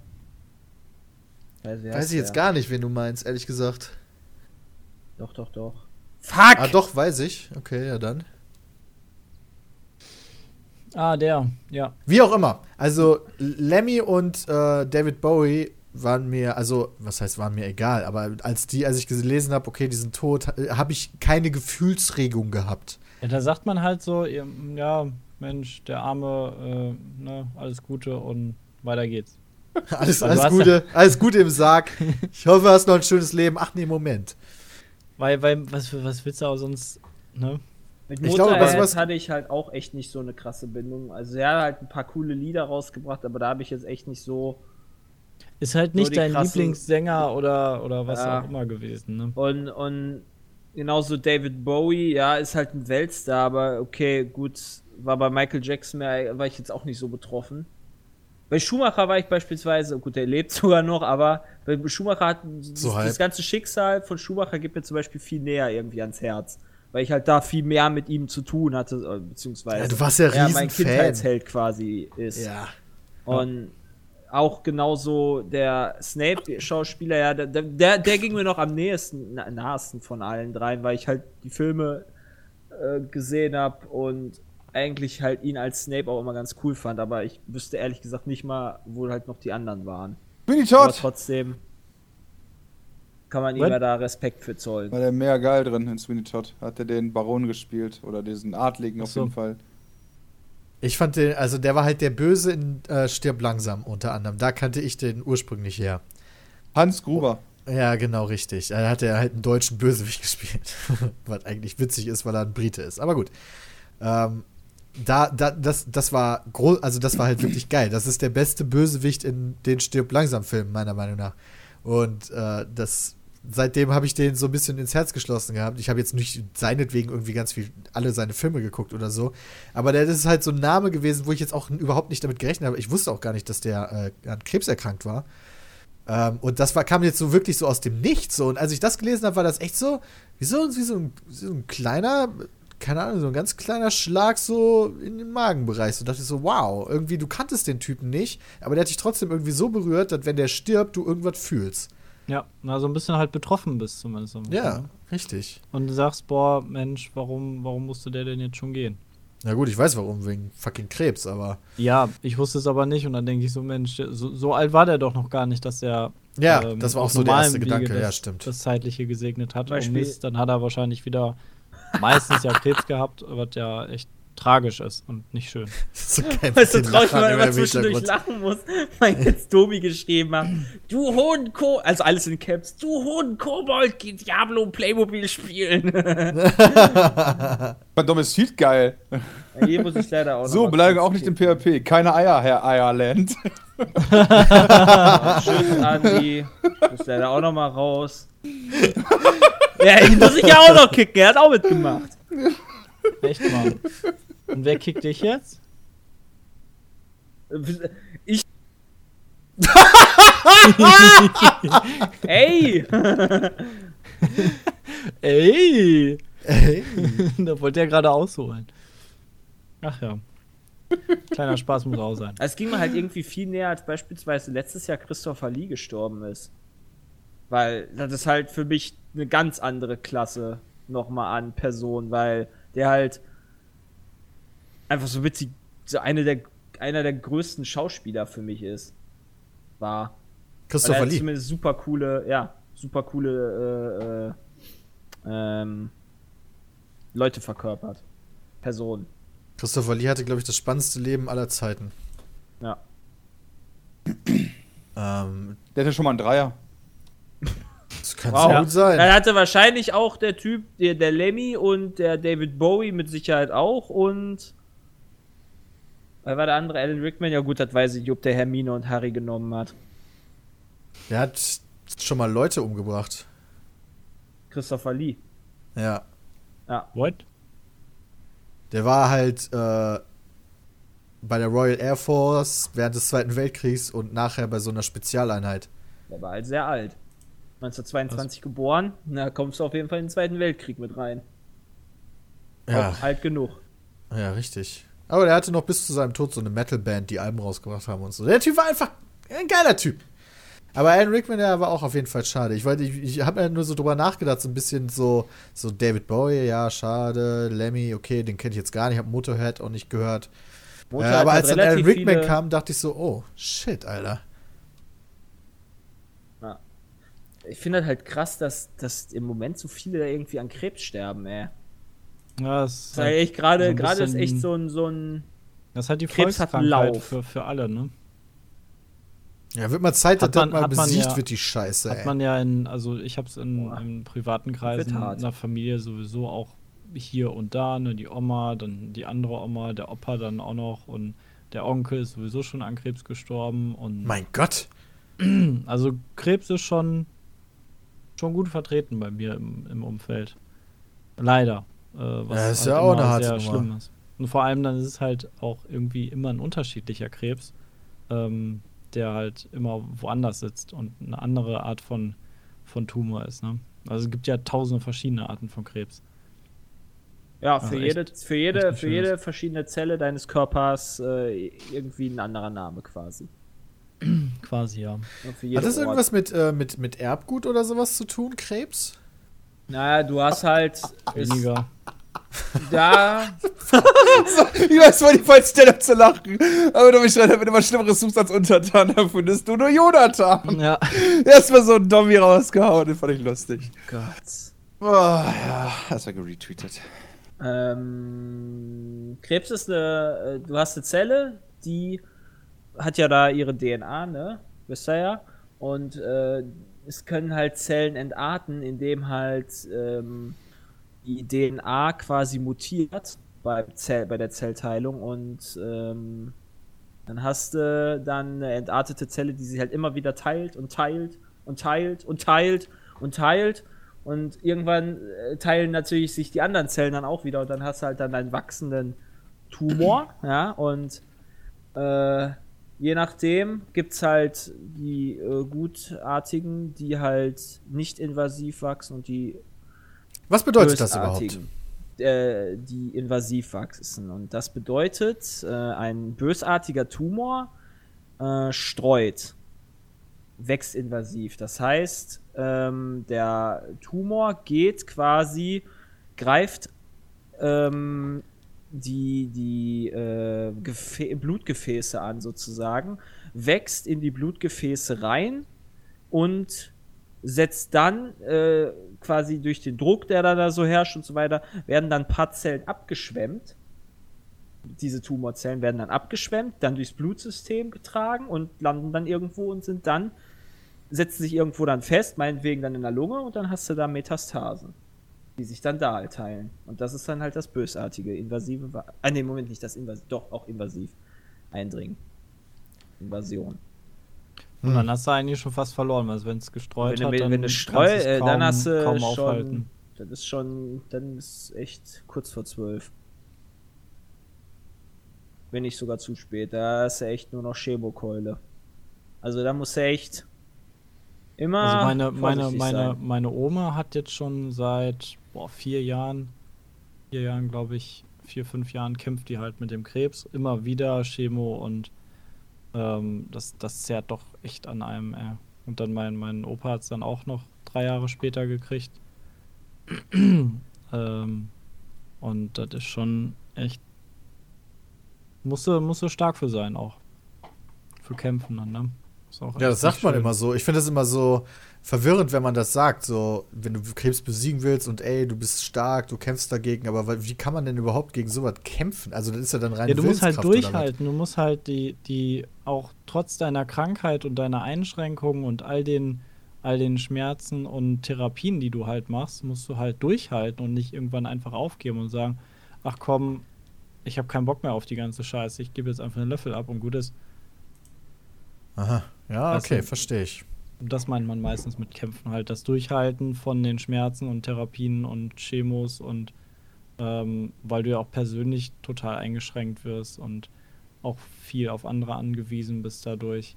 Weiß, wie weiß heißt ich jetzt der? gar nicht, wen du meinst, ehrlich gesagt. Doch, doch, doch. Fuck! Ah, doch, weiß ich. Okay, ja dann. Ah, der, ja. Wie auch immer. Also, Lemmy und äh, David Bowie waren mir, also, was heißt, waren mir egal, aber als die, als ich gelesen habe, okay, die sind tot, habe ich keine Gefühlsregung gehabt. Ja, da sagt man halt so, ja, Mensch, der Arme, äh, ne, alles Gute und weiter geht's. Alles, du alles Gute, alles Gute im Sarg. Ich hoffe, du hast noch ein schönes Leben. Ach nee, Moment. Weil, weil, was, was willst du auch sonst, ne? Mit Ich glaube, Motorhead was- was- hatte ich halt auch echt nicht so eine krasse Bindung. Also er hat halt ein paar coole Lieder rausgebracht, aber da habe ich jetzt echt nicht so. Ist halt nicht dein krassen- Lieblingssänger oder, oder was Ja. auch immer gewesen, ne? Und, und genauso David Bowie, ja, ist halt ein Weltstar, aber okay, gut, war bei Michael Jackson mehr, war ich jetzt auch nicht so betroffen. Bei Schumacher war ich beispielsweise, gut, der lebt sogar noch, aber bei Schumacher hat So das, das ganze Schicksal von Schumacher geht mir zum Beispiel viel näher irgendwie ans Herz. Weil ich halt da viel mehr mit ihm zu tun hatte, äh, beziehungsweise Ja, du warst ja er riesen mein Fan. Kindheitsheld quasi ist. Ja. Und auch genauso der Snape-Schauspieler, ja, der, der, der ging mir noch am nächsten, na, nahesten von allen dreien, weil ich halt die Filme äh, gesehen habe und eigentlich halt ihn als Snape auch immer ganz cool fand, aber ich wüsste ehrlich gesagt nicht mal, wo halt noch die anderen waren. Bin ich Aber tot? trotzdem kann man ihm ja da Respekt für zollen. War der mehr geil drin in Sweeney Todd. Hat er den Baron gespielt. Oder diesen Adligen auf so. jeden Fall. Ich fand den, also der war halt der Böse in äh, Stirb langsam unter anderem. Da kannte ich den ursprünglich her. Hans Gruber. Ja, genau, richtig. Da hat er halt einen deutschen Bösewicht gespielt. Was eigentlich witzig ist, weil er ein Brite ist. Aber gut. Ähm, da, da, das, das war groß, also das war halt wirklich geil. Das ist der beste Bösewicht in den Stirb langsam Filmen, meiner Meinung nach. Und äh, das, seitdem habe ich den so ein bisschen ins Herz geschlossen gehabt. Ich habe jetzt nicht seinetwegen irgendwie ganz viel alle seine Filme geguckt oder so. Aber der das ist halt so ein Name gewesen, wo ich jetzt auch überhaupt nicht damit gerechnet habe. Ich wusste auch gar nicht, dass der äh, an Krebs erkrankt war. Ähm, und das war, kam jetzt so wirklich so aus dem Nichts. So. Und als ich das gelesen habe, war das echt so, wie so, wie so, ein, so ein kleiner, keine Ahnung, so ein ganz kleiner Schlag so in den Magenbereich. So dachte ich so, wow, irgendwie, du kanntest den Typen nicht, aber der hat dich trotzdem irgendwie so berührt, dass wenn der stirbt, du irgendwas fühlst. Ja, na, so ein bisschen halt betroffen bist zumindest. am Ja, Anfang. richtig. Und du sagst, boah, Mensch, warum, warum musste der denn jetzt schon gehen? Na gut, ich weiß warum, wegen fucking Krebs, aber. Ja, ich wusste es aber nicht und dann denke ich so, Mensch, so, so alt war der doch noch gar nicht, dass er Ja, ähm, das war auch so der erste Gedanke, Wege ja, das, stimmt. das Zeitliche gesegnet hat. Beispiel- Mist, dann hat er wahrscheinlich wieder meistens ja Krebs gehabt, was ja echt tragisch ist und nicht schön. So kein Weißt du, traurig, wenn man immer im zwischendurch lachen muss, weil jetzt Domi geschrieben hat, du Hodenko, also alles in Caps, du Hodenkobold, geh Diablo Playmobil spielen. Fand Domestit geil. Ja, Hier muss ich leider auch So, Beleidigung auch nicht im PHP. Keine Eier, Herr Eierland. Tschüss, Andi. Muss leider auch noch mal raus. Ja, ihn muss ich ja auch noch kicken. Er hat auch mitgemacht. Echt mal. Und wer kickt dich jetzt? Ich. Ey! Ey! Ey. da wollte er gerade ausholen. Ach ja. Kleiner Spaß muss auch sein. Es ging mir halt irgendwie viel näher, als beispielsweise letztes Jahr Christopher Lee gestorben ist. Weil das ist halt für mich eine ganz andere Klasse nochmal an Person, weil der halt einfach so witzig, so eine der, einer der größten Schauspieler für mich ist. War. Er Christopher hat Lee. zumindest super coole, ja, super coole äh, äh, ähm, Leute verkörpert. Personen. Christopher Lee hatte, glaube ich, das spannendste Leben aller Zeiten. Ja. Ähm, Der hatte schon mal einen Dreier. das kann Wow. sehr gut sein. Dann hatte wahrscheinlich auch der Typ, der, der Lemmy und der David Bowie mit Sicherheit auch und Weil war der andere Alan Rickman? Ja gut, das weiß ich, ob der Hermine und Harry genommen hat. Der hat schon mal Leute umgebracht. Christopher Lee. Ja. Ja. What? Der war halt äh, bei der Royal Air Force während des Zweiten Weltkriegs und nachher bei so einer Spezialeinheit. Der war halt sehr alt. 1922 geboren. Na, kommst du auf jeden Fall in den Zweiten Weltkrieg mit rein. Ja, Auch alt genug. ja, richtig. Aber der hatte noch bis zu seinem Tod so eine Metalband, die Alben rausgebracht haben und so. Der Typ war einfach ein geiler Typ. Aber Alan Rickman, der war auch auf jeden Fall schade. Ich, wollte- ich, ich habe mir nur so drüber nachgedacht, so ein bisschen so, so David Bowie, ja, schade. Lemmy, okay, den kenne ich jetzt gar nicht, habe Motorhead auch nicht gehört. Äh, aber als dann Alan Rickman kam, dachte ich so, oh, shit, Alter. Ich finde halt krass, dass, dass im Moment so viele da irgendwie an Krebs sterben, ey. Ja, das ist halt echt gerade, so ein gerade ist echt so ein, so ein. das halt die Krebs hat einen Volkskrankheit für, für alle, ne? Ja, wird mal Zeit, dass Hat das man- mal man besiegt ja- wird, die Scheiße, ey. Hat man ja in, also ich habe es in, in privaten Kreisen in der Familie sowieso auch hier und da, ne, die Oma, dann die andere Oma, der Opa dann auch noch und der Onkel ist sowieso schon an Krebs gestorben und mein Gott. also Krebs ist schon schon gut vertreten bei mir im, im Umfeld. Leider. Äh, was Ja, ist halt ja auch immer eine harte sehr Nummer. schlimm ist. Und vor allem dann ist es halt auch irgendwie immer ein unterschiedlicher Krebs, ähm, der halt immer woanders sitzt und eine andere Art von, von Tumor ist. Ne? Also es gibt ja tausende verschiedene Arten von Krebs. Ja, Also für, echt- jede, für, jede, echt für jede verschiedene Zelle deines Körpers äh, irgendwie ein anderer Name quasi. Quasi, ja. Hat das Ort. irgendwas mit, äh, mit, mit Erbgut oder sowas zu tun, Krebs? Naja, du hast halt. Weniger. Da. Ich weiß zwar nicht, falls Stand-up zu lachen, aber du mich wenn du was Schlimmeres suchst als Untertan, dann findest du nur Jonathan. Ja. Erstmal so ein Dommi rausgehauen, den fand ich lustig. Gott. Oh, ja, das war geretweetet. Ähm, Krebs ist eine. äh, Du hast eine Zelle, die hat ja da ihre DNA, ne? Wisst ihr ja. Und äh, es können halt Zellen entarten, indem halt ähm, die DNA quasi mutiert bei, Zell, bei der Zellteilung und ähm, dann hast du dann eine entartete Zelle, die sich halt immer wieder teilt und teilt und teilt und teilt und teilt und irgendwann äh, teilen natürlich sich die anderen Zellen dann auch wieder und dann hast du halt dann einen wachsenden Tumor, ja, und äh, je nachdem gibt es halt die äh, gutartigen, die halt nicht invasiv wachsen und die Was bedeutet das überhaupt? Äh, die invasiv wachsen. Und das bedeutet, äh, ein bösartiger Tumor äh, streut, wächst invasiv. Das heißt, ähm, der Tumor geht quasi, greift ähm, die, die äh, Gefä Blutgefäße an sozusagen, wächst in die Blutgefäße rein und setzt dann äh, quasi durch den Druck, der da so herrscht und so weiter, werden dann ein paar Zellen abgeschwemmt. Diese Tumorzellen werden dann abgeschwemmt, dann durchs Blutsystem getragen und landen dann irgendwo und sind dann, setzen sich irgendwo dann fest, meinetwegen dann in der Lunge und dann hast du da Metastasen, die sich dann da halt teilen. Und das ist dann halt das bösartige, invasive, Wa- ah nee, Moment, nicht das invasiv, doch, auch invasiv. Eindringen. Invasion. Und dann hast du eigentlich schon fast verloren, weil wenn es gestreut Wenn hat, wenn, dann wenn du streu, äh, dann kaum- hast du kaum schon, aufhalten. das ist schon, dann ist echt kurz vor zwölf. Wenn nicht sogar zu spät, da ist ja echt nur noch Chemokeule. Also da muss er echt immer Also meine, meine, meine, sein. meine Oma hat jetzt schon seit boah, vier Jahren, vier Jahren glaube ich, vier, fünf Jahren kämpft die halt mit dem Krebs. Immer wieder Chemo und ähm, das, das zerrt doch echt an einem. Ey. Und dann mein, mein Opa hat es dann auch noch drei Jahre später gekriegt. ähm, und das ist schon echt. Musste, musste stark für sein auch. Für Kämpfen dann, ne? Ja, das sagt nicht man schön. immer so. Ich finde das immer so verwirrend, wenn man das sagt. So, wenn du Krebs besiegen willst und ey, du bist stark, du kämpfst dagegen, aber wie kann man denn überhaupt gegen sowas kämpfen? Also, das ist ja dann rein Ja, du musst halt durchhalten. Du musst halt die, die auch trotz deiner Krankheit und deiner Einschränkungen und all den, all den Schmerzen und Therapien, die du halt machst, musst du halt durchhalten und nicht irgendwann einfach aufgeben und sagen, ach komm, ich habe keinen Bock mehr auf die ganze Scheiße. Ich gebe jetzt einfach einen Löffel ab und gut ist. Aha. Ja, Also- okay, verstehe ich. Das meint man meistens mit Kämpfen halt. Das Durchhalten von den Schmerzen und Therapien und Chemos und ähm, weil du ja auch persönlich total eingeschränkt wirst und auch viel auf andere angewiesen bist dadurch.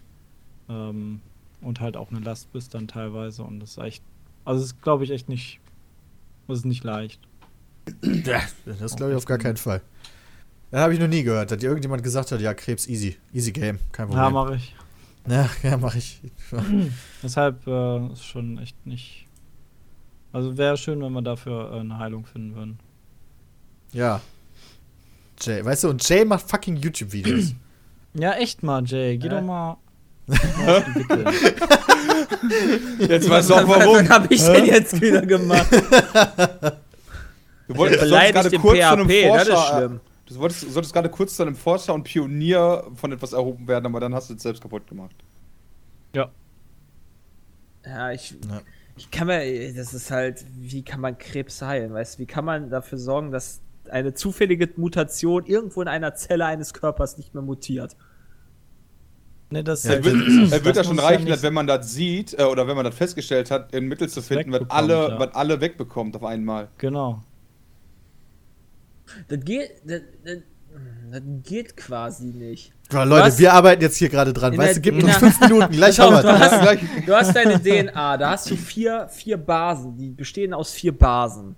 Ähm, und halt auch eine Last bist dann teilweise. Und das ist echt. Also es ist, glaube ich, echt nicht. Das ist nicht leicht. Das glaube ich auf gar keinen Fall. Das habe ich noch nie gehört, dass dir irgendjemand gesagt hat, ja, Krebs easy. Easy game, kein Ja, Problem. mache ich. Ja, ja, mache ich. Deshalb äh, ist schon echt nicht. Also wäre schön, wenn wir dafür äh, eine Heilung finden würden. Ja. Jay, weißt du, und Jay macht fucking YouTube-Videos. Ja, echt mal, Jay. Geh Äh? doch mal. Jetzt weißt du auch Was warum. habe ich denn jetzt wieder gemacht? Du wolltest, du solltest Beleidigt gerade kurz zu einem PHP, das ist Forscher. schlimm. Du wolltest, du solltest gerade kurz zu einem Forscher und Pionier von etwas erhoben werden, aber dann hast du es selbst kaputt gemacht. Ja. Ja, ich, Ja. ich kann mir, das ist halt, wie kann man Krebs heilen, weißt du? Wie kann man dafür sorgen, dass eine zufällige Mutation irgendwo in einer Zelle eines Körpers nicht mehr mutiert? Nee, das Ja, Er wird, das er wird ja muss schon ja reichen, nicht- dass wenn man das sieht äh, oder wenn man das festgestellt hat, ein Mittel zu finden, was alle, ja. was alle wegbekommt auf einmal. Genau. Das geht, das, das, das geht quasi nicht. Boah, Leute, Was? wir arbeiten jetzt hier gerade dran. Weißt du, gib uns fünf Minuten, gleich haben wir du das. hast, du hast deine DNA, da hast du vier, vier Basen, die bestehen aus vier Basen.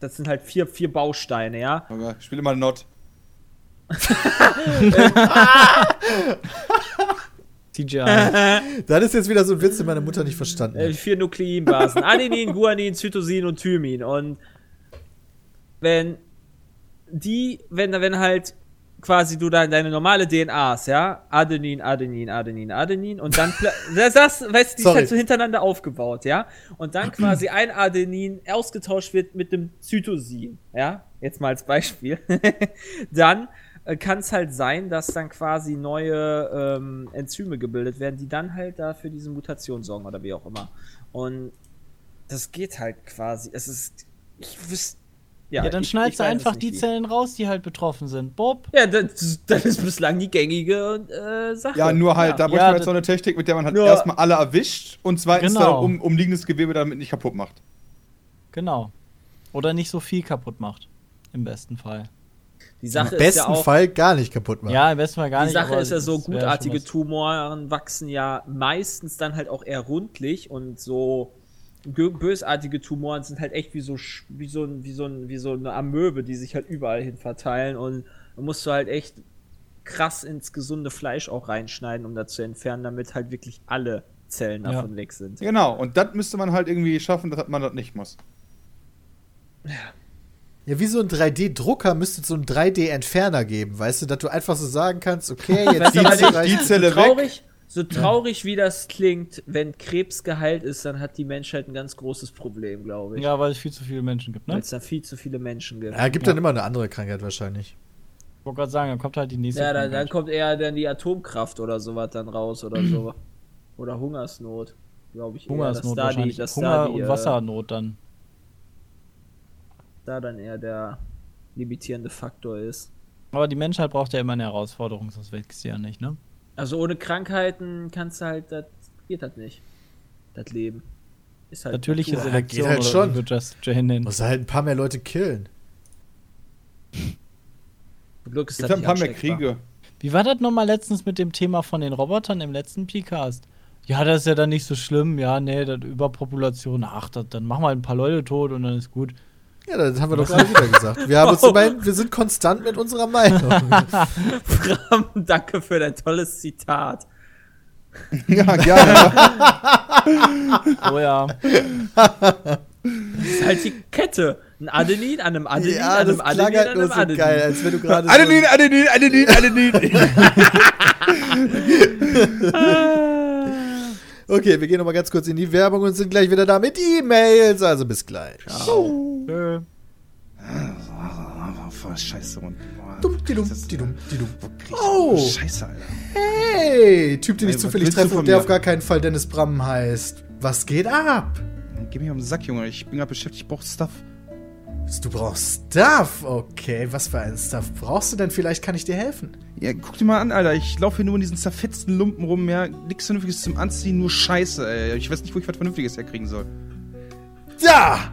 Das sind halt vier, vier Bausteine, ja? Okay, ich spiele mal Not. CGI. Das ist jetzt wieder so ein Witz, den meine Mutter nicht verstanden Äh, hat. vier Nukleinbasen. Adenin, Guanin, Cytosin und Thymin. Und wenn die, wenn, wenn halt quasi du deine, deine normale DNA hast, ja, Adenin, Adenin, Adenin, Adenin und dann, das, das weißt du, die ist Sorry. halt so hintereinander aufgebaut, ja, und dann quasi ein Adenin ausgetauscht wird mit dem Cytosin, ja, jetzt mal als Beispiel, dann äh, kann es halt sein, dass dann quasi neue ähm, Enzyme gebildet werden, die dann halt da für diese Mutation sorgen oder wie auch immer. Und das geht halt quasi. Es ist. Ich wüsste. Ja, dann ich- schneidest ich du einfach die wie. Zellen raus, die halt betroffen sind. Bob. Ja, das, das ist bislang die gängige äh, Sache. Ja, nur halt, da Ja. bräuchte Ja, man jetzt so eine Technik, mit der man halt erstmal alle erwischt und zweitens Genau. dann um, umliegendes Gewebe damit nicht kaputt macht. Genau. Oder nicht so viel kaputt macht. Im besten Fall. Die Im Sache ist besten ja auch. Fall gar nicht kaputt machen. Ja, im besten Fall gar die nicht. Sache aber ist ja so, gutartige. Tumoren wachsen ja meistens dann halt auch eher rundlich und so bösartige Tumoren sind halt echt wie so wie so ein, wie so ein, wie so eine Amöbe, die sich halt überall hin verteilen und da musst du halt echt krass ins gesunde Fleisch auch reinschneiden, um das zu entfernen, damit halt wirklich alle Zellen Ja. davon weg sind. Genau, und das müsste man halt irgendwie schaffen, dass man das nicht muss. Ja, wie so ein 3D-Drucker müsste es so einen 3D-Entferner geben, weißt du, dass du einfach so sagen kannst, okay, jetzt die, Zelle- die Zelle weg. traurig, so traurig wie das klingt, wenn Krebs geheilt ist, dann hat die Menschheit ein ganz großes Problem, glaube ich. Ja, weil es viel zu viele Menschen gibt, Weil ne? es da viel zu viele Menschen gibt. Ja, gibt dann immer eine andere Krankheit wahrscheinlich. Ich wollte gerade sagen, dann kommt halt die nächste. Ja, dann, dann kommt eher dann die Atomkraft oder sowas dann raus oder so. Oder Hungersnot, glaube ich. eher, Hungersnot die, wahrscheinlich. dass Hunger da die, und äh, Wassernot dann. Da dann eher der limitierende Faktor ist. Aber die Menschheit braucht ja immer eine Herausforderung, sonst wächst sie ja nicht, ne? Also ohne Krankheiten kannst du halt, das geht das nicht. Das Leben. Ist halt Natürliche Natur. Selektion geht halt schon. wie wird das Jane nennen. Muss halt ein paar mehr Leute killen. Zum Glück ist Es das gibt ein nicht paar mehr. Kriege. Wie war das nochmal letztens mit dem Thema von den Robotern im letzten Podcast? Ja, das ist ja dann nicht so schlimm. Ja, nee, das Überpopulation. Ach, das, dann machen wir ein paar Leute tot und dann ist gut. Ja, das haben wir doch gerade wieder gesagt. Wir, haben uns immerhin, wir sind konstant mit unserer Meinung. Bram, danke für dein tolles Zitat. Ja, gerne. Oh ja. Das ist halt die Kette. Ein Adenin an einem Adenin ja, an einem Adenin halt an einem so Adenin. geil, als wenn du gerade Adenin, Adenin, Adenin, Adenin. so Okay, wir gehen nochmal ganz kurz in die Werbung und sind gleich wieder da mit E-Mails. Also bis gleich. Nö. Voll Scheiße. Und, Dumm, die dumm, die dumm, die dumm. Oh. Scheiße, Alter. Hey, Typ, den ich zufällig treffe und der auf gar keinen Fall Dennis Bram heißt. Was geht ab? Geh mir um den Sack, Junge. Ich bin gerade beschäftigt. Ich brauch Stuff. Du brauchst Stuff. Okay, was für einen Stuff brauchst du denn? Vielleicht kann ich dir helfen. Ja, guck dir mal an, Alter. Ich laufe hier nur in diesen zerfetzten Lumpen rum, ja. Nichts Vernünftiges zum Anziehen, nur Scheiße, ey. Ich weiß nicht, wo ich was Vernünftiges herkriegen soll. Da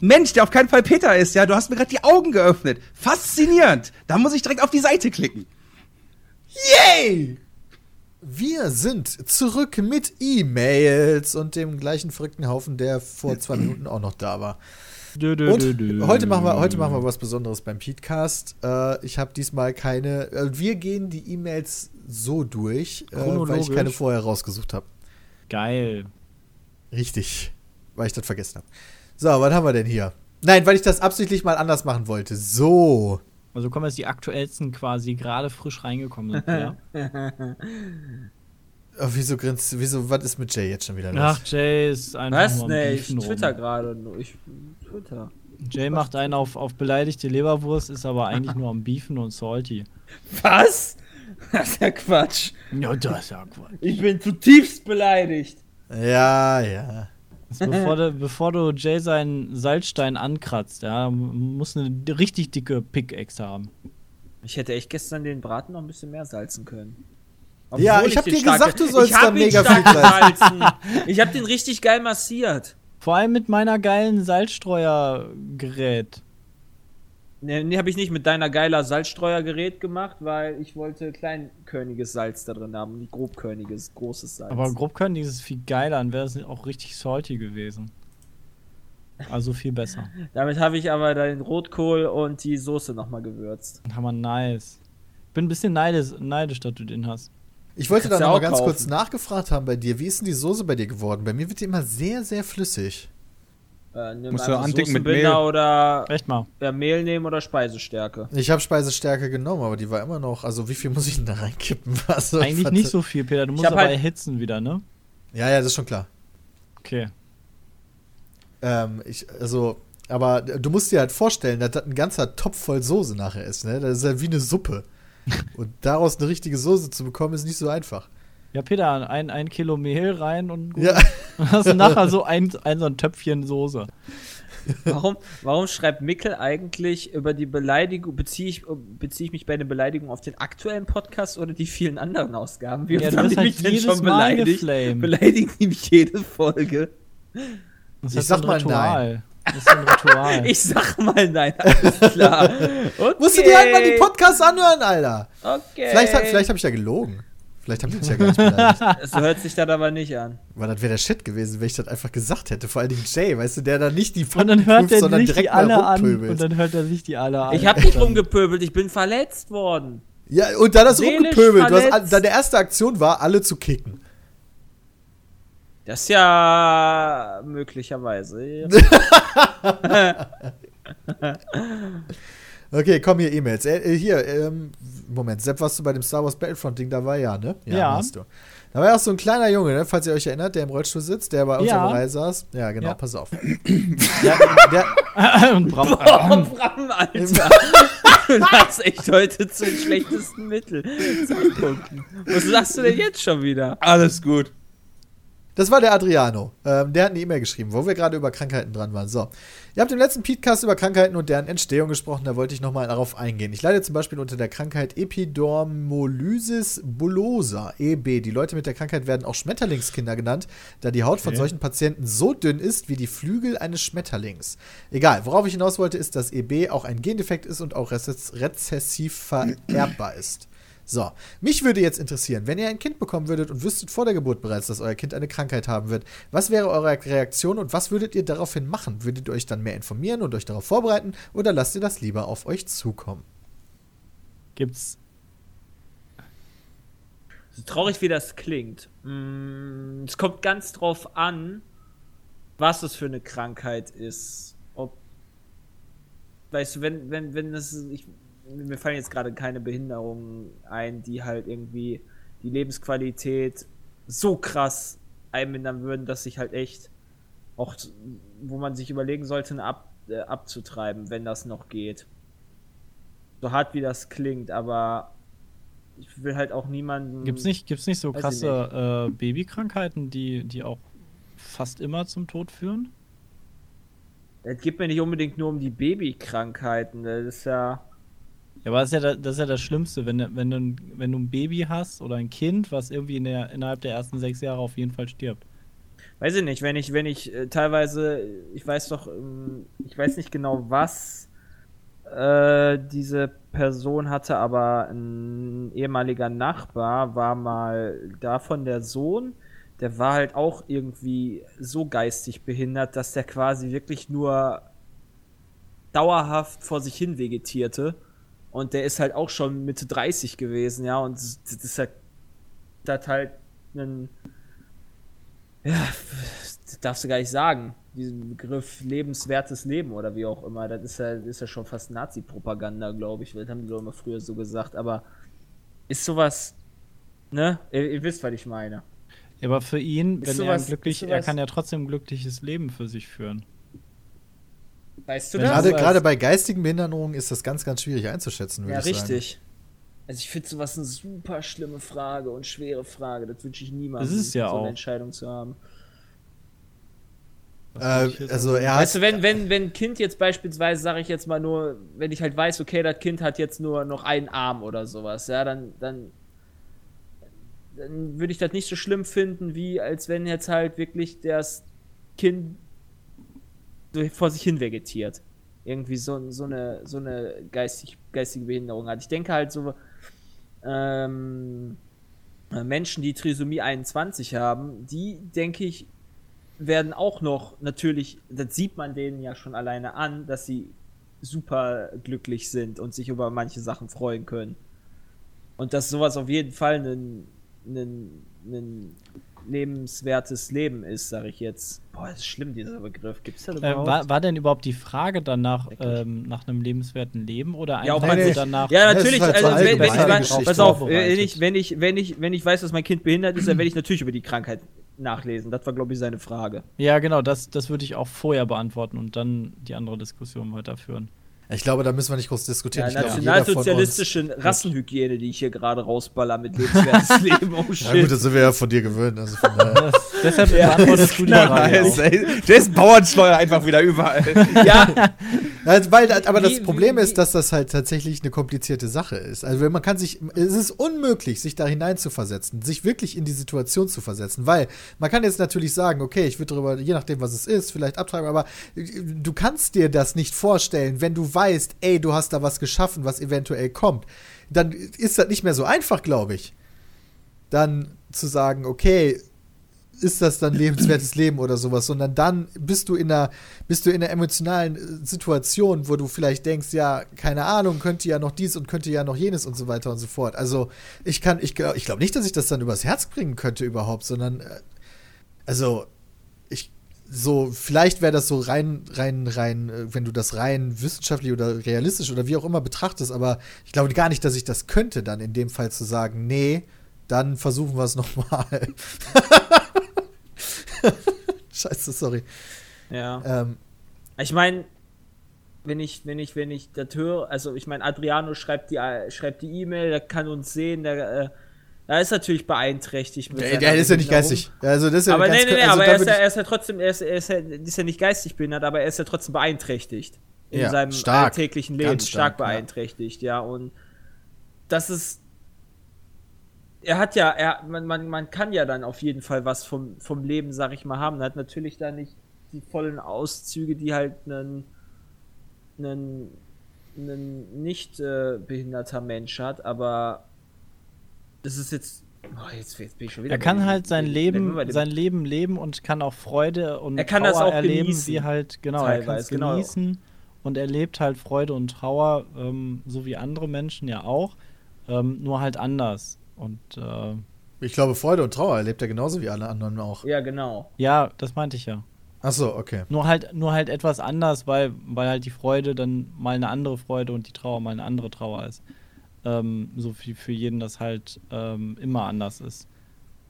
Mensch, der auf keinen Fall Peter ist, ja. Du hast mir gerade die Augen geöffnet. Faszinierend. Da muss ich direkt auf die Seite klicken. Yay! Wir sind zurück mit E-Mails und dem gleichen verrückten Haufen, der vor zwei Minuten auch noch da war. Und heute machen wir, heute machen wir was Besonderes beim Petecast. Äh, ich habe diesmal keine. Äh, wir gehen die E-Mails so durch, äh, weil ich keine vorher rausgesucht habe. Geil. Richtig. Weil ich das vergessen habe. So, was haben wir denn hier? Nein, weil ich das absichtlich mal anders machen wollte. So. Also kommen jetzt die aktuellsten quasi gerade frisch reingekommen sind. Ja? Oh, wieso grinst Wieso, was ist mit Jay jetzt schon wieder los? Ach, Jay ist einfach Was? nur am Nee, ich twitter gerade nur. Ich twitter. Jay macht einen auf, auf beleidigte Leberwurst, ist aber eigentlich nur am Beefen und salty. Was? Das ist ja Quatsch. Ja, das ist ja Quatsch. Ich bin zutiefst beleidigt. Ja, ja. Also bevor, du, bevor du Jay seinen Salzstein ankratzt, ja, muss eine richtig dicke Pickaxe haben. Ich hätte echt gestern den Braten noch ein bisschen mehr salzen können. Ja, Obwohl ich hab dir gesagt, du sollst ich da mega viel gesalzen. Ich hab den richtig geil massiert. Vor allem mit meiner geilen Salzstreuergerät. Nee, habe ich nicht mit deiner geiler Salzstreuergerät gemacht, weil ich wollte kleinkörniges Salz da drin haben, nicht grobkörniges, großes Salz. Aber grobkörnig ist viel geiler, dann wäre es auch richtig salty gewesen. Also viel besser. Damit habe ich aber den Rotkohl und die Soße nochmal gewürzt. Hammer nice. Bin ein bisschen neidisch, neidisch, dass du den hast. Ich wollte da Kannst du noch mal auch ganz kaufen. kurz nachgefragt haben bei dir. Wie ist denn die Soße bei dir geworden? Bei mir wird die immer sehr, sehr flüssig. Äh, nimm Musst du andicken mit Mehl. oder Echt mal. ja, Mehl nehmen oder Speisestärke. Ich habe Speisestärke genommen, aber die war immer noch. Also, wie viel muss ich denn da reinkippen? Also, Eigentlich nicht so viel, Peter. Du musst aber halt- erhitzen wieder, ne? Ja, ja, das ist schon klar. Okay. Ähm, ich, also, aber du musst dir halt vorstellen, dass das ein ganzer Topf voll Soße nachher ist, ne? Das ist ja wie eine Suppe. Und daraus eine richtige Soße zu bekommen, ist nicht so einfach. Ja, Peter, ein, ein Kilo Mehl rein und gut. Ja, Dann hast du nachher so ein, ein, so ein Töpfchen Soße. Warum, warum schreibt Mickel eigentlich über die Beleidigung, beziehe ich, beziehe ich mich bei der Beleidigung auf den aktuellen Podcast oder die vielen anderen Ausgaben? Wie Ja, haben die halt mich denn jedes schon Mal beleidigt? geflamed. Beleidigen die mich jede Folge? Das Ich ist sag mal Ritual. Das ist ein Ritual. Ich sag mal nein, alles klar. Okay. musst du dir halt mal die Podcasts anhören, Alter. Okay. Vielleicht, vielleicht habe ich ja gelogen. Vielleicht haben die dich ja gar nicht beleidigt. So hört sich das aber nicht an. Weil das wäre der Shit gewesen, wenn ich das einfach gesagt hätte. Vor allen Dingen Jay, weißt du, der dann nicht die und dann hört prüft, er sondern sich direkt die alle mal an. rumpöbelt. Und dann hört er sich die alle an. Ich hab nicht rumgepöbelt, ich bin verletzt worden. Ja, und dann hast du rumgepöbelt. Du hast, verletzt. deine erste Aktion war, alle zu kicken. Das ist ja möglicherweise. Okay, komm hier, E-Mails. Äh, äh, hier, ähm, Moment, Sepp, warst du bei dem Star Wars Battlefront-Ding dabei? Ja, ne? Ja. warst du. Da war ja auch so ein kleiner Junge, ne? falls ihr euch erinnert, der im Rollstuhl sitzt, der bei uns Ja. Reihe saß. Ja, genau, Ja. pass auf. der, und Bram, Boah, Bram, Alter. Du hast echt heute zu den schlechtesten Mittel. Zeitpunkten. Was sagst du denn jetzt schon wieder? Alles gut. Das war der Adriano. Ähm, der hat eine E-Mail geschrieben, wo wir gerade über Krankheiten dran waren. So. Ihr habt im letzten Podcast über Krankheiten und deren Entstehung gesprochen, da wollte ich nochmal darauf eingehen. Ich leide zum Beispiel unter der Krankheit Epidermolysis bullosa, EB. Die Leute mit der Krankheit werden auch Schmetterlingskinder genannt, da die Haut von Okay. solchen Patienten so dünn ist wie die Flügel eines Schmetterlings. Egal, worauf ich hinaus wollte, ist, dass EB auch ein Gendefekt ist und auch rezess- rezessiv vererbbar ist. So, mich würde jetzt interessieren, wenn ihr ein Kind bekommen würdet und wüsstet vor der Geburt bereits, dass euer Kind eine Krankheit haben wird, was wäre eure Reaktion und was würdet ihr daraufhin machen? Würdet ihr euch dann mehr informieren und euch darauf vorbereiten oder lasst ihr das lieber auf euch zukommen? gibt's. So traurig wie das klingt. Mm, Es kommt ganz drauf an, was es für eine Krankheit ist. Ob. Weißt du, wenn, wenn, wenn das. Ich, mir fallen jetzt gerade keine Behinderungen ein, die halt irgendwie die Lebensqualität so krass einmindern würden, dass sich halt echt auch, wo man sich überlegen sollte, ab, äh, abzutreiben, wenn das noch geht. So hart wie das klingt, aber ich will halt auch niemanden. Gibt's nicht, gibt's nicht so ich krasse Äh, Babykrankheiten, die, die auch fast immer zum Tod führen? Es geht mir nicht unbedingt nur um die Babykrankheiten. Das ist ja. Ja, aber das ist ja das, ist ja das Schlimmste, wenn, du- wenn, du, ein- wenn du ein Baby hast oder ein Kind, was irgendwie in der, innerhalb der ersten sechs Jahre auf jeden Fall stirbt. Weiß ich nicht, wenn ich, wenn ich äh, teilweise, ich weiß doch, ähm, ich weiß nicht genau, was äh, diese Person hatte, aber ein ehemaliger Nachbar war mal davon der Sohn, der war halt auch irgendwie so geistig behindert, dass der quasi wirklich nur dauerhaft vor sich hin vegetierte. Und der ist halt auch schon Mitte 30 gewesen, ja, und das das ist halt, das hat halt einen ja, das darfst du gar nicht sagen. Diesen Begriff lebenswertes Leben oder wie auch immer, das ist ja, das ist ja schon fast Nazi-Propaganda, glaube ich. Das haben die Leute mal früher so gesagt. Aber ist sowas, ne? Ihr, ihr wisst, was ich meine. Ja, aber für ihn, Ist wenn er sowas- glücklich, ist er kann ja trotzdem ein glückliches Leben für sich führen. Weißt du das? Gerade, bei geistigen Behinderungen ist das ganz, ganz schwierig einzuschätzen, würde ja, ich sagen. richtig. Also ich finde sowas eine super schlimme Frage und schwere Frage. Das wünsche ich niemandem, Das ist ja so eine auch. Entscheidung zu haben. Äh, also er Weißt hat, du, wenn, wenn, wenn ein Kind jetzt beispielsweise, sage ich jetzt mal nur, wenn ich halt weiß, okay, das Kind hat jetzt nur noch einen Arm oder sowas, ja, dann, dann, dann würde ich das nicht so schlimm finden, wie als wenn jetzt halt wirklich das Kind vor sich hin vegetiert. Irgendwie so, so eine, so eine geistig, geistige Behinderung hat. Ich denke halt so, ähm, Menschen, die Trisomie 21 haben, die, denke ich, werden auch noch natürlich, das sieht man denen ja schon alleine an, dass sie super glücklich sind und sich über manche Sachen freuen können. Und dass sowas auf jeden Fall ein, ein, ein lebenswertes Leben ist, sage ich jetzt. Boah, das ist schlimm, dieser Begriff. Gibt es da Äh, überhaupt? war, war denn überhaupt die Frage danach ähm, nach einem lebenswerten Leben oder Ja, einfach nur sich- danach? ja, natürlich. halt also, wenn, wenn ich, weiß- pass auf, vorbereitet. wenn ich, wenn, ich, wenn, ich, wenn ich weiß, dass mein Kind behindert ist, dann werde ich natürlich über die Krankheit nachlesen. Das war, glaube ich, seine Frage. Ja, genau, das, das würde ich auch vorher beantworten und dann die andere Diskussion weiterführen. Ich glaube, da müssen wir nicht groß diskutieren. Ja, nationalsozialistische Rassenhygiene, die ich hier gerade rausballer mit lebenswertes Leben. Oh ja shit. gut, das sind wir ja von dir gewöhnt. Also von daher. Das, deshalb beantwortest du die Frage. Jason Bauernschleuer einfach wieder überall. ja, Also, weil, aber das Wie- Problem wie- ist, dass das halt tatsächlich eine komplizierte Sache ist. Also man kann sich, es ist unmöglich, sich da hineinzuversetzen, sich wirklich in die Situation zu versetzen, weil man kann jetzt natürlich sagen, okay, ich würde darüber, je nachdem, was es ist, vielleicht abtreiben, aber du kannst dir das nicht vorstellen, wenn du weißt, ey, du hast da was geschaffen, was eventuell kommt. Dann ist das nicht mehr so einfach, glaube ich. Dann zu sagen, okay, ist das dann lebenswertes Leben oder sowas, sondern dann bist du in einer, bist du in einer emotionalen äh, Situation, wo du vielleicht denkst, ja, keine Ahnung, könnte ja noch dies und könnte ja noch jenes und so weiter und so fort. Also ich kann, ich, ich glaube nicht, dass ich das dann übers Herz bringen könnte überhaupt, sondern äh, also so, vielleicht wäre das so rein, rein, rein, äh, wenn du das rein wissenschaftlich oder realistisch oder wie auch immer betrachtest, aber ich glaube gar nicht, dass ich das könnte, dann in dem Fall zu sagen, nee, dann versuchen wir es nochmal. Scheiße, sorry. ja. Ähm, Ich meine, wenn ich, wenn ich, wenn ich das höre, also ich meine, Adriano schreibt die, äh, schreibt die E-Mail, der kann uns sehen, der, äh, er ist natürlich beeinträchtigt. mit der, der ist ja nicht geistig. Also das ist ja Aber ganz nee, nee, nee, also aber er ist, ja, er ist ja trotzdem, er ist, er ist, ja, ist ja nicht geistig behindert, aber er ist ja trotzdem beeinträchtigt. In Ja, seinem stark. alltäglichen Leben. Stark, stark, ja. beeinträchtigt, ja. Und das ist. Er hat ja, er, man, man, man kann ja dann auf jeden Fall was vom, vom Leben, sag ich mal, haben. Er hat natürlich da nicht die vollen Auszüge, die halt ein, ein, ein nicht äh, behinderter Mensch hat, aber das ist jetzt. Oh, jetzt, jetzt bin ich schon wieder Er kann bei dem- halt sein Leben, sein Leben leben und kann auch Freude und Er kann das auch erleben, genießen, wie halt, genau, er kann es genau. genießen und er lebt halt Freude und Trauer, ähm, so wie andere Menschen ja auch, ähm, nur halt anders. Und äh, ich glaube, Freude und Trauer erlebt er genauso wie alle anderen auch. Ja, genau. ja, das meinte ich ja. Achso, okay. Nur halt, nur halt etwas anders, weil, weil halt die Freude dann mal eine andere Freude und die Trauer mal eine andere Trauer ist. Ähm, so viel für jeden das halt ähm, immer anders ist.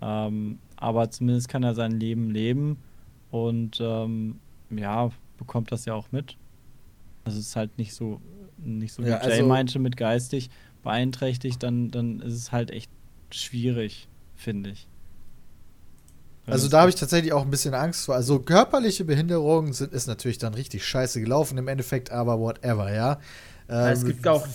Ähm, aber zumindest kann er sein Leben leben und ähm, ja, bekommt das ja auch mit. Also es ist halt nicht so, nicht so wie Ja, Jay also- meinte mit geistig beeinträchtigt, dann, dann ist es halt echt schwierig, finde ich. Also da habe ich tatsächlich auch ein bisschen Angst vor. Also körperliche Behinderungen sind ist natürlich dann richtig scheiße gelaufen im Endeffekt, aber whatever, ja. Ja, es Ähm, gibt auch,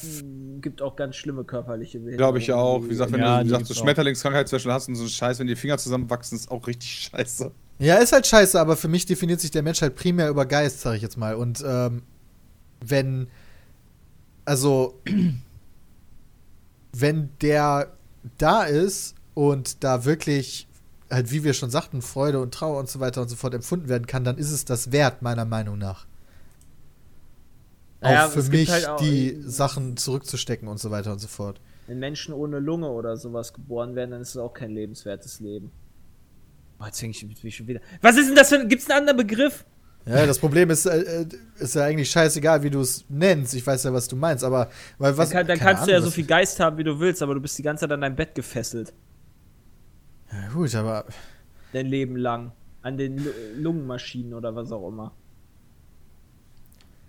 gibt auch ganz schlimme körperliche Behinderungen. Glaube ich ja auch. Wie gesagt, wenn Ja, du wie gesagt, so. Schmetterlingskrankheit zum Beispiel hast und so Scheiß, wenn die Finger zusammenwachsen, ist auch richtig scheiße. Ja, ist halt scheiße, aber für mich definiert sich der Mensch halt primär über Geist, sag ich jetzt mal. Und ähm, wenn, also, wenn der da ist und da wirklich, halt wie wir schon sagten, Freude und Trauer und so weiter und so fort empfunden werden kann, dann ist es das wert, meiner Meinung nach. Naja, auch für mich halt auch- die Sachen zurückzustecken und so weiter und so fort. Wenn Menschen ohne Lunge oder sowas geboren werden, dann ist es auch kein lebenswertes Leben. Boah, jetzt ich bin ich schon wieder. Was ist denn das für ein. Gibt's einen anderen Begriff? Ja, das Problem ist, äh, äh, ist ja eigentlich scheißegal, wie du es nennst. Ich weiß ja, was du meinst, aber weil was. dann kann, dann kannst du ja Ahnung, so viel Geist haben, wie du willst, aber du bist die ganze Zeit an dein Bett gefesselt. Ja, gut, aber Dein Leben lang. An den Lu- Lungenmaschinen oder was auch immer.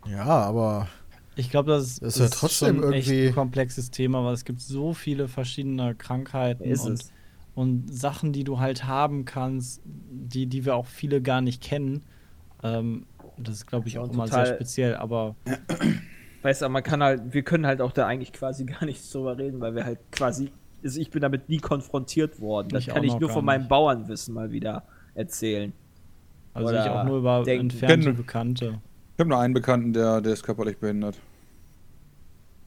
Ja, aber Ich glaube, das ist, Das ist ja trotzdem schon echt irgendwie- ein komplexes Thema, weil es gibt so viele verschiedene Krankheiten Ist und, es. und Sachen, die du halt haben kannst, die, die wir auch viele gar nicht kennen. Ähm, das ist, glaube ich, auch immer sehr speziell, aber Weißt du, man kann halt, wir können halt auch da eigentlich quasi gar nichts drüber reden, weil wir halt quasi, also ich bin damit nie konfrontiert worden. Das Ich kann ich nur von meinem nicht. Bauernwissen mal wieder erzählen. also Oder ich auch nur über denken. entfernte Bekannte. Ich habe nur einen Bekannten, der, der ist körperlich behindert.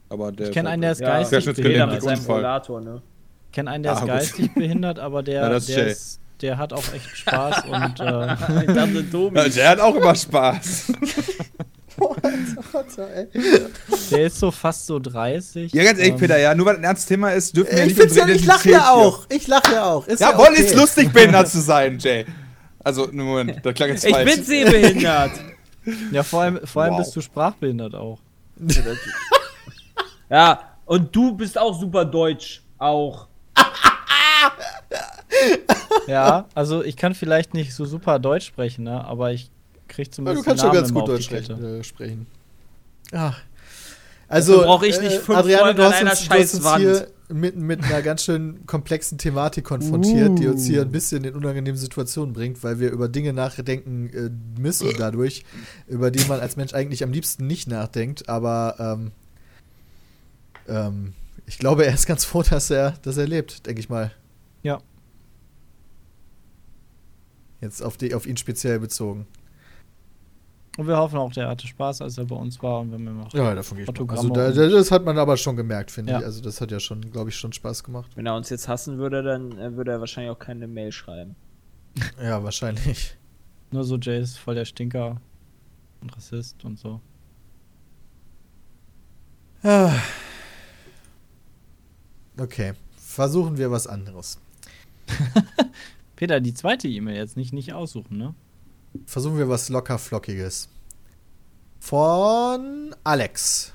Aber der Ich ist kenne halt- einen, der ist Ja, geistig behindert. mit seinem. Rollator, ne? Ich kenne einen, der Ah, ist gut. geistig behindert, aber der, Ja, der, ist, der hat auch echt Spaß und äh, Ich dachte, Domi. Ja, der hat auch immer Spaß. der ist so fast so 30. ja, ganz ehrlich, ähm, Peter, ja, nur weil ein ernstes Thema ist, dürfen wir ich nicht find's ja, ich lache ja auch. Ich lache ja auch. Ist Ja, ja okay. ist lustig, behindert zu sein, Jay. Also, nur Moment, das klang jetzt Ich falsch. bin sehbehindert. Ja, vor allem, vor allem Wow. bist du sprachbehindert auch. ja, und du bist auch super deutsch. Auch. Ja, also ich kann vielleicht nicht so super Deutsch sprechen, ne? aber ich krieg Ja, zumindest du kannst den schon Namen ganz gut Deutsch sprechen. Äh, sprechen. Ach. Also, Dafür brauch ich nicht fünf Adriane, Folgen du an hast einer uns, du hast uns Scheißwand. hier mit, mit einer ganz schön komplexen Thematik konfrontiert, die uns hier Uh. ein bisschen in unangenehme Situationen bringt, weil wir über Dinge nachdenken äh, müssen dadurch, über die man als Mensch eigentlich am liebsten nicht nachdenkt. Aber ähm, ähm, ich glaube, er ist ganz froh, dass er, dass er lebt, denke ich mal. Ja. Jetzt auf, die, auf ihn speziell bezogen. Und wir hoffen auch, der hatte Spaß, als er bei uns war und wenn wir noch. Ja, davon gehe ich mal. Also da, das hat man aber schon gemerkt, finde Ja. ich. Also das hat ja schon, glaube ich, schon Spaß gemacht. Wenn er uns jetzt hassen würde, dann äh, würde er wahrscheinlich auch keine Mail schreiben. Ja, wahrscheinlich. Nur so Jay ist voll der Stinker und Rassist und so. Ah. Okay, versuchen wir was anderes. Peter, die zweite E-Mail jetzt nicht, nicht aussuchen, ne? Versuchen wir was locker flockiges. Von Alex.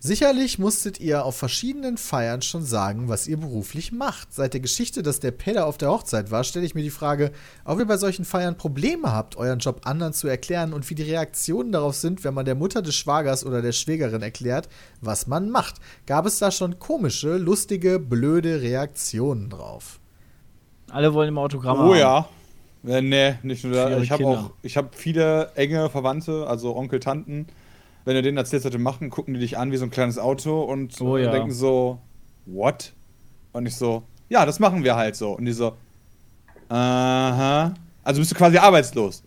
Sicherlich musstet ihr auf verschiedenen Feiern schon sagen, was ihr beruflich macht. Seit der Geschichte, dass der Peter auf der Hochzeit war, stelle ich mir die Frage, ob ihr bei solchen Feiern Probleme habt, euren Job anderen zu erklären und wie die Reaktionen darauf sind, wenn man der Mutter des Schwagers oder der Schwägerin erklärt, was man macht. Gab es da schon komische, lustige, blöde Reaktionen drauf? Alle wollen immer Autogramme Oh haben. ja. Äh, nee, nicht nur da. Ich habe auch, ich habe viele enge Verwandte, also Onkel, Tanten. Wenn du denen erzählst, was wir machen, gucken die dich an wie so ein kleines Auto und Oh ja. denken so, what? Und ich so, ja, das machen wir halt so. Und die so, aha. Also bist du quasi arbeitslos.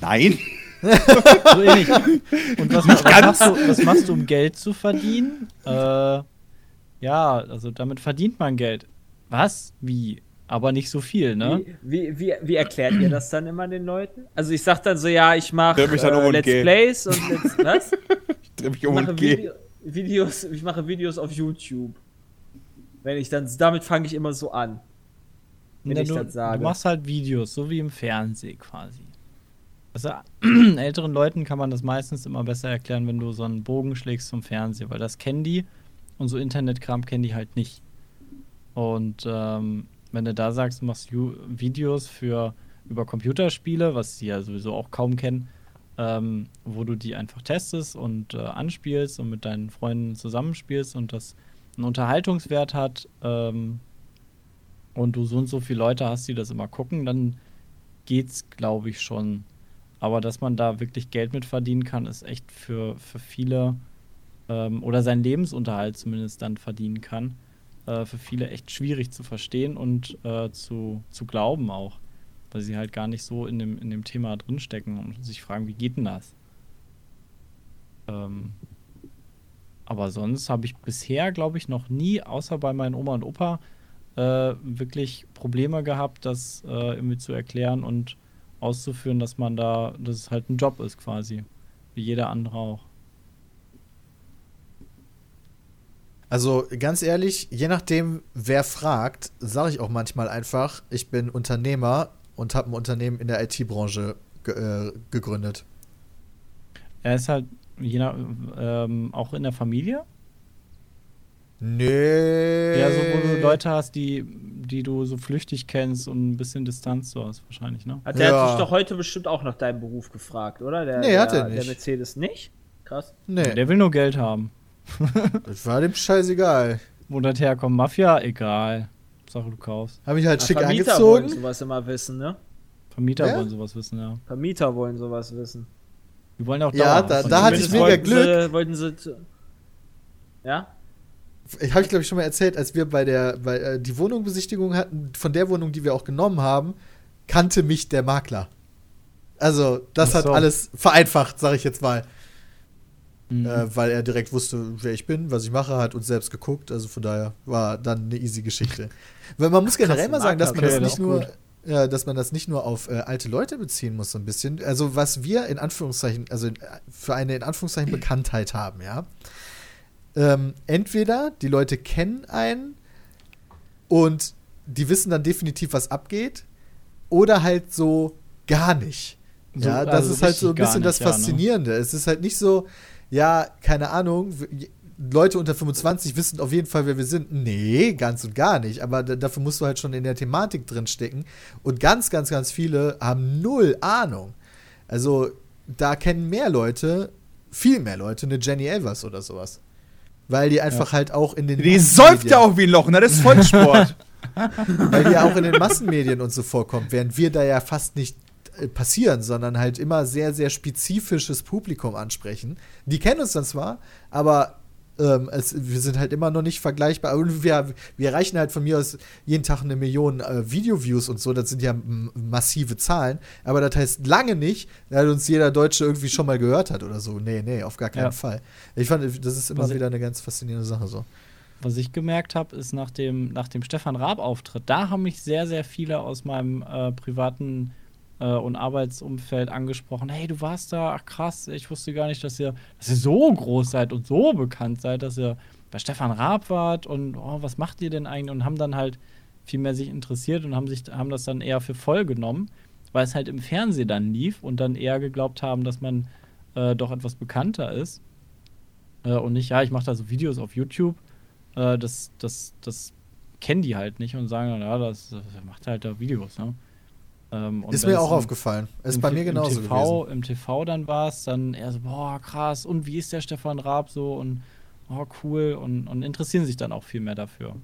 Nein. So ähnlich. Und was, was, machst du, was machst du, um Geld zu verdienen? Äh, ja, also damit verdient man Geld. Was? Wie? Aber nicht so viel, ne? Wie, wie, wie, wie erklärt ihr das dann immer den Leuten? Also ich sag dann so, ja, ich mache um äh, Let's geh. Plays und Let's, was? Ich dreh mich Ich um mache und geh. Video, Videos, ich mache Videos auf YouTube. Wenn ich dann, damit fange ich immer so an. Wenn Na, ich du, das sage. du machst halt Videos, so wie im Fernsehen quasi. Also älteren Leuten kann man das meistens immer besser erklären, wenn du so einen Bogen schlägst zum Fernseher, weil das kennen die und so Internetkram kennen die halt nicht. Und ähm, wenn du da sagst, du machst Videos für über Computerspiele, was sie ja sowieso auch kaum kennen, ähm, wo du die einfach testest und äh, anspielst und mit deinen Freunden zusammenspielst und das einen Unterhaltungswert hat ähm, und du so und so viele Leute hast, die das immer gucken, dann geht's, glaube ich, schon. Aber dass man da wirklich Geld mit verdienen kann, ist echt für, für viele ähm, oder seinen Lebensunterhalt zumindest dann verdienen kann, äh, für viele echt schwierig zu verstehen und äh, zu, zu glauben auch. Weil sie halt gar nicht so in dem, in dem Thema drinstecken und sich fragen, wie geht denn das? Ähm, aber sonst habe ich bisher, glaube ich, noch nie, außer bei meinen Oma und Opa, äh, wirklich Probleme gehabt, das äh, irgendwie zu erklären und auszuführen, dass man da, dass es halt ein Job ist quasi. Wie jeder andere auch. Also ganz ehrlich, je nachdem, wer fragt, sage ich auch manchmal einfach, ich bin Unternehmer und habe ein Unternehmen in der IT-Branche ge äh, gegründet. Er ist halt je nach, ähm, auch in der Familie. Nee. Ja, so wo du Leute hast, die, die du so flüchtig kennst und ein bisschen Distanz so hast, wahrscheinlich, ne? Hat der Ja. hat dich doch heute bestimmt auch nach deinem Beruf gefragt, oder? Der, Nee, der, hat er nicht. Der Mercedes nicht? Krass. Nee, Der will nur Geld haben. Das war dem scheißegal. Wo das herkommt, Mafia, egal. Sache du kaufst. Habe ich halt Na, schick Vermieter wollen angezogen. sowas immer wissen, ne? Vermieter Ja? wollen sowas wissen, ja. Vermieter wollen sowas wissen. Die wollen auch Ja, da- da hatte ich mega Glück. Sie, wollten sie. zu- Ja? Ich habe ich glaube ich schon mal erzählt, als wir bei der bei, äh, die Wohnungbesichtigung hatten, von der Wohnung, die wir auch genommen haben, kannte mich der Makler. Also, das Ach hat so. alles vereinfacht, sage ich jetzt mal. Mhm. Äh, weil er direkt wusste, wer ich bin, was ich mache, hat uns selbst geguckt. Also von daher war dann eine easy Geschichte. weil man muss generell mal sagen, dass man das nicht nur, ja, dass man das nicht nur auf äh, alte Leute beziehen muss, so ein bisschen. Also was wir in Anführungszeichen, also in, für eine in Anführungszeichen Bekanntheit haben, ja. Ähm, entweder die Leute kennen einen und die wissen dann definitiv, was abgeht, oder halt so gar nicht. So, ja, das also ist halt so ein bisschen das nicht, ja, ne? Faszinierende. Es ist halt nicht so, ja, keine Ahnung, Leute unter 25 wissen auf jeden Fall, wer wir sind. Nee, ganz und gar nicht. Aber da, dafür musst du halt schon in der Thematik drin stecken. Und ganz, ganz, ganz viele haben null Ahnung. Also, da kennen mehr Leute, viel mehr Leute, eine Jenny Elvers oder sowas. Weil die einfach halt auch in den. Die säuft ja auch wie ein Loch, ne? Das ist Volkssport. Weil die ja auch in den Massenmedien und so vorkommt, während wir da ja fast nicht passieren, sondern halt immer sehr, sehr spezifisches Publikum ansprechen. Die kennen uns dann zwar, aber ähm, es, wir sind halt immer noch nicht vergleichbar. Und wir, wir erreichen halt von mir aus jeden Tag eine Million äh, Video-Views und so. Das sind ja massive Zahlen. Aber das heißt lange nicht, dass uns jeder Deutsche irgendwie schon mal gehört hat oder so. Nee, nee, auf gar keinen Ja. Fall. Ich fand, das ist immer Was ich- wieder eine ganz faszinierende Sache so. Was ich gemerkt habe, ist nach dem, nach dem Stefan Raab-Auftritt, da haben mich sehr, sehr viele aus meinem äh, privaten äh, und Arbeitsumfeld angesprochen. Hey, du warst da, ach krass, ich wusste gar nicht, dass ihr, dass ihr so groß seid und so bekannt seid, dass ihr bei Stefan Raab wart und oh, was macht ihr denn eigentlich? Und haben dann halt viel mehr sich interessiert und haben, sich, haben das dann eher für voll genommen, weil es halt im Fernsehen dann lief und dann eher geglaubt haben, dass man äh, doch etwas bekannter ist. Äh, und nicht, ja, ich mache da so Videos auf YouTube äh, das, das, das kennen die halt nicht und sagen, dann, ja, das, das macht halt da Videos, ne? Ähm, und Ist mir auch im- aufgefallen. Ist bei mir genauso im TV, gewesen. Im TV dann war es dann eher so, boah, krass, und wie ist der Stefan Raab so und oh, cool und, und interessieren sich dann auch viel mehr dafür.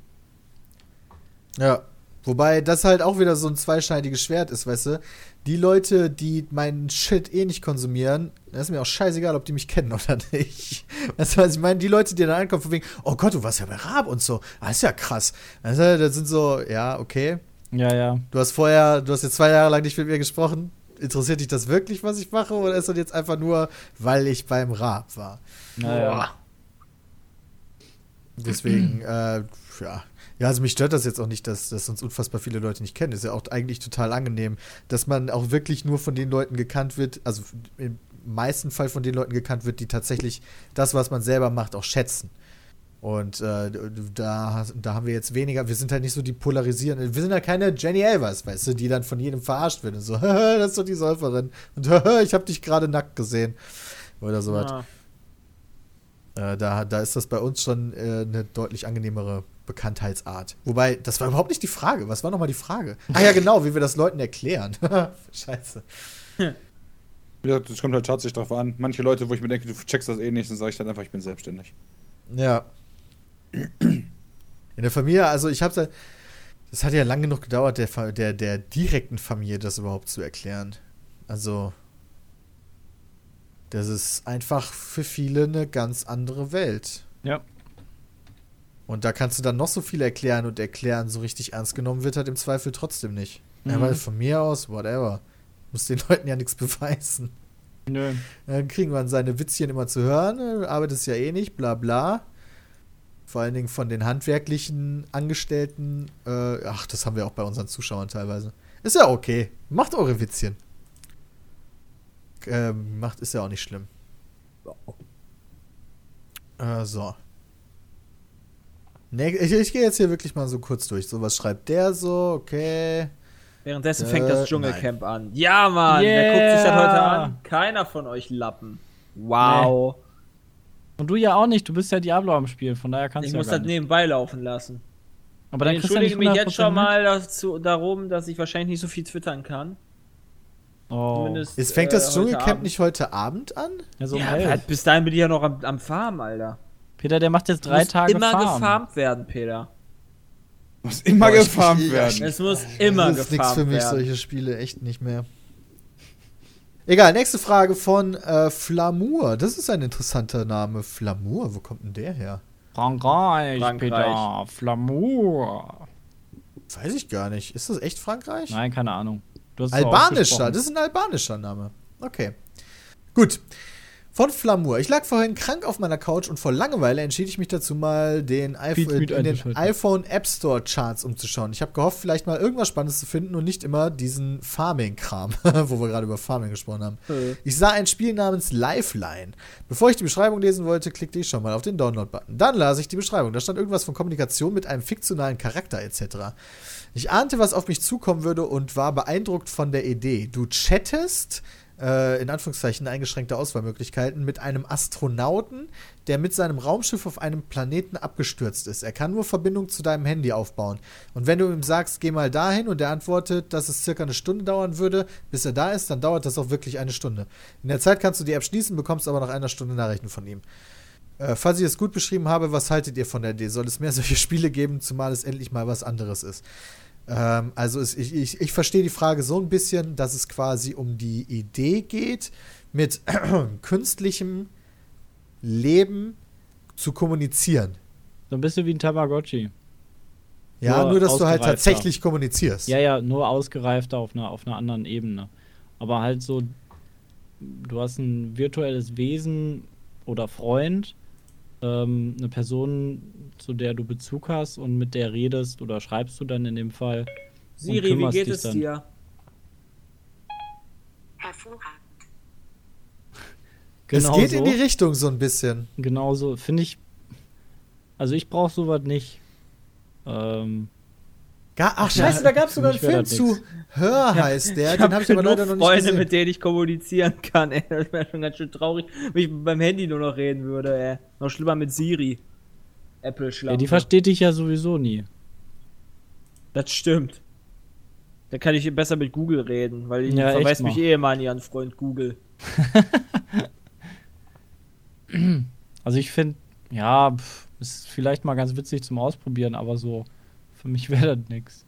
Ja. Wobei das halt auch wieder so ein zweischneidiges Schwert ist, weißt du? Die Leute, die meinen Shit eh nicht konsumieren, das ist mir auch scheißegal, ob die mich kennen oder nicht. Weißt du, was ich meine? Die Leute, die dann ankommen, von wegen, oh Gott, du warst ja bei Raab und so. Ah, ist ja krass. Das sind so, ja, okay. Ja, ja. Du hast vorher, du hast jetzt zwei Jahre lang nicht mit mir gesprochen. Interessiert dich das wirklich, was ich mache? Oder ist das jetzt einfach nur, weil ich beim Raab war? ja, ja. Deswegen, äh, ja. Ja, also mich stört das jetzt auch nicht, dass, dass uns unfassbar viele Leute nicht kennen. Ist ja auch eigentlich total angenehm, dass man auch wirklich nur von den Leuten gekannt wird, also im meisten Fall von den Leuten gekannt wird, die tatsächlich das, was man selber macht, auch schätzen. Und äh, da, da haben wir jetzt weniger, wir sind halt nicht so die polarisierenden, wir sind halt keine Jenny Elvers, weißt du, die dann von jedem verarscht wird und so, das ist doch die Säuferin und ich habe dich gerade nackt gesehen oder sowas. Ja. Äh, da, da ist das bei uns schon äh, eine deutlich angenehmere Bekanntheitsart. Wobei, das war überhaupt nicht die Frage. Was war nochmal die Frage? Ah ja, genau, wie wir das Leuten erklären. Scheiße. Ja, das kommt halt tatsächlich drauf an. Manche Leute, wo ich mir denke, du checkst das eh nicht, dann sage ich dann einfach, ich bin selbstständig. Ja. In der Familie, also ich habe das hat ja lange genug gedauert, der, der, der direkten Familie das überhaupt zu erklären. Also, das ist einfach für viele eine ganz andere Welt. Ja. Und da kannst du dann noch so viel erklären und erklären, so richtig ernst genommen wird halt im Zweifel trotzdem nicht. Ja, Mhm. weil von mir aus, whatever. Muss den Leuten ja nichts beweisen. Nö. Dann kriegen wir seine Witzchen immer zu hören, äh, arbeitest ja eh nicht, bla bla. Vor allen Dingen von den handwerklichen Angestellten. Äh, ach, das haben wir auch bei unseren Zuschauern teilweise. Ist ja okay. Macht eure Witzchen. Ähm, macht, ist ja auch nicht schlimm. Äh, so. Nee, ich, ich gehe jetzt hier wirklich mal so kurz durch. So, was schreibt der so? Okay. Währenddessen Äh, fängt das Dschungelcamp an. Ja, Mann, wer guckt sich das heute an? Keiner von euch Lappen. Wow. Und du ja auch nicht, du bist ja Diablo am Spiel, von daher kannst Ich du muss ja gar das nicht. nebenbei laufen lassen. Aber dann ich entschuldige mich jetzt schon 100% mal dazu, darum, dass ich wahrscheinlich nicht so viel twittern kann. Oh. Ist, fängt äh, das heute Dschungelcamp nicht heute Abend an? Ja, so um Ja, halt, bis dahin bin ich ja noch am, am Farm, Alter. Peter, der macht jetzt drei Muss Tage immer Farm. gefarmt werden, Peter. Muss immer Boah, ich- gefarmt ich- werden. Es muss immer das ist nichts gefarmt für mich, werden. solche Spiele, echt nicht mehr. Egal, nächste Frage von äh, Flamour. Das ist ein interessanter Name. Flamour, wo kommt denn der her? Frankreich, Frankreich. Peter. Flamour. Weiß ich gar nicht. Ist das echt Frankreich? Nein, keine Ahnung. Albanischer, das ist ein albanischer Name. Okay. Gut. Von Flamour. Ich lag vorhin krank auf meiner Couch und vor Langeweile entschied ich mich dazu mal, den, iPhone, Beats mit in den iPhone App Store Charts umzuschauen. Ich habe gehofft, vielleicht mal irgendwas Spannendes zu finden und nicht immer diesen Farming-Kram, wo wir gerade über Farming gesprochen haben. Äh. Ich sah ein Spiel namens Lifeline. Bevor ich die Beschreibung lesen wollte, klickte ich schon mal auf den Download-Button. Dann las ich die Beschreibung. Da stand irgendwas von Kommunikation mit einem fiktionalen Charakter etc. Ich ahnte, was auf mich zukommen würde und war beeindruckt von der Idee. Du chattest, äh, in Anführungszeichen eingeschränkte Auswahlmöglichkeiten, mit einem Astronauten, der mit seinem Raumschiff auf einem Planeten abgestürzt ist. Er kann nur Verbindung zu deinem Handy aufbauen. Und wenn du ihm sagst, geh mal dahin und er antwortet, dass es circa eine Stunde dauern würde, bis er da ist, dann dauert das auch wirklich eine Stunde. In der Zeit kannst du die App schließen, bekommst aber nach einer Stunde Nachrichten von ihm. Äh, falls ich es gut beschrieben habe, was haltet ihr von der Idee? Soll es mehr solche Spiele geben, zumal es endlich mal was anderes ist? Ähm, also es, ich, ich, ich verstehe die Frage so ein bisschen, dass es quasi um die Idee geht, mit künstlichem Leben zu kommunizieren. So ein bisschen wie ein Tamagotchi. Ja, Nur nur, dass du halt tatsächlich kommunizierst. Ja, ja, nur ausgereifter auf einer, auf einer anderen Ebene. Aber halt so, du hast ein virtuelles Wesen oder Freund, ähm, eine Person, zu der du Bezug hast und mit der redest oder schreibst du dann in dem Fall. Siri, wie geht es dann. dir? Hervorragend. es Genau geht so. in die Richtung so ein bisschen. Genauso, finde ich. Also ich brauche sowas nicht. Ähm, Ga Ach scheiße, da gab es sogar einen Film zu. Hör heißt der, ich den habe habe ich aber leider noch nicht Freunde, gesehen. mit denen ich kommunizieren kann. Ey. Das wäre schon ganz schön traurig, wenn ich beim Handy nur noch reden würde. Ey. Noch schlimmer mit Siri. Apple ja, Schlampe. die versteht dich ja sowieso nie. Das stimmt. Da kann ich besser mit Google reden, weil ich Ja, echt verweist mich eh immer an ihren Freund Google. Also ich finde, ja, pf, ist vielleicht mal ganz witzig zum Ausprobieren, aber so, für mich wäre das nix.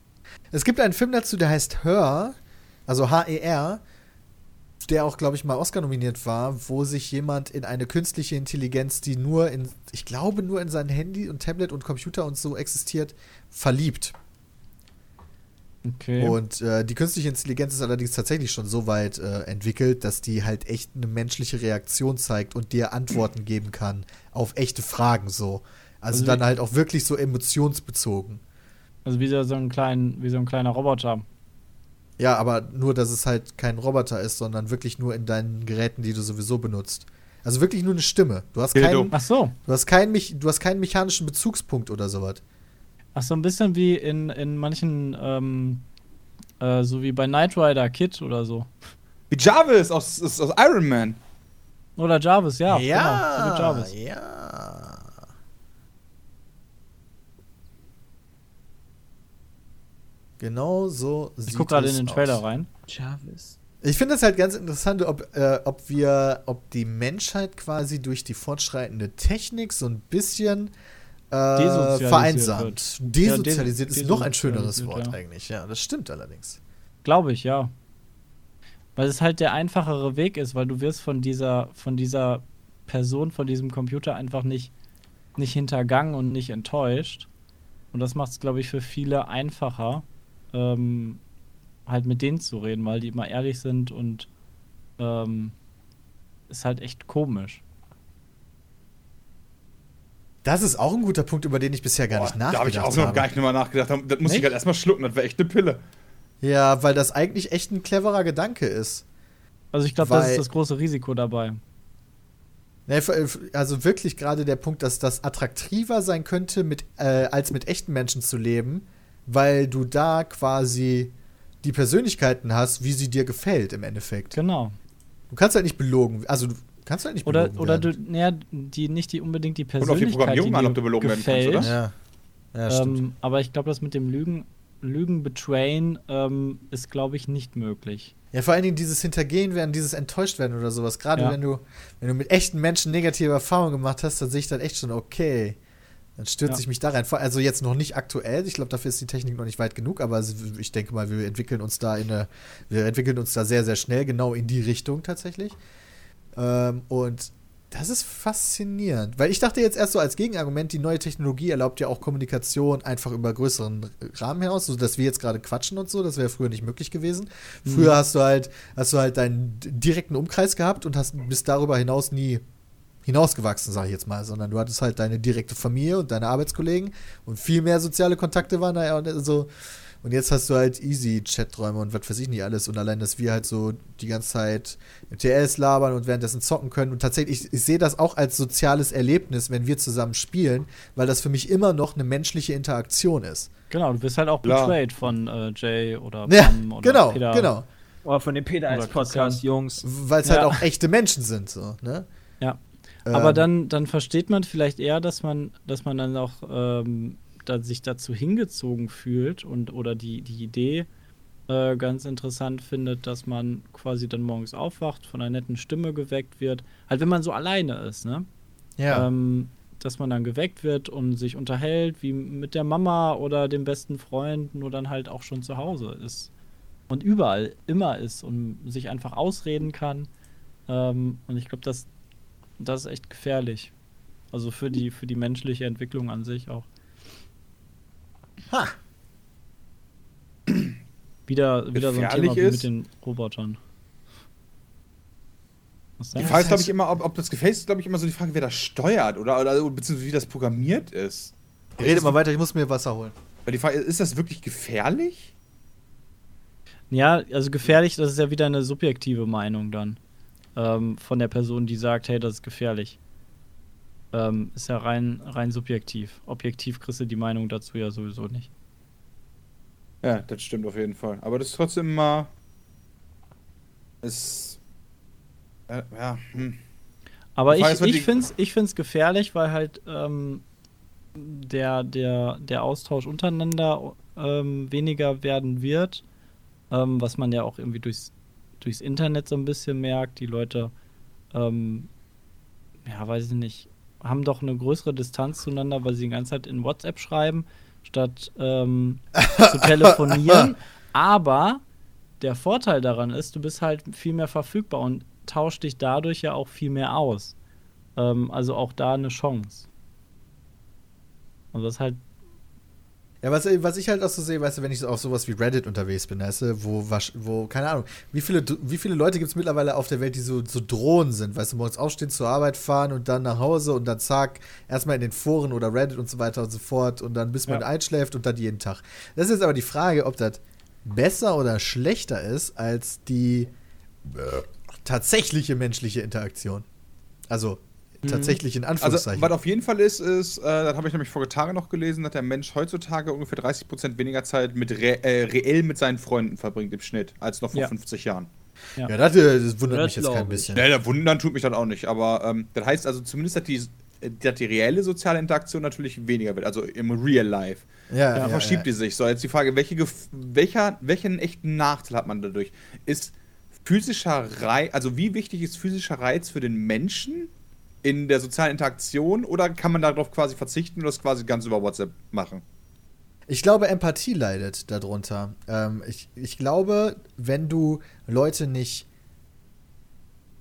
Es gibt einen Film dazu, der heißt Her, also H-E-R, der auch, glaube ich, mal Oscar nominiert war, wo sich jemand in eine künstliche Intelligenz, die nur in, ich glaube, nur in sein Handy und Tablet und Computer und so existiert, verliebt. Okay. Und äh, die künstliche Intelligenz ist allerdings tatsächlich schon so weit äh, entwickelt, dass die halt echt eine menschliche Reaktion zeigt und dir Antworten geben kann auf echte Fragen so. Also, Also dann halt auch wirklich so emotionsbezogen. Also wie so, ein klein, wie so ein kleiner Roboter. Ja, aber nur, dass es halt kein Roboter ist, sondern wirklich nur in deinen Geräten, die du sowieso benutzt. Also wirklich nur eine Stimme. Du hast keinen, Ach so. du hast keinen, du hast keinen mechanischen Bezugspunkt oder sowas. Ach so, ein bisschen wie in, in manchen, ähm, äh, so wie bei Knight Rider Kid oder so. Wie Jarvis aus, aus, aus Iron Man. Oder Jarvis, ja. ja, Genau, so wie Jarvis. ja. Genau so sieht Ich guck gerade in den Trailer aus. rein. Jarvis. Ich finde es halt ganz interessant, ob, äh, ob wir, ob die Menschheit quasi durch die fortschreitende Technik so ein bisschen äh, Desozialisiert vereinsamt. wird. Desozialisiert Ja, ist noch ein schöneres Wort ja. eigentlich. Ja, das stimmt allerdings. Glaube ich, ja. Weil es halt der einfachere Weg ist, weil du wirst von dieser, von dieser Person, von diesem Computer einfach nicht, nicht hintergangen und nicht enttäuscht. Und das macht es, glaube ich, für viele einfacher, ähm, halt mit denen zu reden, weil die immer ehrlich sind und ähm, ist halt echt komisch. Das ist auch ein guter Punkt, über den ich bisher gar Boah, nicht da habe nachgedacht ich auch noch habe. gar nicht drüber nachgedacht. Das muss ich Nicht? halt erstmal schlucken, das wäre echt eine Pille. Ja, weil das eigentlich echt ein cleverer Gedanke ist. Also ich glaube, das ist das große Risiko dabei. Ne, Also wirklich gerade der Punkt, dass das attraktiver sein könnte, mit, äh, als mit echten Menschen zu leben, weil du da quasi die Persönlichkeiten hast, wie sie dir gefällt im Endeffekt. Genau. Du kannst halt nicht belogen, also du kannst halt nicht Oder, belogen oder du, werden. naja, die nicht die unbedingt die auf die Persönlichkeit, Programmierung die an, dir ob du belogen werden kannst, gefällt. oder? Ja, ja stimmt. ähm, aber ich glaube, das mit dem Lügen, Lügen betrayen ähm, ist, glaube ich, nicht möglich. Ja, vor allen Dingen dieses Hintergehen werden, dieses enttäuscht werden oder sowas. Gerade Ja. wenn du, wenn du mit echten Menschen negative Erfahrungen gemacht hast, dann sehe ich dann echt schon, okay. Dann stürze Ja. ich mich da rein. Also jetzt noch nicht aktuell. Ich glaube, dafür ist die Technik noch nicht weit genug, aber ich denke mal, wir entwickeln uns da in eine, wir entwickeln uns da sehr, sehr schnell, genau in die Richtung tatsächlich. Ähm, und das ist faszinierend. Weil ich dachte jetzt erst so als Gegenargument, die neue Technologie erlaubt ja auch Kommunikation einfach über größeren Rahmen hinaus, so dass wir jetzt gerade quatschen und so, das wäre früher nicht möglich gewesen. Früher hast du halt, hast du halt deinen direkten Umkreis gehabt und hast bist darüber hinaus nie hinausgewachsen, sage ich jetzt mal, sondern du hattest halt deine direkte Familie und deine Arbeitskollegen und viel mehr soziale Kontakte waren da ja und so. Und jetzt hast du halt easy Chaträume und was weiß ich nicht alles. Und allein, dass wir halt so die ganze Zeit im TS labern und währenddessen zocken können. Und tatsächlich, ich, ich sehe das auch als soziales Erlebnis, wenn wir zusammen spielen, weil das für mich immer noch eine menschliche Interaktion ist. Genau, du bist halt auch Klar. betrayed von äh, Jay oder Ja, Pam oder genau, Peter. genau. Oder von dem Peter als Oder Christian. Podcast, Jungs. Weil es halt Ja. auch echte Menschen sind, so, ne? Ja. Aber Ähm, dann, dann versteht man vielleicht eher, dass man, dass man dann auch ähm, da, sich dazu hingezogen fühlt und oder die, die Idee äh, ganz interessant findet, dass man quasi dann morgens aufwacht, von einer netten Stimme geweckt wird. Halt, wenn man so alleine ist, ne? Ja. Ähm, dass man dann geweckt wird und sich unterhält, wie mit der Mama oder dem besten Freund, nur dann halt auch schon zu Hause ist. Und überall immer ist und sich einfach ausreden kann. Ähm, und ich glaube, das, das ist echt gefährlich. Also für die, für die menschliche Entwicklung an sich auch. Ha. Wieder, wieder so ein Thema wie ist? mit den Robotern. Was Die? Frage ist, glaube ich, immer, ob, ob das Gefäß ist, glaube ich, immer so die Frage, wer das steuert oder, oder beziehungsweise wie das programmiert ist. Redet mal weiter, ich muss mir Wasser holen. Weil die Frage ist, ist das wirklich gefährlich? Ja, also gefährlich, das ist ja wieder eine subjektive Meinung dann. Ähm, von der Person, die sagt, hey, das ist gefährlich. Ähm, ist ja rein, rein subjektiv. Objektiv kriegst du die Meinung dazu ja sowieso nicht. Ja, das stimmt auf jeden Fall. Aber das ist trotzdem immer. Ist. Äh, ja, hm. Aber ich, ich finde es ich find's gefährlich, weil halt ähm, der, der, der Austausch untereinander ähm, weniger werden wird. Ähm, was man ja auch irgendwie durchs, durchs Internet so ein bisschen merkt. Die Leute, ähm, ja, weiß ich nicht, haben doch eine größere Distanz zueinander, weil sie die ganze Zeit in WhatsApp schreiben, statt ähm, zu telefonieren. Aber der Vorteil daran ist, du bist halt viel mehr verfügbar und tauscht dich dadurch ja auch viel mehr aus. Ähm, also auch da eine Chance. Also das ist halt, Ja, was, was ich halt auch so sehe, weißt du, wenn ich so auf sowas wie Reddit unterwegs bin, weißt du, wo, wo keine Ahnung, wie viele, wie viele Leute gibt es mittlerweile auf der Welt, die so, so Drohnen sind, weißt du, morgens aufstehen, zur Arbeit fahren und dann nach Hause und dann zack, erstmal in den Foren oder Reddit und so weiter und so fort und dann bis man Ja. einschläft und dann jeden Tag. Das ist jetzt aber die Frage, ob das besser oder schlechter ist als die äh, tatsächliche menschliche Interaktion. Also tatsächlich in Also, Anführungszeichen. was auf jeden Fall ist, ist, äh, das habe ich nämlich vor Tagen noch gelesen, dass der Mensch heutzutage ungefähr 30% weniger Zeit mit re äh, reell mit seinen Freunden verbringt im Schnitt, als noch vor Ja. 50 Jahren. ja, das, äh, das wundert Das mich jetzt kein bisschen. Ja, der Wundern tut mich das auch nicht, aber ähm, das heißt also zumindest, dass die, dass die reelle soziale Interaktion natürlich weniger wird, also im Real Life. Ja, Da ja, verschiebt ja. die sich. So, jetzt die Frage, welche Gef welcher, welchen echten Nachteil hat man dadurch? Ist physischer Reiz, also wie wichtig ist physischer Reiz für den Menschen in der sozialen Interaktion oder kann man darauf quasi verzichten und das quasi ganz über WhatsApp machen? Ich glaube, Empathie leidet darunter. Ähm, ich, ich glaube, wenn du Leute nicht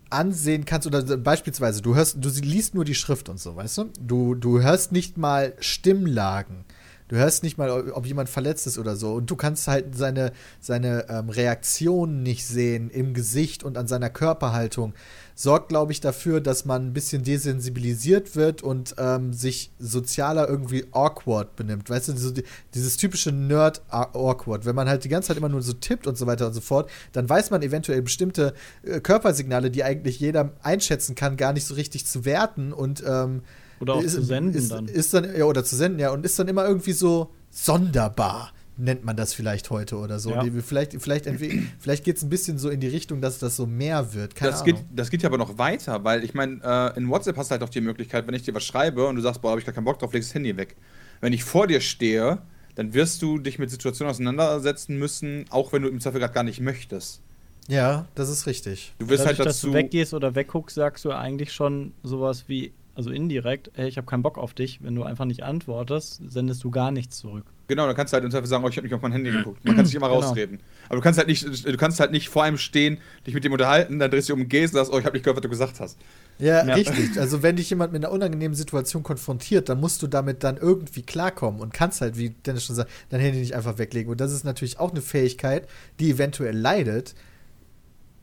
ansehen kannst, oder beispielsweise, du hörst, du liest nur die Schrift und so, weißt du? Du, du hörst nicht mal Stimmlagen. Du hörst nicht mal, ob jemand verletzt ist oder so. Und du kannst halt seine, seine ähm, Reaktionen nicht sehen im Gesicht und an seiner Körperhaltung. Sorgt, glaube ich, dafür, dass man ein bisschen desensibilisiert wird und ähm, sich sozialer irgendwie awkward benimmt. Weißt du, so die, dieses typische Nerd-awkward. Wenn man halt die ganze Zeit immer nur so tippt und so weiter und so fort, dann weiß man eventuell bestimmte äh, Körpersignale, die eigentlich jeder einschätzen kann, gar nicht so richtig zu werten und ähm, Oder auch ist, zu senden ist, dann. Ist dann. Ja, oder zu senden, ja. Und ist dann immer irgendwie so sonderbar, nennt man das vielleicht heute oder so. Ja. Vielleicht, vielleicht, vielleicht geht es ein bisschen so in die Richtung, dass das so mehr wird. Keine Das Ahnung. geht, das geht ja aber noch weiter, weil ich meine, äh, in WhatsApp hast du halt auch die Möglichkeit, wenn ich dir was schreibe und du sagst, boah, hab ich gar keinen Bock drauf, legst das Handy weg. Wenn ich vor dir stehe, dann wirst du dich mit Situationen auseinandersetzen müssen, auch wenn du im Zweifel gerade gar nicht möchtest. ja, das ist richtig. Du wirst Dadurch, halt dass du dazu. weggehst oder wegguckst, sagst du eigentlich schon sowas wie, also indirekt, hey, ich habe keinen Bock auf dich. Wenn du einfach nicht antwortest, sendest du gar nichts zurück. Genau, dann kannst du halt im Zweifel sagen, oh, ich habe nicht auf mein Handy geguckt. Man kann sich immer Genau. rausreden. Aber du kannst halt nicht, du kannst halt nicht vor einem stehen, dich mit dem unterhalten, dann drehst du um und gehst und sagst, oh, ich habe nicht gehört, was du gesagt hast. Ja, Ja. richtig. Also wenn dich jemand mit einer unangenehmen Situation konfrontiert, dann musst du damit dann irgendwie klarkommen und kannst halt, wie Dennis schon sagt, dein Handy nicht einfach weglegen. Und das ist natürlich auch eine Fähigkeit, die eventuell leidet,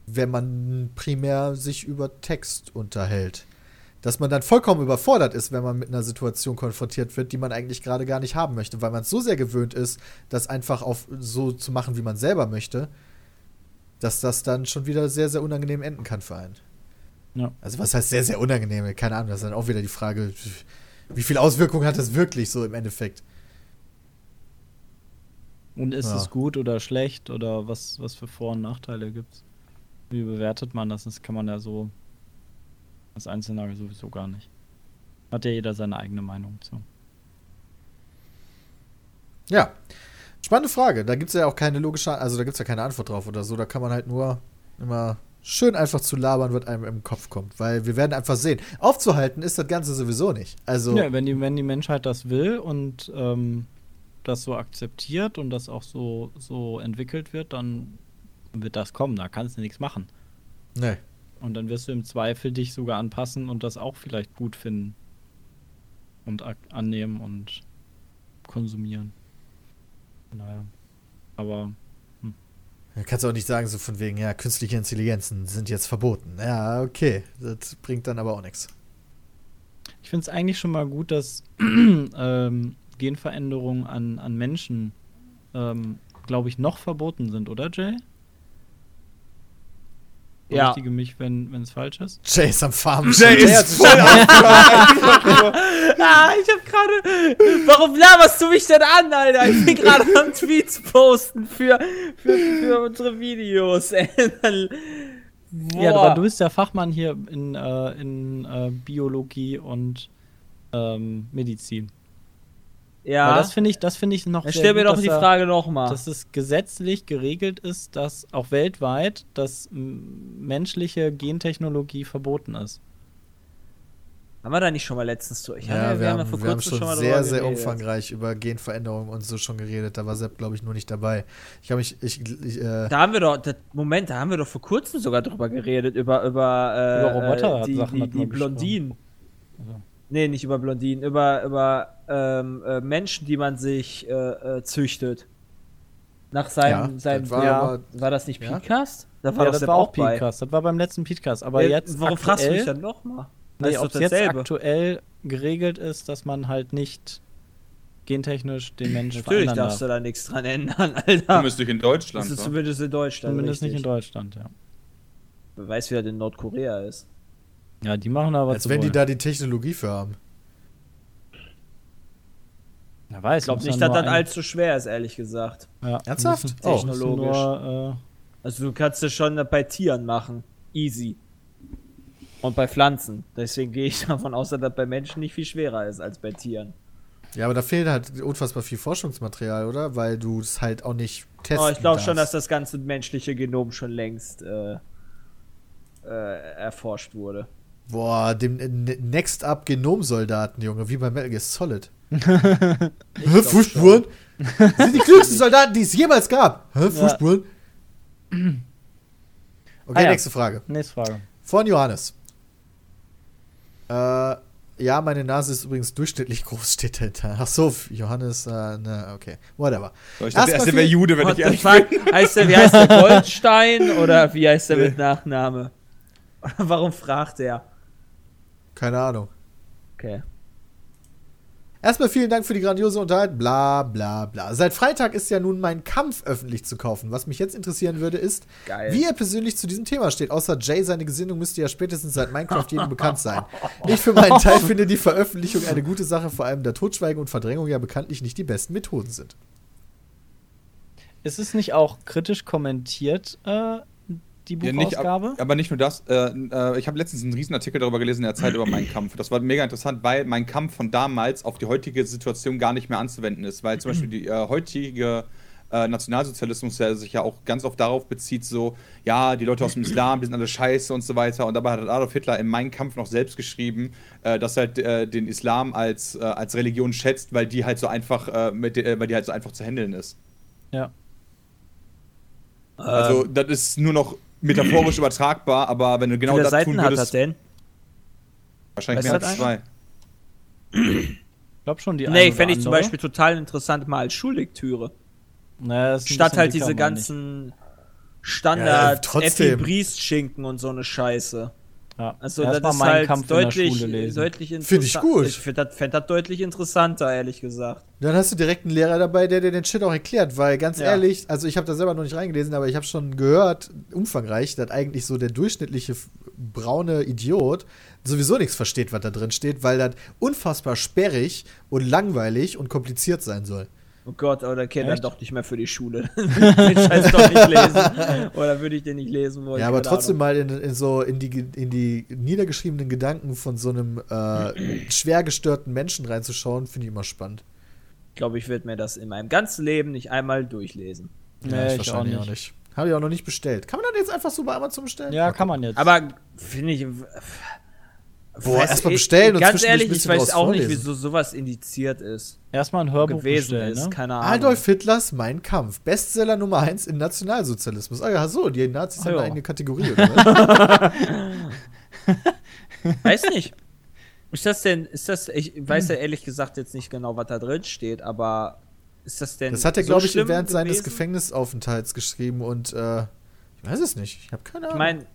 wenn man primär sich über Text unterhält. Dass man dann vollkommen überfordert ist, wenn man mit einer Situation konfrontiert wird, die man eigentlich gerade gar nicht haben möchte, weil man es so sehr gewöhnt ist, das einfach auf so zu machen, wie man selber möchte, dass das dann schon wieder sehr, sehr unangenehm enden kann für einen. Ja. Also was heißt sehr, sehr unangenehm? Keine Ahnung, das ist dann auch wieder die Frage, wie viel Auswirkung hat das wirklich so im Endeffekt? Und ist Ja. es gut oder schlecht oder was, was für Vor- und Nachteile gibt's? Wie bewertet man das? Das kann man ja so als Einzelner sowieso gar nicht. Hat ja jeder seine eigene Meinung zu. Ja, spannende Frage. Da gibt es ja auch keine logische, also da gibt es ja keine Antwort drauf oder so. Da kann man halt nur immer schön einfach zu labern, was einem im Kopf kommt. Weil wir werden einfach sehen. Aufzuhalten ist das Ganze sowieso nicht. Also, Ja, wenn die, wenn die Menschheit das will und ähm, das so akzeptiert und das auch so, so entwickelt wird, dann wird das kommen. Da kannst du nichts machen. nee. Und dann wirst du im Zweifel dich sogar anpassen und das auch vielleicht gut finden. Und annehmen und konsumieren. Naja. Aber Da kannst du auch nicht sagen, so von wegen, ja, künstliche Intelligenzen sind jetzt verboten. Ja, okay. Das bringt dann aber auch nichts. ich finde es eigentlich schon mal gut, dass ähm, Genveränderungen an, an Menschen, ähm, glaube ich, noch verboten sind, oder Jay? Ja. Berichtige mich, wenn es falsch ist. Jay ist am Farmen. Jay ist voll Ah, ich hab gerade. Warum laberst du mich denn an, Alter? Ich bin gerade am Tweets posten für, für, für unsere Videos. ey. Ja, aber du bist der Fachmann hier in, äh, in äh, Biologie und ähm, Medizin. Ja. Weil das finde ich, das finde ich noch Dann stell mir gut, doch dass die da- Frage nochmal. dass es gesetzlich geregelt ist, dass auch weltweit, dass menschliche Gentechnologie verboten ist. Haben wir da nicht schon mal letztens durch? Ja, wir, haben, ja vor wir haben kurzem schon mal sehr, sehr umfangreich über Genveränderungen und so schon geredet. Da war Sepp, glaube ich, nur nicht dabei. Ich habe mich, ich, ich äh, Da haben wir doch, das, Moment, da haben wir doch vor kurzem sogar drüber geredet, über, über, äh, Über Roboter äh, die, die, die wir Blondinen. Also. Nee, nicht über Blondinen, über, über ähm, äh, Menschen, die man sich äh, äh, züchtet. Nach seinem, Ja, seinem das war ja, aber- war das nicht Ja? Podcast? Da ja, doch das war auch bei. Podcast. Das war beim letzten Podcast. Aber Ja, jetzt Warum fragst du mich aktuell, dann nochmal? nee, ob es jetzt aktuell geregelt ist, dass man halt nicht gentechnisch den Menschen Natürlich verändern darfst du da nichts dran ändern, Alter. Zumindest nicht in Deutschland. Das ist wa? zumindest in Deutschland. Zumindest nicht in richtig. Deutschland, ja. Wer weiß, wie das in Nordkorea ist. Ja, die machen aber Als wenn die da die Technologie für haben. Ja, weiß, Ich glaube nicht, dass das allzu schwer ist, ehrlich gesagt. ja, Ernsthaft? Oh. Technologisch. Nur, Also du kannst es schon bei Tieren machen. Easy. Und bei Pflanzen. Deswegen gehe ich davon aus, dass das bei Menschen nicht viel schwerer ist als bei Tieren. Ja, aber da fehlt halt unfassbar viel Forschungsmaterial, oder? Weil du es halt auch nicht testen Aber Oh, ich glaube schon, dass das ganze menschliche Genom schon längst äh, äh, erforscht wurde. Boah, dem Next Up Genomsoldaten, Junge, wie bei Metal Gear Solid. Hä, Fußspuren? sind die klügsten Soldaten, die es jemals gab. Hä, Fußspuren? Okay, Ah, ja. nächste Frage. nächste Frage. Von Johannes. Äh, ja, meine Nase ist übrigens durchschnittlich groß, steht dahinter. Ach so, Johannes, äh, ne, okay. Whatever. So, ich dachte, Erstmal erst der wäre Jude, wenn What ich ehrlich bin. Heißt der, wie heißt der Goldstein oder wie heißt der mit Nachname? Warum fragt er? Keine Ahnung. Okay. Erstmal vielen Dank für die grandiose Unterhaltung. Bla bla bla. Seit Freitag ist ja nun mein Kampf öffentlich zu kaufen. Was mich jetzt interessieren würde, ist, Geil. wie er persönlich zu diesem Thema steht. Außer Jay, seine Gesinnung müsste ja spätestens seit Minecraft jedem bekannt sein. Ich für meinen Teil finde die Veröffentlichung eine gute Sache, vor allem da Totschweigen und Verdrängung ja bekanntlich nicht die besten Methoden sind. Ist es nicht auch kritisch kommentiert, äh, die Ja, nicht, Buchausgabe? ab- aber nicht nur das. Äh, äh, ich habe letztens einen Riesenartikel darüber gelesen in der Zeit über meinen Kampf. Das war mega interessant, weil mein Kampf von damals auf die heutige Situation gar nicht mehr anzuwenden ist. Weil zum Beispiel die äh, heutige äh, Nationalsozialismus der sich ja auch ganz oft darauf bezieht, so, ja, die Leute aus dem Islam, die sind alle scheiße und so weiter. Und dabei hat Adolf Hitler in meinem Kampf noch selbst geschrieben, äh, dass er halt äh, den Islam als, äh, als Religion schätzt, weil die halt so einfach, äh, mit, äh, weil die halt so einfach zu handeln ist. Ja. Also, Ähm. das ist nur noch metaphorisch übertragbar, aber wenn du genau Wie viele das Seiten tun hat das würdest, denn? wahrscheinlich Weißt mehr als zwei. Ich glaube schon, die Nee, eine fände ich zum. Beispiel total interessant mal als Schullektüre. Naja, das ist ein Statt halt diese ganzen Ja, Standard trotzdem. Effi Briest Schinken und so eine Scheiße. Ja. Also Erst das mal ist halt Kampf in der deutlich, Schule lesen. deutlich Find ich interessant. gut. Ich fände das, das deutlich interessanter, ehrlich gesagt. Dann hast du direkt einen Lehrer dabei, der dir den Shit auch erklärt, weil ganz Ja. ehrlich, also ich habe da selber noch nicht reingelesen, aber ich habe schon gehört, umfangreich, dass eigentlich so der durchschnittliche braune Idiot sowieso nichts versteht, was da drin steht, weil das unfassbar sperrig und langweilig und kompliziert sein soll. Oh Gott, oder okay, dann Echt? doch nicht mehr für die Schule. den Scheiß doch nicht lesen. Oder würde ich den nicht lesen wollen? ja, aber trotzdem Ahnung. mal in, in so in die, in die niedergeschriebenen Gedanken von so einem äh, schwer gestörten Menschen reinzuschauen, finde ich immer spannend. Ich glaube, ich werde mir das in meinem ganzen Leben nicht einmal durchlesen. Nee, ich auch nicht. Habe ich auch noch nicht bestellt. Kann man das jetzt einfach so bei Amazon bestellen? Ja, kann man jetzt. Aber finde ich. Boah, weiß erst mal ich- bestellen und Ganz ehrlich, ich weiß auch nicht, vorlesen. wieso sowas indiziert ist. Erstmal ein Hörbuch gewesen bestellen, ist. ne? Keine Ahnung. Adolf Hitlers Mein Kampf. Bestseller Nummer 1 in Nationalsozialismus. Ah ja, so, die Nazis Ah, haben ja. eine eigene Kategorie, oder? Weiß nicht. Ist das denn, ist das, ich weiß ja ehrlich gesagt jetzt nicht genau, was da drin steht, aber ist das denn. Das hat er, so glaube ich, während seines gewesen? Gefängnisaufenthalts geschrieben und äh, ich weiß es nicht. Ich habe keine Ich Ahnung. meine,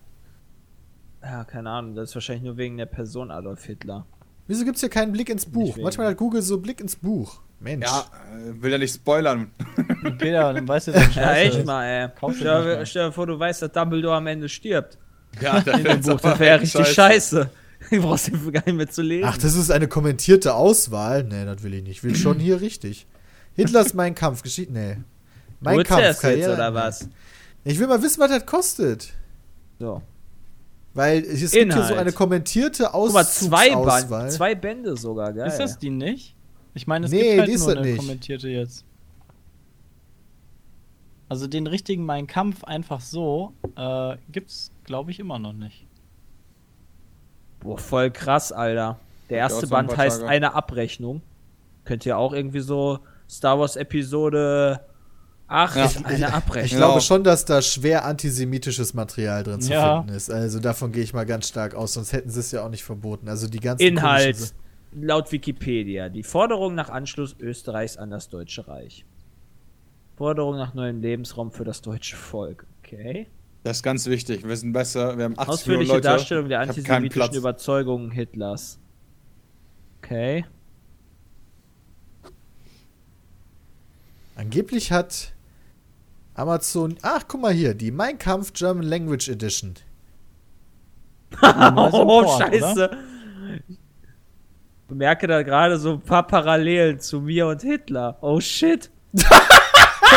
ja, keine Ahnung, das ist wahrscheinlich nur wegen der Person Adolf Hitler. Wieso gibt es hier keinen Blick ins Buch? Manchmal hat Google so Blick ins Buch. Mensch. Ja, äh, will ja nicht spoilern. Peter, dann weißt du, dass Ja, Scheiße echt ist. mal, ey. Stell, stell dir vor, du weißt, dass Dumbledore am Ende stirbt. Ja, das In dem Buch, das wäre richtig scheiße. Du brauchst den gar nicht mehr zu lesen. Ach, das ist eine kommentierte Auswahl? Nee, das will ich nicht. Ich will schon hier richtig. Hitlers Mein Kampf geschieht. Nee. Mein Kampf. das jetzt Karriere- oder nee. was? Ich will mal wissen, was das kostet. So. Weil es gibt hier so Inhalt. eine kommentierte Guck mal, zwei, Auswahl. Band, zwei Bände sogar, geil. Ist das die nicht? Ich meine, es Nee, gibt halt die ist nur eine nicht. kommentierte jetzt. Also den richtigen Mein Kampf einfach so äh, gibt's, glaube ich, immer noch nicht. Boah, voll krass, Alter. Der erste Band heißt Tage. Eine Abrechnung. Könnt ihr auch irgendwie so Star Wars Episode 8, Ja. eine Abrechnung. Ich glaube schon, dass da schwer antisemitisches Material drin zu Ja. finden ist. Also davon gehe ich mal ganz stark aus, sonst hätten sie es ja auch nicht verboten. Also die ganzen Inhalt. Laut Wikipedia. Die Forderung nach Anschluss Österreichs an das Deutsche Reich. Forderung nach neuem Lebensraum für das deutsche Volk. Okay. Das ist ganz wichtig. Wir sind besser. Wir haben 80 Millionen Ausführliche Leute. Darstellung der antisemitischen. Überzeugungen Hitlers. Okay. Angeblich hat Amazon. Ach, guck mal hier, die Mein Kampf German Language Edition. Oh, Support, scheiße. Ich bemerke da gerade so ein paar Parallelen zu mir und Hitler. Oh shit.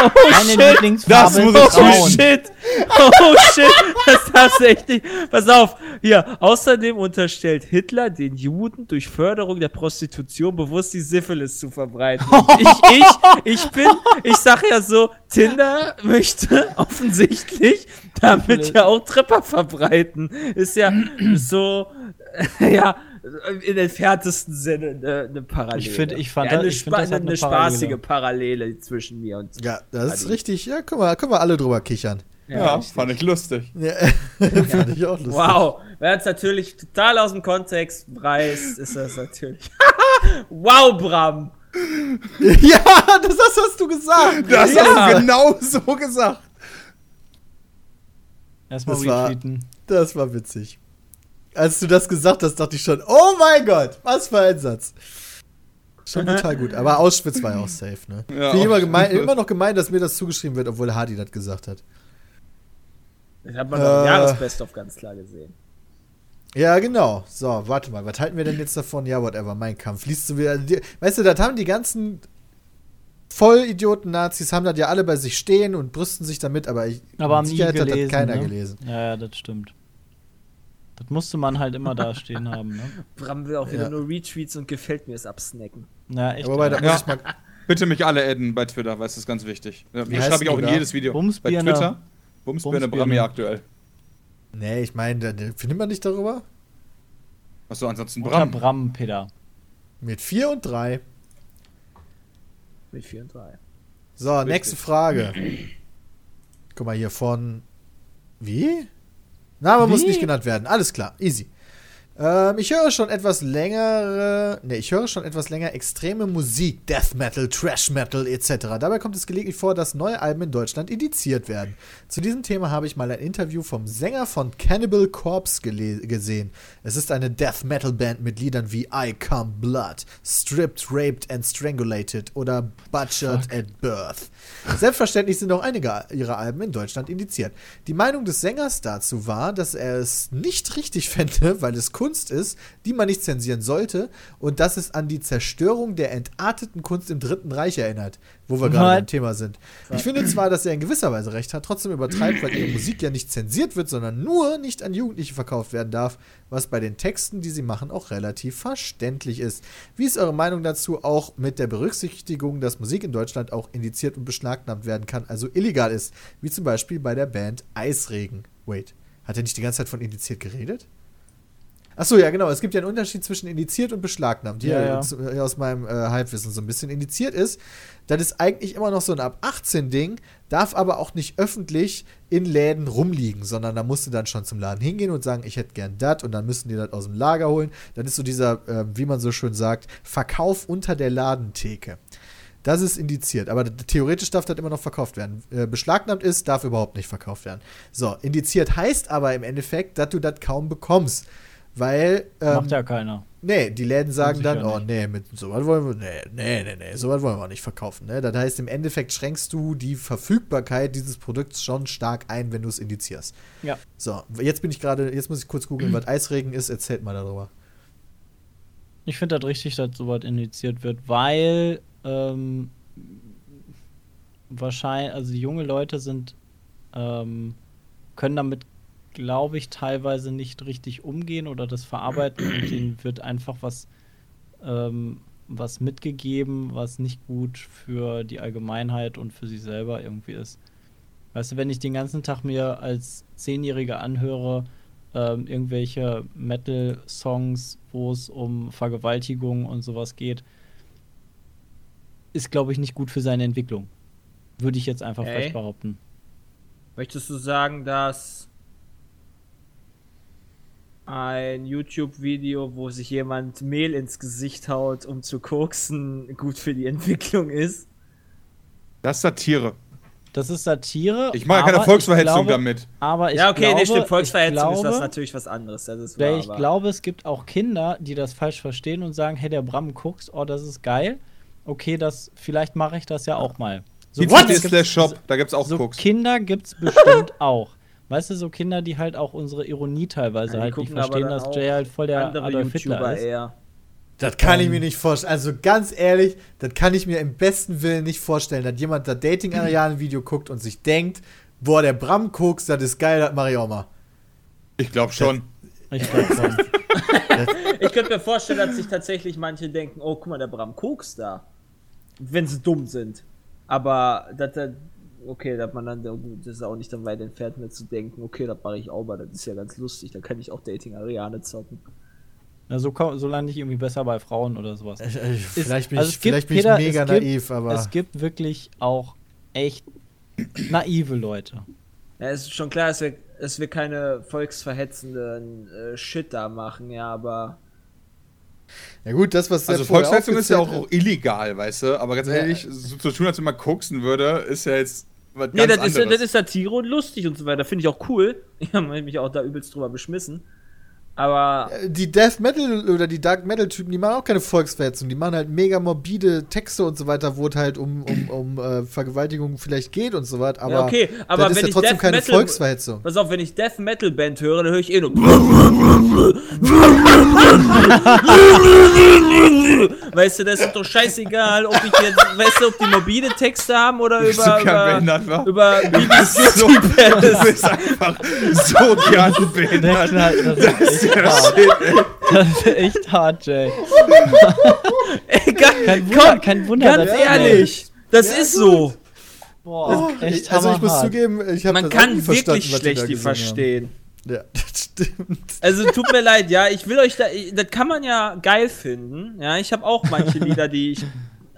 Oh shit. Lieblingsfarbe Das muss ist ich Oh braun. shit! Oh shit! Das darfst du echt nicht. Pass auf, hier. Außerdem unterstellt Hitler den Juden durch Förderung der Prostitution bewusst die Syphilis zu verbreiten. Ich, ich, ich bin, ich sag ja so, Tinder möchte offensichtlich damit ja auch Trepper verbreiten. Ist ja so, ja, in entferntesten Sinne eine, eine Parallele. Ich find- ich fand ja, das- eine, ich find, das eine, eine spaßige Parallele zwischen mir und Ja, das ist Adi. richtig. Ja, guck mal, können wir alle drüber kichern. Ja, richtig. fand ich lustig. Ja, fand ich auch lustig. Wow, wer es natürlich total aus dem Kontext reißt, ist das natürlich. wow, Bram! Ja, das hast du gesagt. Das Ja. hast du genau so gesagt. Erstmal Das war- retweeten. Das war witzig. Als du das gesagt hast, dachte ich schon, oh mein Gott, was für ein Satz. Schon total gut. Aber Auschwitz war ja auch safe, ne? Ja, ich immer, gemein, immer noch gemein, dass mir das zugeschrieben wird, obwohl Hardy das gesagt hat. Das hat man doch Äh. im Jahresbest-of ganz klar gesehen. Ja, genau. So, warte mal, was halten wir denn jetzt davon? Ja, whatever, mein Kampf. Liest du wieder. Die, weißt du, das haben die ganzen Vollidioten-Nazis, haben das ja alle bei sich stehen und brüsten sich damit, aber ich. Aber nie hat gelesen. das keiner ne? gelesen. Ja, ja, das stimmt. Das musste man halt immer da stehen haben, ne? Bram will auch wieder Ja. nur Retweets und gefällt mir es absnacken. Ja, echt. Aber bei der ja. muss ich mal. Bitte mich alle adden bei Twitter, weil es ist ganz wichtig. Ja, Wie schreibe ich auch in da? jedes Video. Bumsbirne. Bei Twitter. Bumsbirne Bumsbirne. Brami aktuell. Nee, ich meine, da- findet man nicht darüber? Achso, ansonsten Unter Bram. Bram, Peter. Mit 4 und 3. Mit 4 und 3. So, Richtig. nächste Frage. Guck mal hier von. Wie? Name muss Wie? nicht genannt werden. Alles klar, easy. Ähm, ich höre schon etwas längere. Ne, ich höre schon etwas länger extreme Musik, Death Metal, Trash Metal etc. Dabei kommt es gelegentlich vor, dass neue Alben in Deutschland indiziert werden. Zu diesem Thema habe ich mal ein Interview vom Sänger von Cannibal Corpse gesehen. Es ist eine Death Metal Band mit Liedern wie I Come Blood, Stripped, Raped and Strangulated oder Butchered at Birth. Selbstverständlich sind auch einige ihrer Alben in Deutschland indiziert. Die Meinung des Sängers dazu war, dass er es nicht richtig fände, weil es Kunst ist, die man nicht zensieren sollte und dass es an die Zerstörung der entarteten Kunst im Dritten Reich erinnert, wo wir gerade beim Thema sind. Ich finde zwar, dass er in gewisser Weise recht hat, trotzdem übertreibt, weil ihre Musik ja nicht zensiert wird, sondern nur nicht an Jugendliche verkauft werden darf, was bei den Texten, die sie machen, auch relativ verständlich ist. Wie ist eure Meinung dazu, auch mit der Berücksichtigung, dass Musik in Deutschland auch indiziert und beschlagnahmt werden kann, also illegal ist, wie zum Beispiel bei der Band Eisregen? Wait, hat er nicht die ganze Zeit von indiziert geredet? Achso, ja, genau. Es gibt ja einen Unterschied zwischen indiziert und beschlagnahmt, die Ja, ja, aus meinem äh, Halbwissen so ein bisschen indiziert ist. Das ist eigentlich immer noch so ein ab 18 Ding, darf aber auch nicht öffentlich in Läden rumliegen, sondern da musst du dann schon zum Laden hingehen und sagen, ich hätte gern das und dann müssen die das aus dem Lager holen. Dann ist so dieser, äh, wie man so schön sagt, Verkauf unter der Ladentheke. Das ist indiziert, aber theoretisch darf das immer noch verkauft werden. Äh, beschlagnahmt ist, darf überhaupt nicht verkauft werden. So, indiziert heißt aber im Endeffekt, dass du das kaum bekommst. Weil, ähm, Macht ja keiner. nee, die Läden sagen dann, oh nee, mit sowas wollen wir, nee, nee, nee, nee, sowas wollen wir auch nicht verkaufen. Ne? Das heißt, im Endeffekt schränkst du die Verfügbarkeit dieses Produkts schon stark ein, wenn du es indizierst. Ja. So, jetzt bin ich gerade, jetzt muss ich kurz googeln, was Eisregen ist, erzählt mal darüber. Ich finde das richtig, dass sowas indiziert wird, weil ähm, wahrscheinlich, also junge Leute sind, ähm, können damit, glaube ich, teilweise nicht richtig umgehen oder das verarbeiten und denen wird einfach was, ähm, was mitgegeben, was nicht gut für die Allgemeinheit und für sie selber irgendwie ist. Weißt du, wenn ich den ganzen Tag mir als Zehnjähriger anhöre, ähm, irgendwelche Metal-Songs, wo es um Vergewaltigung und sowas geht, ist, glaube ich, nicht gut für seine Entwicklung. Würde ich jetzt einfach Ey. vielleicht behaupten. Möchtest du sagen, dass ein YouTube-Video, wo sich jemand Mehl ins Gesicht haut, um zu koksen, gut für die Entwicklung ist? Das ist Satire. Das ist Satire. Ich mache keine Volksverhetzung glaube, damit. Aber ich ja, okay, glaube, nee, stimmt. ich Volksverhetzung ist glaube, was natürlich was anderes. Das ist Weil wahr, ich aber- glaube, es gibt auch Kinder, die das falsch verstehen und sagen, hey, der Bram guckst, oh, das ist geil. Okay, das, vielleicht mache ich das ja auch mal. So gibt's- slash Shop, da gibt's auch so Koks. Kinder gibt es bestimmt auch. Weißt du, so Kinder, die halt auch unsere Ironie teilweise Ja, die halt nicht verstehen, dass Jay halt voll der Andere Adolf Hitler YouTuber ist. eher. Das kann ich mir nicht vorstellen. Also ganz ehrlich, das kann ich mir im besten Willen nicht vorstellen, dass jemand da dating ariane video guckt und sich denkt, boah, der Bram Koks, das ist geil, das mach ich auch mal. Ich glaube schon. Ich glaub schon. Ich könnte mir vorstellen, dass sich tatsächlich manche denken, oh, guck mal, der Bram Koks da. Wenn sie dumm sind. Aber dass er, okay, dass man dann, das ist auch nicht dann weit entfernt, mir zu denken, okay, das mache ich auch mal, das ist ja ganz lustig, da kann ich auch Dating Ariane zocken. Na, so, so lande ich irgendwie besser bei Frauen oder sowas. Ich, ich, vielleicht bin also ich, gibt, vielleicht bin Peter, ich mega es gibt, naiv, aber. Es gibt wirklich auch echt naive Leute. Ja, es ist schon klar, dass wir, dass wir keine volksverhetzenden äh, Shit da machen, ja, aber ja gut, das, was Also Volksleistung ist ja aufgezählt auch illegal, weißt du? Aber ganz Ja. ehrlich, so zu tun, als wenn man koksen würde, ist ja jetzt was Nee, das ist, das ist Satire und lustig und so weiter. Finde ich auch cool. Ich habe mich auch da übelst drüber beschmissen. Aber hat. Die Death Metal oder die Dark Metal Typen, die machen auch keine Volksverhetzung. Die machen halt mega morbide Texte und so weiter, wo es halt um, um, um äh, Vergewaltigung vielleicht geht und so weiter. Aber ja, okay, aber das ist ja trotzdem Death keine Metal, Volksverhetzung. Pass auf, wenn ich Death Metal Band höre, dann höre ich eh nur. weißt du, das ist doch scheißegal, ob ich jetzt, weißt du, ob die morbide Texte haben oder Bist über über, über BBC so, du bist einfach so gern behindert. Das ist hart. Das ist echt hart, Jay. Ey, ga- Kein Wunder, komm, kein Wunder ganz ehrlich, das ist so. Boah, echt Ich, also ich muss zugeben, ich habe Man das kann wirklich die schlecht da die gesungen haben. verstehen. Ja, das stimmt. Also tut mir leid, ja, ich will euch da, ich- das kann man ja geil finden. Ja, ich habe auch manche Lieder, die ich,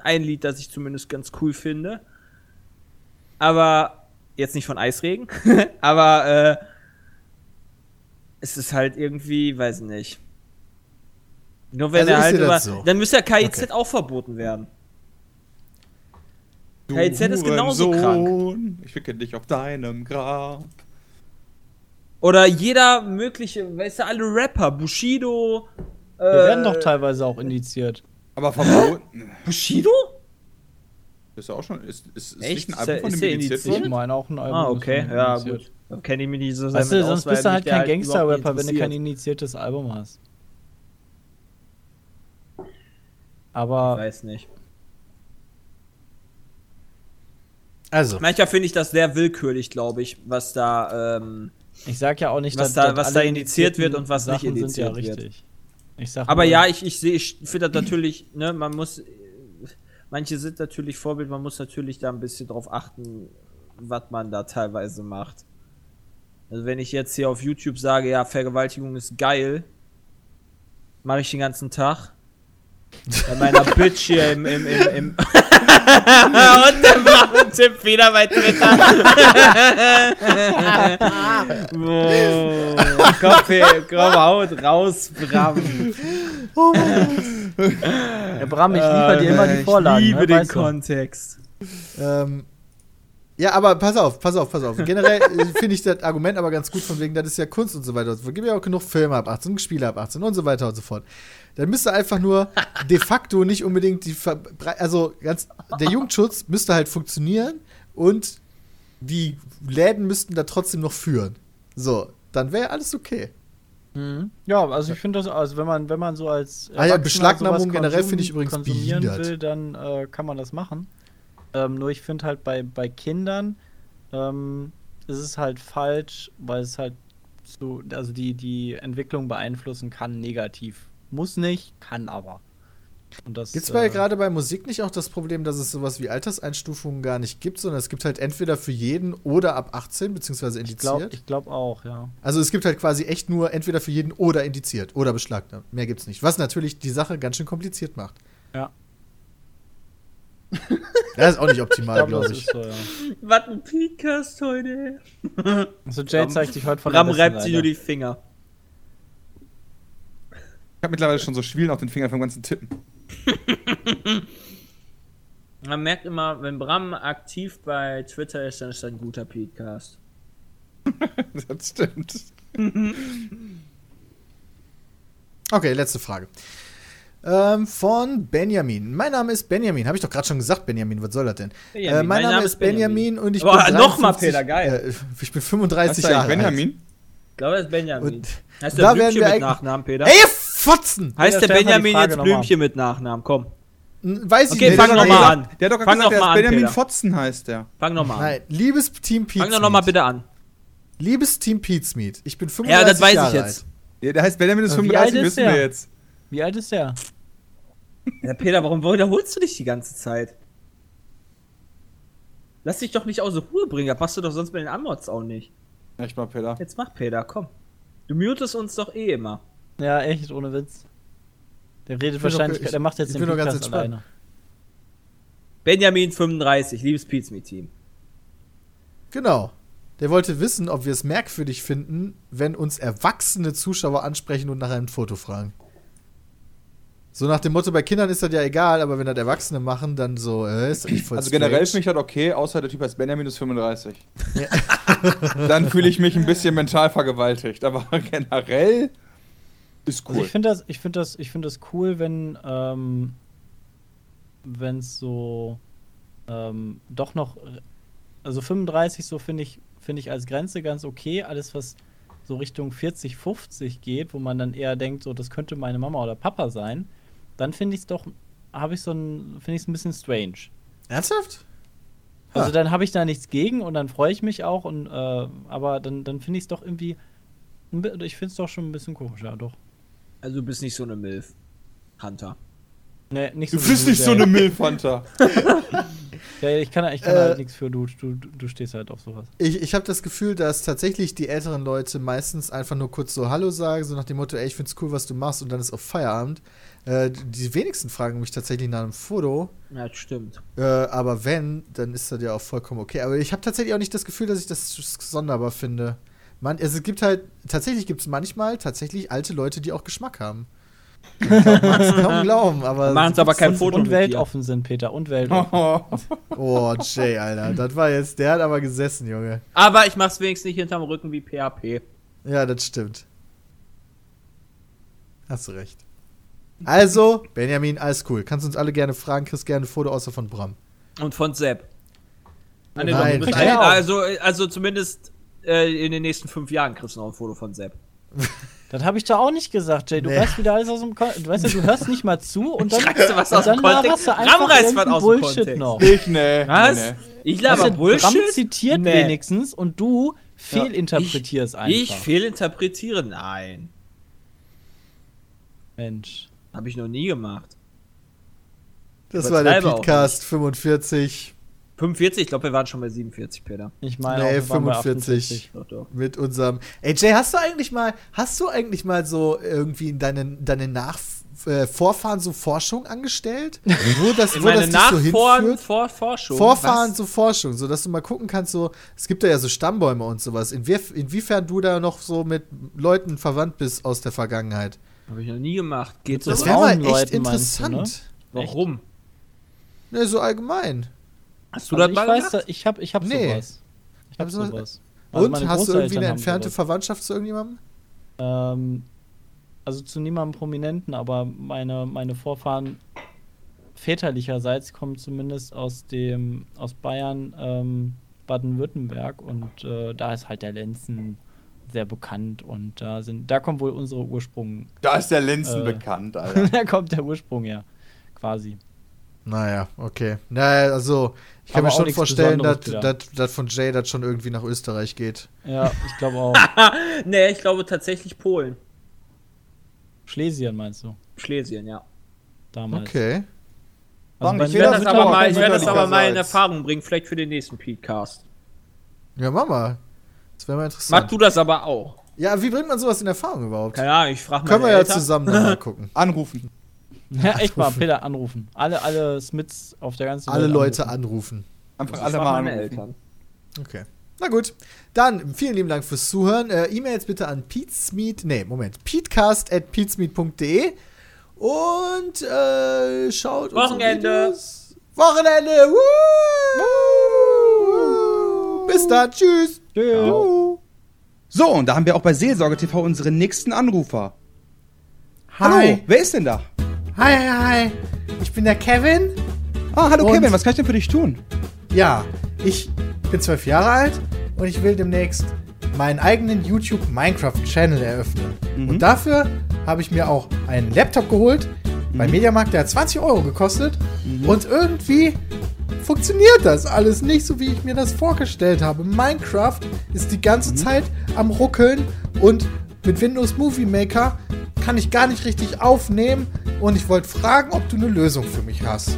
ein Lied, das ich zumindest ganz cool finde. Aber, jetzt nicht von Eisregen, aber, äh, es ist halt irgendwie, weiß nicht. Nur wenn Also er halt über, so. dann müsste ja KIZ Okay. auch verboten werden. Du KIZ ist genauso Hurensohn, Ich wicke dich auf deinem Grab. Oder jeder mögliche, weißt du, alle Rapper, Bushido, äh, Wir werden doch teilweise auch indiziert. Aber verboten. Bushido? Ist ja auch schon. Ist, ist, ist Echt? nicht ein Album von dem indiziert indiziert? Ich worden? meine auch ein Album. Ah, okay, ja, indiziert. gut. Kenne ich mich nicht so sehr Weißt du, sonst bist du halt kein Gangster-Rapper, wenn du kein initiiertes Album hast. Ich Aber weiß nicht. Also, Manchmal finde ich das sehr willkürlich, glaube ich, was da, ähm, ich sag ja auch nicht, Was dass da- dass was da indiziert wird und was nicht Sachen sind ja indiziert wird. richtig. Ich sag aber nur- ja, ich, ich sehe, ich finde das natürlich, ne, man muss, manche sind natürlich Vorbild, man muss natürlich da ein bisschen drauf achten, was man da teilweise macht. Also wenn ich jetzt hier auf YouTube sage, ja, Vergewaltigung ist geil, mache ich den ganzen Tag. Bei meiner Bitch hier im, im, im, im Und der macht Tipp wieder bei Twitter. Boah. Kopf, komm, haut raus, Bram. Ja, Bram, ich liefere dir immer die Ich Vorlagen. liebe ne, den weißt du. Kontext. ähm, ja, aber pass auf, pass auf, pass auf. Generell äh, finde ich das Argument aber ganz gut, von wegen, das ist ja Kunst und so weiter. Es gibt ja auch genug Filme ab 18, Spiele ab 18 und so weiter und so fort. Dann müsste einfach nur de facto nicht unbedingt die, Verbrei- also ganz, der Jugendschutz müsste halt funktionieren und die Läden müssten da trotzdem noch führen. So, dann wäre alles okay. Ja, also ich finde das, also wenn man, wenn man so als Ah ja, Beschlagnahmung generell finde ich übrigens konsumieren behindert. will, dann äh, kann man das machen. Ähm, nur ich finde halt bei, bei Kindern ähm, ist es halt falsch, weil es halt so, also die, die Entwicklung beeinflussen kann negativ. Muss nicht, kann aber. Gibt es bei äh, gerade bei Musik nicht auch das Problem, dass es sowas wie Alterseinstufungen gar nicht gibt, sondern es gibt halt entweder für jeden oder ab 18 beziehungsweise Ich glaube indiziert? ich glaub auch, ja. Also es gibt halt quasi echt nur entweder für jeden oder indiziert oder beschlagnahmt. Mehr gibt's nicht. Was natürlich die Sache ganz schön kompliziert macht. Ja. Das ist auch nicht optimal, glaube ich. ist so, ja. Was ein Podcast heute. Also Jay zeigt sich heute von der reibt sich nur die Finger. Ich habe mittlerweile schon so Schwielen auf den Fingern vom ganzen Tippen. Man merkt immer, wenn Bram aktiv bei Twitter ist, dann ist das ein guter Podcast. das stimmt. Okay, letzte Frage. Ähm, von Benjamin. Mein Name ist Benjamin. Habe ich doch gerade schon gesagt, Benjamin. Was soll das denn? Benjamin. Äh, mein, Name, ist Benjamin, und ich Aber bin nochmal, 53 Peter, geil. Äh, ich bin 35 Hast du Jahre alt. Benjamin? Ich glaube, das ist Benjamin. Und heißt da der werden wir mit eigentlich- Nachnamen, Peter? Ey, Fotzen! heißt Peter, der die Benjamin jetzt. Blümchen mit Nachnamen? Komm, Weiß ich Okay, nicht. fang Der- noch der- mal an. Der hat doch Fang gesagt, noch der mal an, Benjamin Peter. Fotzen heißt der. fang noch mal an. Nein, liebes Team Pizmeet. Fang doch noch mal bitte an. Liebes Team Pizmeet. Ich bin 35 Ja, das weiß Jahre ich jetzt. alt. Ja, der heißt Benjamin ist Äh, wie 35, alt ist wissen wir der? jetzt. Wie alt ist der? Ja, Peter, warum wiederholst du dich die ganze Zeit? Lass dich doch nicht aus der Ruhe bringen, das machst du doch sonst mit den Anmods auch nicht. Echt mal, Peter. Jetzt mach Peter, komm. Du mutest uns doch eh immer. Ja, echt, ohne Witz. Der redet wahrscheinlich, doch- ich- der macht jetzt ich den bin Podcast entspannt. alleine. Benjamin 35, liebes Pizmeet-Team. Genau. Der wollte wissen, ob wir es merkwürdig finden, wenn uns erwachsene Zuschauer ansprechen und nach einem Foto fragen. So nach dem Motto, bei Kindern ist das ja egal, aber wenn das Erwachsene machen, dann so, äh, ist das nicht voll Also generell strange. finde ich das okay, außer der Typ heißt Benjamin ist 35. Dann fühle ich mich ein bisschen mental vergewaltigt. Aber generell ist Also cool. ich finde das, ich finde das, ich finde das cool, wenn ähm, wenn es so ähm, doch noch, also 35 so finde ich finde ich als Grenze ganz okay. Alles was so Richtung 40, 50 geht, wo man dann eher denkt, so das könnte meine Mama oder Papa sein, dann finde ich es doch, habe ich so ein, finde ich es ein bisschen strange. Ernsthaft? Also dann habe ich da nichts gegen und dann freue ich mich auch und äh, aber dann, dann finde ich es doch irgendwie, ich finde es doch schon ein bisschen komisch, ja doch. Also du bist nicht so eine Milf. Hunter. Nee, nicht Du so wie bist nicht so eine Milfanta. Ja, ich kann, ich kann Äh, halt nichts für, du, du, du stehst halt auf sowas. Ich, ich habe das Gefühl, dass tatsächlich die älteren Leute meistens einfach nur kurz so Hallo sagen, so nach dem Motto, ey, ich find's cool, was du machst und dann ist auch Feierabend. Äh, die wenigsten fragen mich tatsächlich nach einem Foto. Ja, das stimmt. Äh, aber wenn, dann ist das ja auch vollkommen okay. Aber ich habe tatsächlich auch nicht das Gefühl, dass ich das sonderbar finde. Man, also es gibt halt, tatsächlich gibt es manchmal tatsächlich alte Leute, die auch Geschmack haben. Ich glaub, mag's kaum glauben, aber. Machen's aber kein Foto und weltoffen sind, Peter, und weltoffen. Oh, Jay, Alter. Das war jetzt, der hat aber gesessen, Junge. Aber ich mach's wenigstens nicht hinterm Rücken wie PHP. Ja, das stimmt. Hast du recht. Also, Benjamin, alles cool. Kannst uns alle gerne fragen, kriegst gerne ein Foto außer von Bram. Und von Sepp. Nein. doch, du bist Ja, ein- auch. also, also zumindest äh, in den nächsten fünf Jahren kriegst du noch ein Foto von Sepp. Das habe ich da auch nicht gesagt, Jay. Du Nee. weißt wieder alles aus dem Kon Du weißt ja, du hörst nicht mal zu und dann, Ich reiße was aus dem dann Kontext. du einfach reißt was aus dem Bullshit Kontext. noch. Ich, nee. Was? Nee, nee. Ich laber du, Bullshit? Bram zitiert Nee. wenigstens und du fehlinterpretierst einfach. Ich fehlinterpretiere? Nein. Mensch. Habe ich noch nie gemacht. Das war der Podcast 45 45? Ich glaube, wir waren schon bei 47, Peter. Ich meine, Nee, auch, wir waren bei 45. 48. Doch, doch. mit unserem. Ey, Jay, hast du eigentlich mal, hast du eigentlich mal so irgendwie in deinen, deine Nach äh, Vorfahren so Forschung angestellt? Wo das, In wo das meine dich so Nachfahren hinführt? vor Forschung. Vorfahren Was? so Forschung, so dass du mal gucken kannst, so, es gibt da ja so Stammbäume und sowas. Inwie inwiefern du da noch so mit Leuten verwandt bist aus der Vergangenheit. Habe ich noch nie gemacht. Geht Das so? wäre mal echt Leuten meinst du, interessant. Warum? Ne, so allgemein. Hast du Also das ich mal weiß, gemacht? ich habe ich hab Nee. sowas. Ich habe Hab sowas-. Also und hast du irgendwie Großeltern eine entfernte sowas. Verwandtschaft zu irgendjemandem? Ähm, also zu niemandem Prominenten, aber meine, meine Vorfahren väterlicherseits kommen zumindest aus dem aus Bayern, ähm, Baden-Württemberg und äh, da ist halt der Lenzen sehr bekannt und da sind da kommt wohl unsere Ursprung, Da ist der Linsen Äh. bekannt, Alter. da kommt der Ursprung ja quasi. Naja, okay. Naja, also, ich kann Aber mir schon vorstellen, dass von Jay das schon irgendwie nach Österreich geht. Ja, ich glaube auch. Nee, ich glaube tatsächlich Polen. Schlesien meinst du? Schlesien, ja. Damals. Okay. Also bei ich werde das das aber mal, ich werde das aber mal in. Erfahrung bringen, vielleicht für den nächsten Podcast. Ja, mach mal. Das wäre mal interessant. Mach du das aber auch. Ja, wie bringt man sowas in Erfahrung überhaupt? Keine Ahnung, ich frage mal. Können wir ja zusammen mal gucken. Anrufen. Ja, echt mal, Peter anrufen. Alle, alle Smiths auf der ganzen Alle Welt Leute anrufen. anrufen. Einfach alle mal meine anrufen. Eltern. Okay. Na gut. Dann vielen lieben Dank fürs Zuhören. Äh, E-Mails bitte an peatsmeet, nee, Moment, peatcast at peatsmeet.de und äh, schaut Wochenende. Videos. Wochenende. Woo! Bis dann. Tschüss. Tschüss. Woo. So, und da haben wir auch bei Seelsorge TV unseren nächsten Anrufer. Hallo, wer ist denn da? Hi, hi, hi. Ich bin der Kevin. Ah, hallo Kevin, was kann ich denn für dich tun? Ja, ich bin zwölf Jahre alt und ich will demnächst meinen eigenen YouTube Minecraft Channel eröffnen. Und dafür habe ich mir auch einen Laptop geholt beim Mediamarkt, der hat 20 Euro gekostet. Und irgendwie funktioniert das alles nicht so, wie ich mir das vorgestellt habe. Minecraft ist die ganze Zeit am Ruckeln und mit Windows Movie Maker kann ich gar nicht richtig aufnehmen. Und ich wollte fragen, ob du eine Lösung für mich hast.